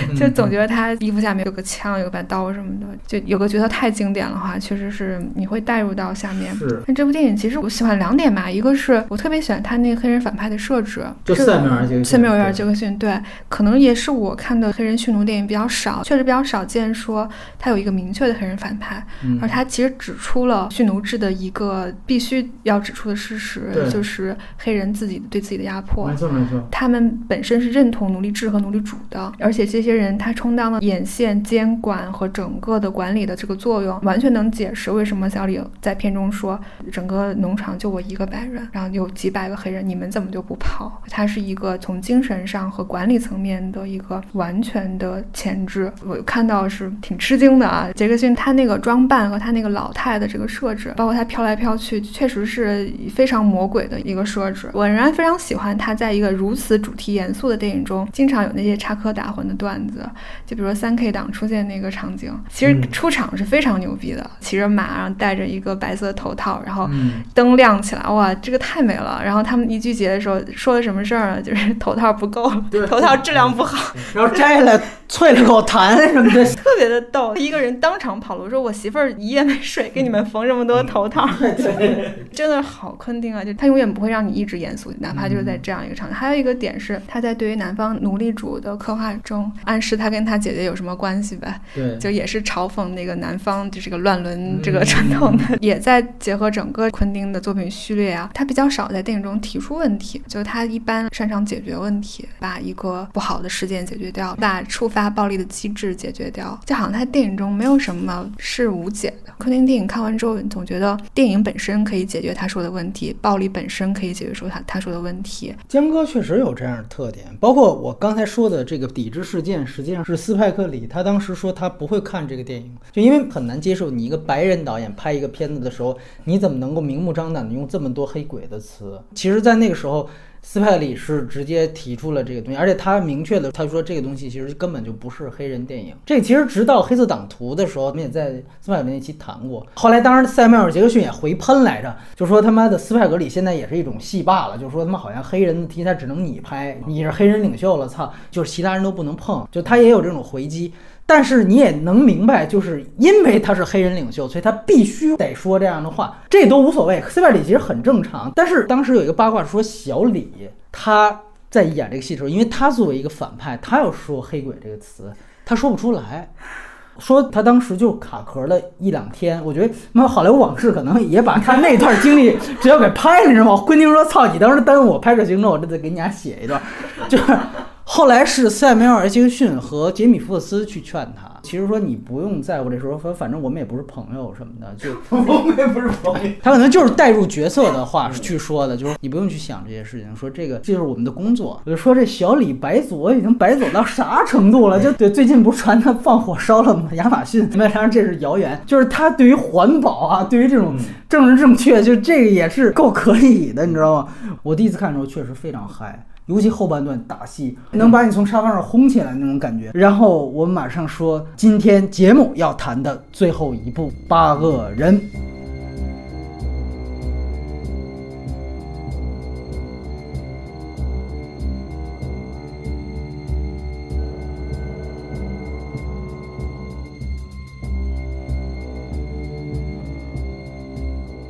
嗯就 就总觉得他衣服下面有个枪，有把刀什么的，就有个角色太经典了话，确实是你会带入到下面。是但这部电影其实我喜欢两点吧，一个是我特别喜欢他那个黑人反派的设置，这就塞缪尔杰克逊塞缪尔杰克逊，对，可能也是我看的黑人蓄奴电影比较少，确实比较少见说他有一个明确的黑人反派，嗯而他其实指出了蓄奴制的一个必须要指出的事实，就是黑人自己对自己的压迫没。错没错，他们本身是认同奴隶制和奴隶主的，而且这些人他充当了眼线、监管和整个的管理的这个作用，完全能解释为什么小李在片中说整个农场就我一个白人，然后有几百个黑人，你们怎么就不跑？他是一个从精神上和管理层面的一个完全的钳制。我看到是挺吃惊的啊，杰克逊他那个装扮和他那个老态的这个设置，包括他飘来飘去，确实是非常魔鬼的一个设置。我仍然非常喜欢他在一个如此主题严肃的电影中，经常有那些插科打诨的段子，就比如说三 K 党出现那个场景，其实出场是非常牛逼的，骑着马，然后戴着一个白色头套，然后嗯灯亮起来，哇，这个太美了。然后他们一聚集的时候说的什么事儿呢？就是头套不够，头套质量不好，然后摘下来啐了口痰什么的，特别的逗。一个人当场跑了，我说我媳妇儿一夜没睡，给你们缝这么多头套，真的好昆汀啊！就他永远不会让你一直严肃，哪怕就是在这样一个场景。还有一个点是，他在对于南方奴隶主的刻画中，暗示他跟他姐姐有什么关系呗？对就也是嘲讽那个南方就是个乱伦这个传统的，也在结合整个昆汀的作品序列啊，他比较少在电影中提出问题，就他一般擅长解决问题，把一个不好的事件解决掉，把触发发暴力的机制解决掉，就好像他电影中没有什么是无解的。昆汀电影看完之后，总觉得电影本身可以解决他说的问题，暴力本身可以解决说他他说的问题。江哥确实有这样的特点，包括我刚才说的这个抵制事件，实际上是斯派克里他当时说他不会看这个电影，就因为很难接受你一个白人导演拍一个片子的时候，你怎么能够明目张胆的用这么多黑鬼的词？其实，在那个时候。斯派里是直接提出了这个东西，而且他明确的他说这个东西其实根本就不是黑人电影。这其实直到黑色党徒的时候，我们也在斯派里那期谈过。后来当然塞缪尔杰克逊也回喷来着，就说他妈的斯派格里现在也是一种戏霸了，就说他妈好像黑人的题材只能你拍，你是黑人领袖了，操，就是其他人都不能碰，就他也有这种回击。但是你也能明白，就是因为他是黑人领袖，所以他必须得说这样的话，这都无所谓。斯派里其实很正常。但是当时有一个八卦说，小李他在演这个戏的时候，因为他作为一个反派，他要说“黑鬼”这个词，他说不出来，说他当时就卡壳了一两天。我觉得那好莱坞往事可能也把他那段经历直接给拍了，你知道吗？昆汀说：“操，你当时耽误我拍摄行程，我这得给你俩写一段。”就是后来是塞缪尔·杰克逊和杰米·福克斯去劝他。其实说你不用在乎这时候，说反正我们也不是朋友什么的，就我们也不是朋友。他可能就是带入角色的话去说的，就是你不用去想这些事情，说这个这就是我们的工作。我就说这小李白左已经白左到啥程度了？就对，最近不是传他放火烧了吗亚马逊？当然这是谣言，就是他对于环保啊，对于这种政治正确，就这个也是够可以的，你知道吗？我第一次看的时候确实非常嗨。尤其后半段打戏，能把你从沙发上轰起来那种感觉。然后我们马上说今天节目要谈的最后一部《八恶人》。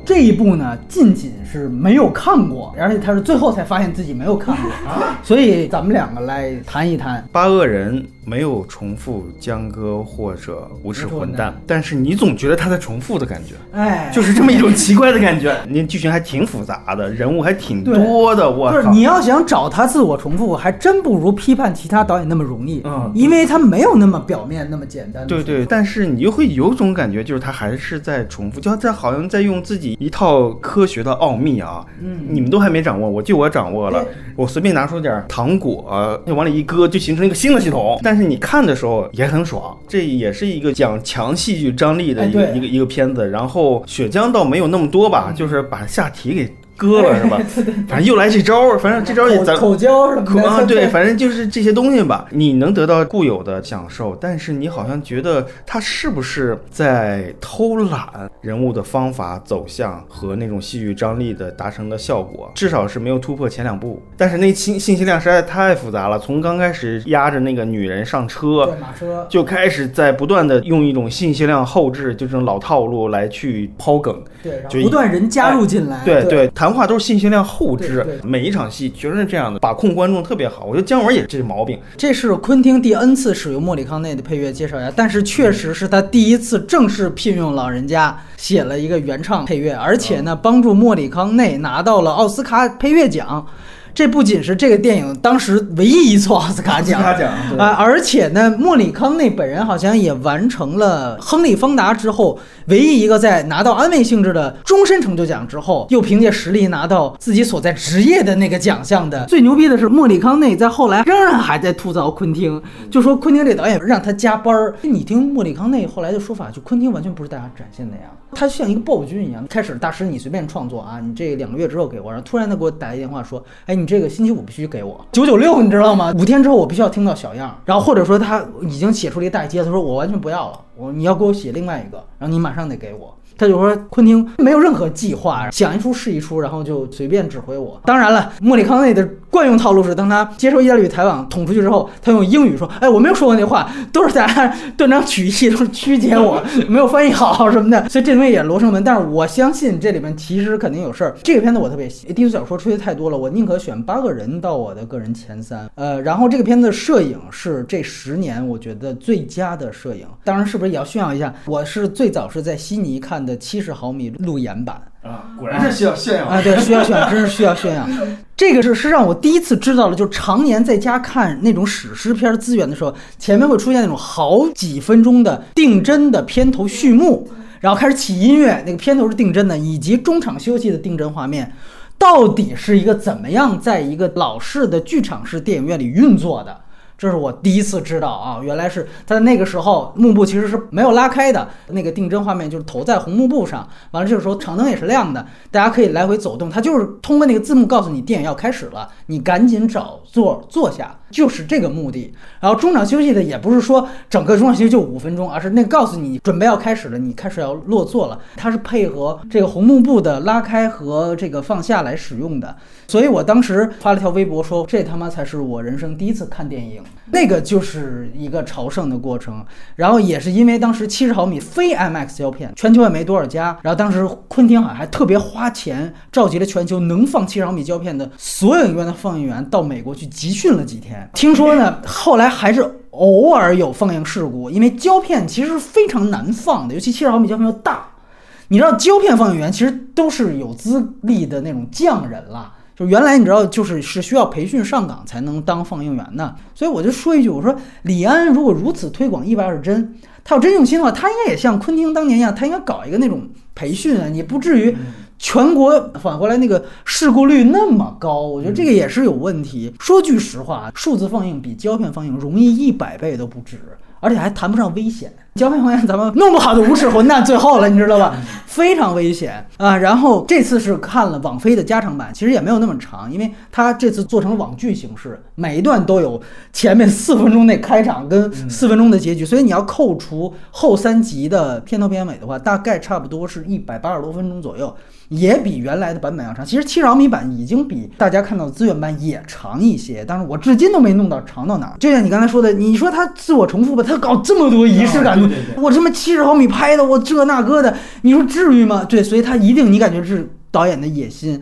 这一部呢，近锦是没有看过，而且他是最后才发现自己没有看过，所以咱们两个来谈一谈。八恶人没有重复江歌或者无耻混蛋，但是你总觉得他在重复的感觉，哎，就是这么一种奇怪的感觉。你剧情还挺复杂的，人物还挺多的，我就是！你要想找他自我重复，还真不如批判其他导演那么容易，嗯因为他没有那么表面那么简单。对对，但是你又会有种感觉，就是他还是在重复，就在好像在用自己一套科学的奥秘啊，嗯你们都还没掌握，我就我掌握了对，我随便拿出点糖果，就往里一搁，就形成一个新的系统。但是你看的时候也很爽，这也是一个讲强戏剧张力的一个、哎一个一个片子。然后血浆倒没有那么多吧，就是把下体给割了是吧？反正又来这招儿，反正这招儿也咱口口交什么啊，对，反正就是这些东西吧，你能得到固有的享受，但是你好像觉得他是不是在偷懒人物的方法走向和那种戏剧张力的达成的效果，至少是没有突破前两部。但是那信信息量实在太复杂了，从刚开始压着那个女人上车，马车。就开始在不断的用一种信息量后置，就这种老套路来去抛梗。对，然后就不断人加入进来。对对，谈话都是信息量后置对对，每一场戏全是这样的，把控观众特别好。我觉得姜文也是这毛病。这是昆汀第 N 次使用莫里康内的配乐，介绍一下。但是确实是他第一次正式聘用老人家写了一个原唱配乐，而且呢，帮助莫里康内拿到了奥斯卡配乐奖。这不仅是这个电影当时唯一一次奥斯卡奖，奥斯卡奖对啊，而且呢，莫里康内本人好像也完成了亨利·方达之后唯一一个在拿到安慰性质的终身成就奖之后，又凭借实力拿到自己所在职业的那个奖项的。最牛逼的是，莫里康内在后来仍然还在吐槽昆汀，就说昆汀这导演让他加班儿。你听莫里康内后来的说法，就昆汀完全不是大家展现那样，他像一个暴君一样。开始大师你随便创作啊，你这两个月之后给我，然后突然他给我打一电话说，哎，你这个星期五必须给我九九六，你知道吗？五天之后我必须要听到小样，然后或者说他已经写出了一个大接，他说我完全不要了，我你要给我写另外一个，然后你马上得给我。他就说昆汀没有任何计划，想一出是一出，然后就随便指挥我。当然了，莫里康内的惯用套路是，当他接受意大利语采访捅出去之后，他用英语说：“哎，我没有说过那话，都是大家断章取义，都是曲解我，没有翻译好什么的。”所以这东西也罗生门。但是我相信这里面其实肯定有事儿。这个片子我特别喜，低俗小说吹的太多了，我宁可选八个人到我的个人前三。呃，然后这个片子摄影是这十年我觉得最佳的摄影。当然，是不是也要炫耀一下？我是最早是在悉尼看的七十毫米路演版。啊，果然是需要炫耀啊，对，需要炫耀，真是需要炫耀。这个是是让我第一次知道了，就常年在家看那种史诗片资源的时候，前面会出现那种好几分钟的定帧的片头序幕，然后开始起音乐，那个片头是定帧的，以及中场休息的定帧画面，到底是一个怎么样在一个老式的剧场式电影院里运作的？这是我第一次知道啊，原来是他那个时候幕布其实是没有拉开的，那个定帧画面就是投在红幕布上，完了这个时候长灯也是亮的，大家可以来回走动，它就是通过那个字幕告诉你电影要开始了，你赶紧找座坐下，就是这个目的。然后中场休息的也不是说整个中场休息就五分钟，而是那告诉你准备要开始了，你开始要落座了，它是配合这个红幕布的拉开和这个放下来使用的。所以我当时发了条微博说，这他妈才是我人生第一次看电影，那个就是一个朝圣的过程。然后也是因为当时七十毫米非 IMAX 胶片全球也没多少家，然后当时昆汀好像还特别花钱召集了全球能放七十毫米胶片的所有影院的放映员到美国去集训了几天。听说呢，后来还是偶尔有放映事故，因为胶片其实非常难放的，尤其七十毫米胶片又大。你知道胶片放映员其实都是有资历的那种匠人了。就原来你知道，就是是需要培训上岗才能当放映员的，所以我就说一句，我说李安如果如此推广一百二十帧，他要真用心的话，他应该也像昆汀当年一样，他应该搞一个那种培训啊，你不至于全国反过来那个事故率那么高，我觉得这个也是有问题。说句实话，数字放映比胶片放映容易一百倍都不止。而且还谈不上危险，胶片放映咱们弄不好就无耻混蛋最后了，你知道吧？非常危险啊！然后这次是看了网飞的加长版，其实也没有那么长，因为它这次做成网剧形式，每一段都有前面四分钟内开场跟四分钟的结局，所以你要扣除后三集的片头片尾的话，大概差不多是一百八十多分钟左右。也比原来的版本要长，其实七十毫米版已经比大家看到的资源版也长一些，但是我至今都没弄到长到哪儿。就像你刚才说的，你说他自我重复吧，他搞这么多仪式感，我这么七十毫米拍的，我这那个的，你说至于吗？对，所以他一定你感觉是导演的野心。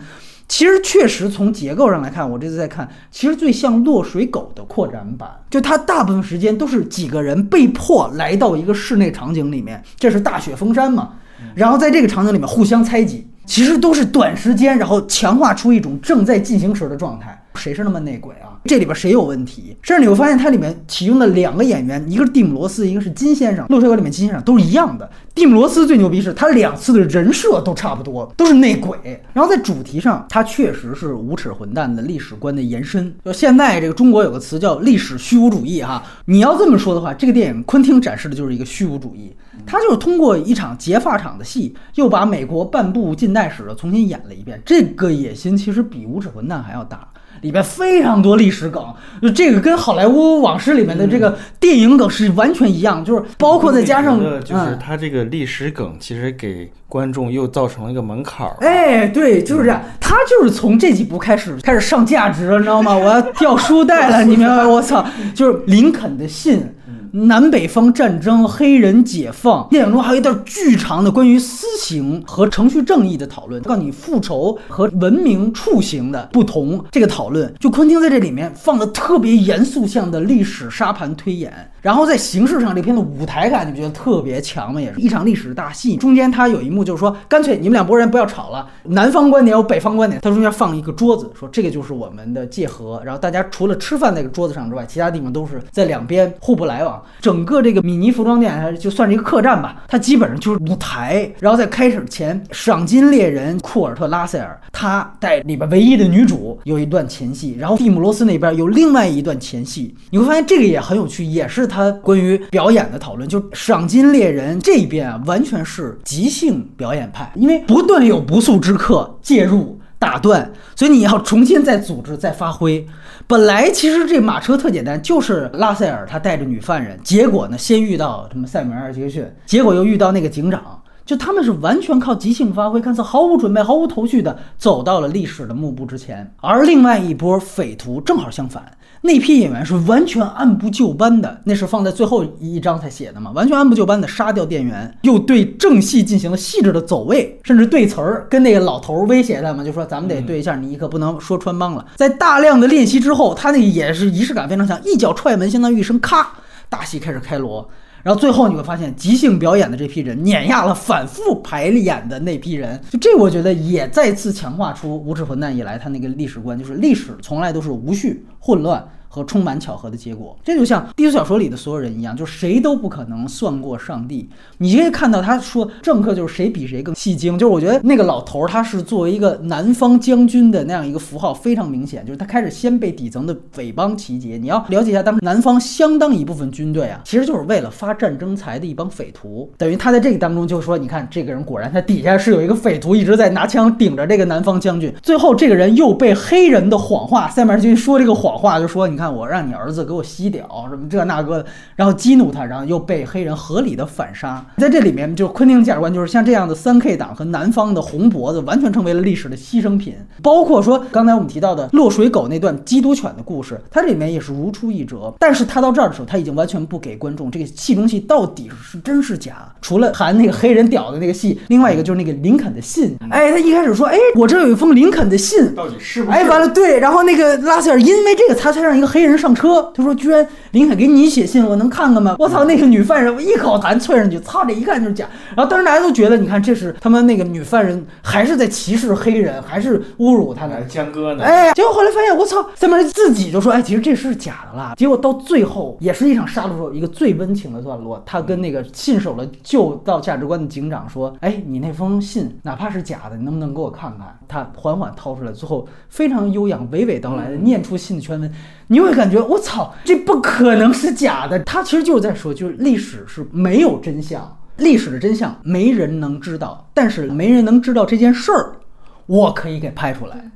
其实确实从结构上来看，我这次在看，其实最像《落水狗》的扩展版，就它大部分时间都是几个人被迫来到一个室内场景里面，这是大雪封山嘛，然后在这个场景里面互相猜忌。其实都是短时间，然后强化出一种正在进行时的状态。谁是那么内鬼啊？这里边谁有问题？甚至你会发现，它里面启用的两个演员，一个是蒂姆·罗斯，一个是金先生。《洛水狗》里面金先生都是一样的。蒂姆·罗斯最牛逼是，他两次的人设都差不多，都是内鬼。然后在主题上，他确实是无耻混蛋的历史观的延伸。就现在这个中国有个词叫历史虚无主义哈，你要这么说的话，这个电影昆汀展示的就是一个虚无主义。他就是通过一场劫发场的戏，又把美国半部近代史的重新演了一遍。这个野心其实比无耻混蛋还要大。里边非常多历史梗，就这个跟好莱坞往事里面的这个电影梗是完全一样，就是包括再加上，就是它这个历史梗，其实给观众又造成了一个门槛儿。哎，对，就是这样，他就是从这几部开始开始上价值了，你知道吗？我要掉书袋了，你明白？我操，就是林肯的信。南北方战争、黑人解放，电影中还有一段巨长的关于私刑和程序正义的讨论，告诉你复仇和文明处刑的不同。这个讨论，就昆汀在这里面放了特别严肃向的历史沙盘推演，然后在形式上这片的舞台感，你不觉得特别强吗？也是一场历史大戏。中间他有一幕就是说，干脆你们两拨人不要吵了，南方观点有北方观点，他中间放一个桌子，说这个就是我们的界河，然后大家除了吃饭那个桌子上之外，其他地方都是在两边互不来往。整个这个米尼服装店，就算是一个客栈吧，它基本上就是舞台。然后在开始前，赏金猎人库尔特·拉塞尔他带里边唯一的女主有一段前戏，然后蒂姆·罗斯那边有另外一段前戏。你会发现这个也很有趣，也是他他关于表演的讨论。就赏金猎人这边啊，完全是即兴表演派，因为不断有不速之客介入打断，所以你要重新再组织再发挥。本来其实这马车特简单，就是拉塞尔他带着女犯人，结果呢先遇到什么塞缪尔·杰克逊，结果又遇到那个警长，就他们是完全靠即兴发挥，看似毫无准备、毫无头绪的走到了历史的幕布之前。而另外一波匪徒正好相反，那批演员是完全按部就班的，那是放在最后一章才写的嘛，完全按部就班的杀掉店员，又对正戏进行了细致的走位，甚至对词儿，跟那个老头威胁他嘛，就说咱们得对一下，你可不能说穿帮了。在大量的练习之后，他那也是仪式感非常强，一脚踹门，相当于一声咔，大戏开始开锣。然后最后你会发现，即兴表演的这批人碾压了反复排演的那批人，就这我觉得也再次强化出无耻混蛋以来他那个历史观，就是历史从来都是无序、混乱。和充满巧合的结果，这就像低俗小说里的所有人一样，就是谁都不可能算过上帝。你可以看到他说政客就是谁比谁更戏精，就是我觉得那个老头他是作为一个南方将军的那样一个符号非常明显，就是他开始先被底层的匪帮集结。你要了解一下，当时南方相当一部分军队啊，其实就是为了发战争财的一帮匪徒。等于他在这个当中就说，你看这个人果然他底下是有一个匪徒一直在拿枪顶着这个南方将军。最后这个人又被黑人的谎话，塞缪尔军说这个谎话，就说你看我让你儿子给我吸屌什么这那个的，然后激怒他，然后又被黑人合理的反杀。在这里面，就是昆汀价值观就是像这样的三 K 党和南方的红脖子，完全成为了历史的牺牲品。包括说刚才我们提到的落水狗那段缉毒犬的故事，它这里面也是如出一辙。但是他到这儿的时候，他已经完全不给观众这个戏中戏到底是真是假。除了含那个黑人屌的那个戏，另外一个就是那个林肯的信。哎，他一开始说，哎，我这有一封林肯的信，到底是不是？哎，完了，对，然后那个拉塞尔因为这个，他才让一个黑人上车。他说：“居然林肯给你写信，我能看看吗？”我操，那个女犯人，我一口痰啐上去，操，这一看就是假。然后当时大家都觉得，你看，这是他们那个女犯人还是在歧视黑人，还是侮辱他还们。江哥呢？哎，结果后来发现，我操，塞缪尔自己就说，哎，其实这是假的啦。结果到最后，也是一场杀戮时候一个最温情的段落，他跟那个信守了旧道价值观的警长说，哎，你那封信哪怕是假的，你能不能给我看看？他缓缓掏出来，最后非常悠扬、娓娓道来的念出信的全文，你会感觉我操，这不可能是假的。他其实就是在说，就是历史是没有真相，历史的真相没人能知道，但是没人能知道这件事儿，我可以给拍出来。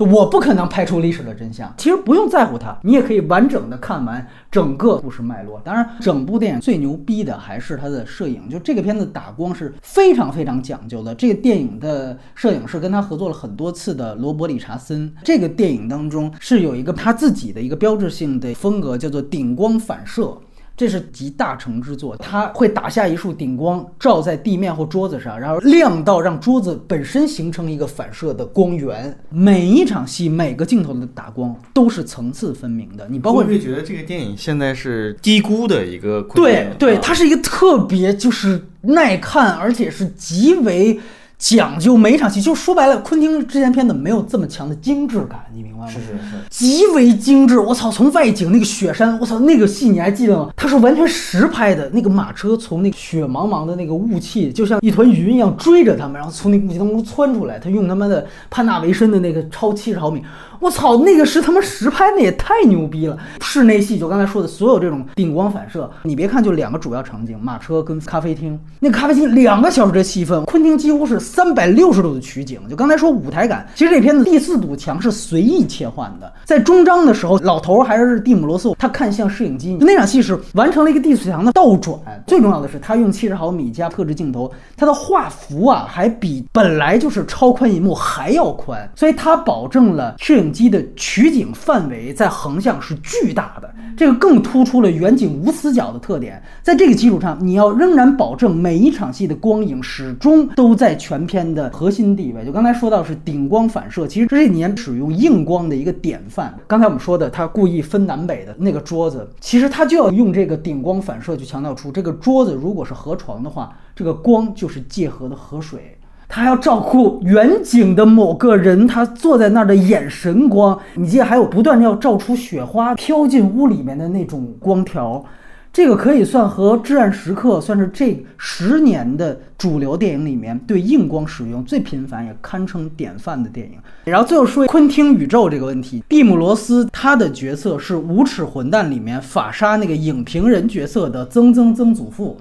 就我不可能拍出历史的真相，其实不用在乎它，你也可以完整的看完整个故事脉络。当然，整部电影最牛逼的还是它的摄影，就这个片子打光是非常非常讲究的。这个电影的摄影是跟他合作了很多次的罗伯·理查森。这个电影当中是有一个他自己的一个标志性的风格，叫做顶光反射。这是集大成之作，它会打下一束顶光，照在地面或桌子上，然后亮到让桌子本身形成一个反射的光源。每一场戏，每个镜头的打光都是层次分明的。你包括会不会觉得这个电影现在是低估的一个对对，啊它是一个特别就是耐看，而且是极为讲究每一场戏。就说白了，昆汀之前片子没有这么强的精致感，你明白吗？是是是，极为精致，我操！从外景那个雪山，我操，那个戏你还记得吗？它是完全实拍的，那个马车从那个雪茫茫的那个雾气，就像一团云一样追着他们，然后从那雾气当中窜出来。他用他妈的潘纳维森的那个超七十毫米，我操，那个是他妈实拍，那也太牛逼了！室内戏就刚才说的所有这种顶光反射，你别看就两个主要场景，马车跟咖啡厅。那个咖啡厅两个小时的戏份，昆汀几乎是三百六十度的取景。就刚才说舞台感，其实这片子第四堵墙是随意切换的，在中章的时候，老头还是蒂姆罗斯，他看向摄影机，那场戏是完成了一个第四墙的倒转。最重要的是，他用七十毫米加特制镜头，他的画幅啊还比本来就是超宽银幕还要宽，所以它保证了摄影机的取景范围在横向是巨大的，这个更突出了远景无死角的特点。在这个基础上，你要仍然保证每一场戏的光影始终都在全片的核心地位。就刚才说到是顶光反射，其实这些年使用硬光的一个典范。刚才我们说的，他故意分南北的那个桌子，其实他就要用这个顶光反射去强调出，这个桌子如果是河床的话，这个光就是界河的河水。他还要照顾远景的某个人，他坐在那儿的眼神光，你记得还有不断的要照出雪花飘进屋里面的那种光条，这个可以算和《至暗时刻》算是这十年的主流电影里面对硬光使用最频繁也堪称典范的电影。然后最后说昆汀宇宙这个问题，蒂姆·罗斯他的角色是《无耻混蛋》里面法沙那个影评人角色的曾曾曾祖父，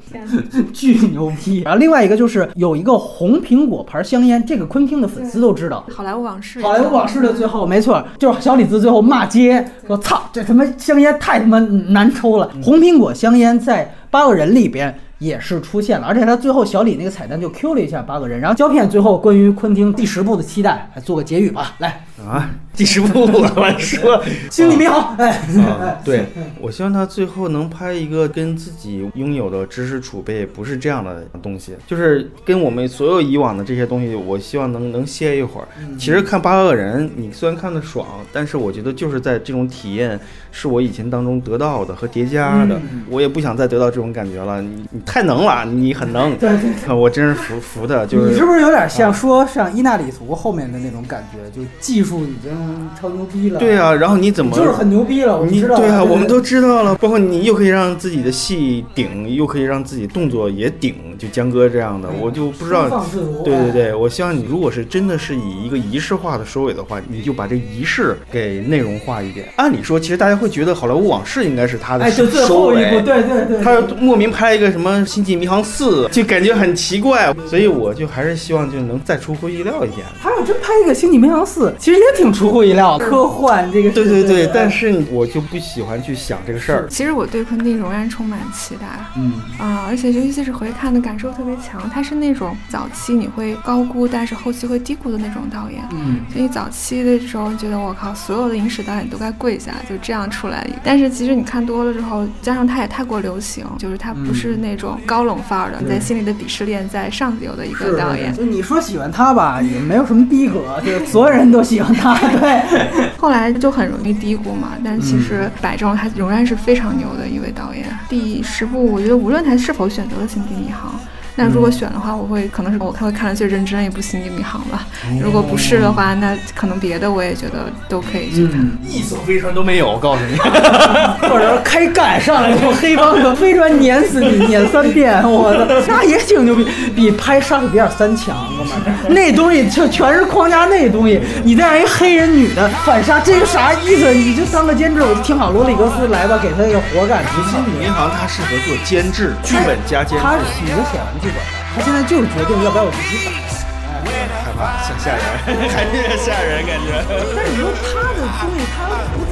巨牛逼。然后另外一个就是有一个红苹果牌香烟，这个昆汀的粉丝都知道。好莱坞往事，好莱坞往事的最后，没错，就是小李子最后骂街，说操，这他妈香烟太他妈难抽了。红苹果香烟在八个人里边也是出现了，而且他最后小李那个彩蛋就 Q 了一下八个人。然后胶片最后关于昆汀第十部的期待，来做个结语吧，来。啊，第十部我来说。星际迷航，哎，啊，对，我希望他最后能拍一个跟自己拥有的知识储备不是这样的东西，就是跟我们所有以往的这些东西，我希望能能歇一会儿。其实看八个人，你虽然看的爽，但是我觉得就是在这种体验是我以前当中得到的和叠加的，我也不想再得到这种感觉了。你你太能了，你很能，对对啊我真是服服的，就是你是不是有点像说像伊纳里图后面的那种感觉，就技术已经超牛逼了？对啊，然后你怎么就是很牛逼了，我们你知道。对啊，我们都知道了，包括你又可以让自己的戏顶，又可以让自己动作也顶，就江哥这样的，我就不知道。对对对，我希望你如果是真的是以一个仪式化的收尾的话，你就把这仪式给内容化一点。按理说，其实大家会觉得《好莱坞往事》应该是他的收尾，后一部，对对对，他莫名拍一个什么《星际迷航四》，就感觉很奇怪，所以我就还是希望就能再出乎意料一点。他要真拍一个《星际迷航四》，其实也挺出乎意料的，科幻这个。对对对，但是是我就不喜欢去想这个事儿。其实我对昆汀仍然充满期待。嗯，啊，而且尤其是回看的感受特别强，他是那种早期你会高估，但是后期会低估的那种导演。嗯，所以早期的时候觉得我靠，所有的影史导演都该跪下，就这样出来。但是其实你看多了之后，加上他也太过流行，就是他不是那种高冷范儿的，在心里的鄙视链在上游的一个导演。就你说喜欢他吧，也没有什么逼格，就是所有人都喜欢 他，对。后来就很容易低估嘛，但其实摆正他仍然是非常牛的一位导演。第十部，我觉得无论他是否选择了《星际迷航》。那如果选的话，我会可能是我看会看的最认真的一部《星际迷航》吧。如果不是的话，那可能别的我也觉得都可以去看。一艘飞船都没有，我告诉你。或者是开干上来就黑帮的飞船碾死你，碾三遍，我的那也挺牛逼，比拍《杀死比尔三》强，哥们儿。那东西就全是框架，那东西你再让一黑人女的反杀，这个啥意思？你就当个监制，我就听好罗里格斯来吧，给他一个活干。星际迷航它适合做监制，剧本加监制。他已经写他现在就是决定要不要我自己导。害怕，吓吓人，还是吓人感觉。但是你说他的东西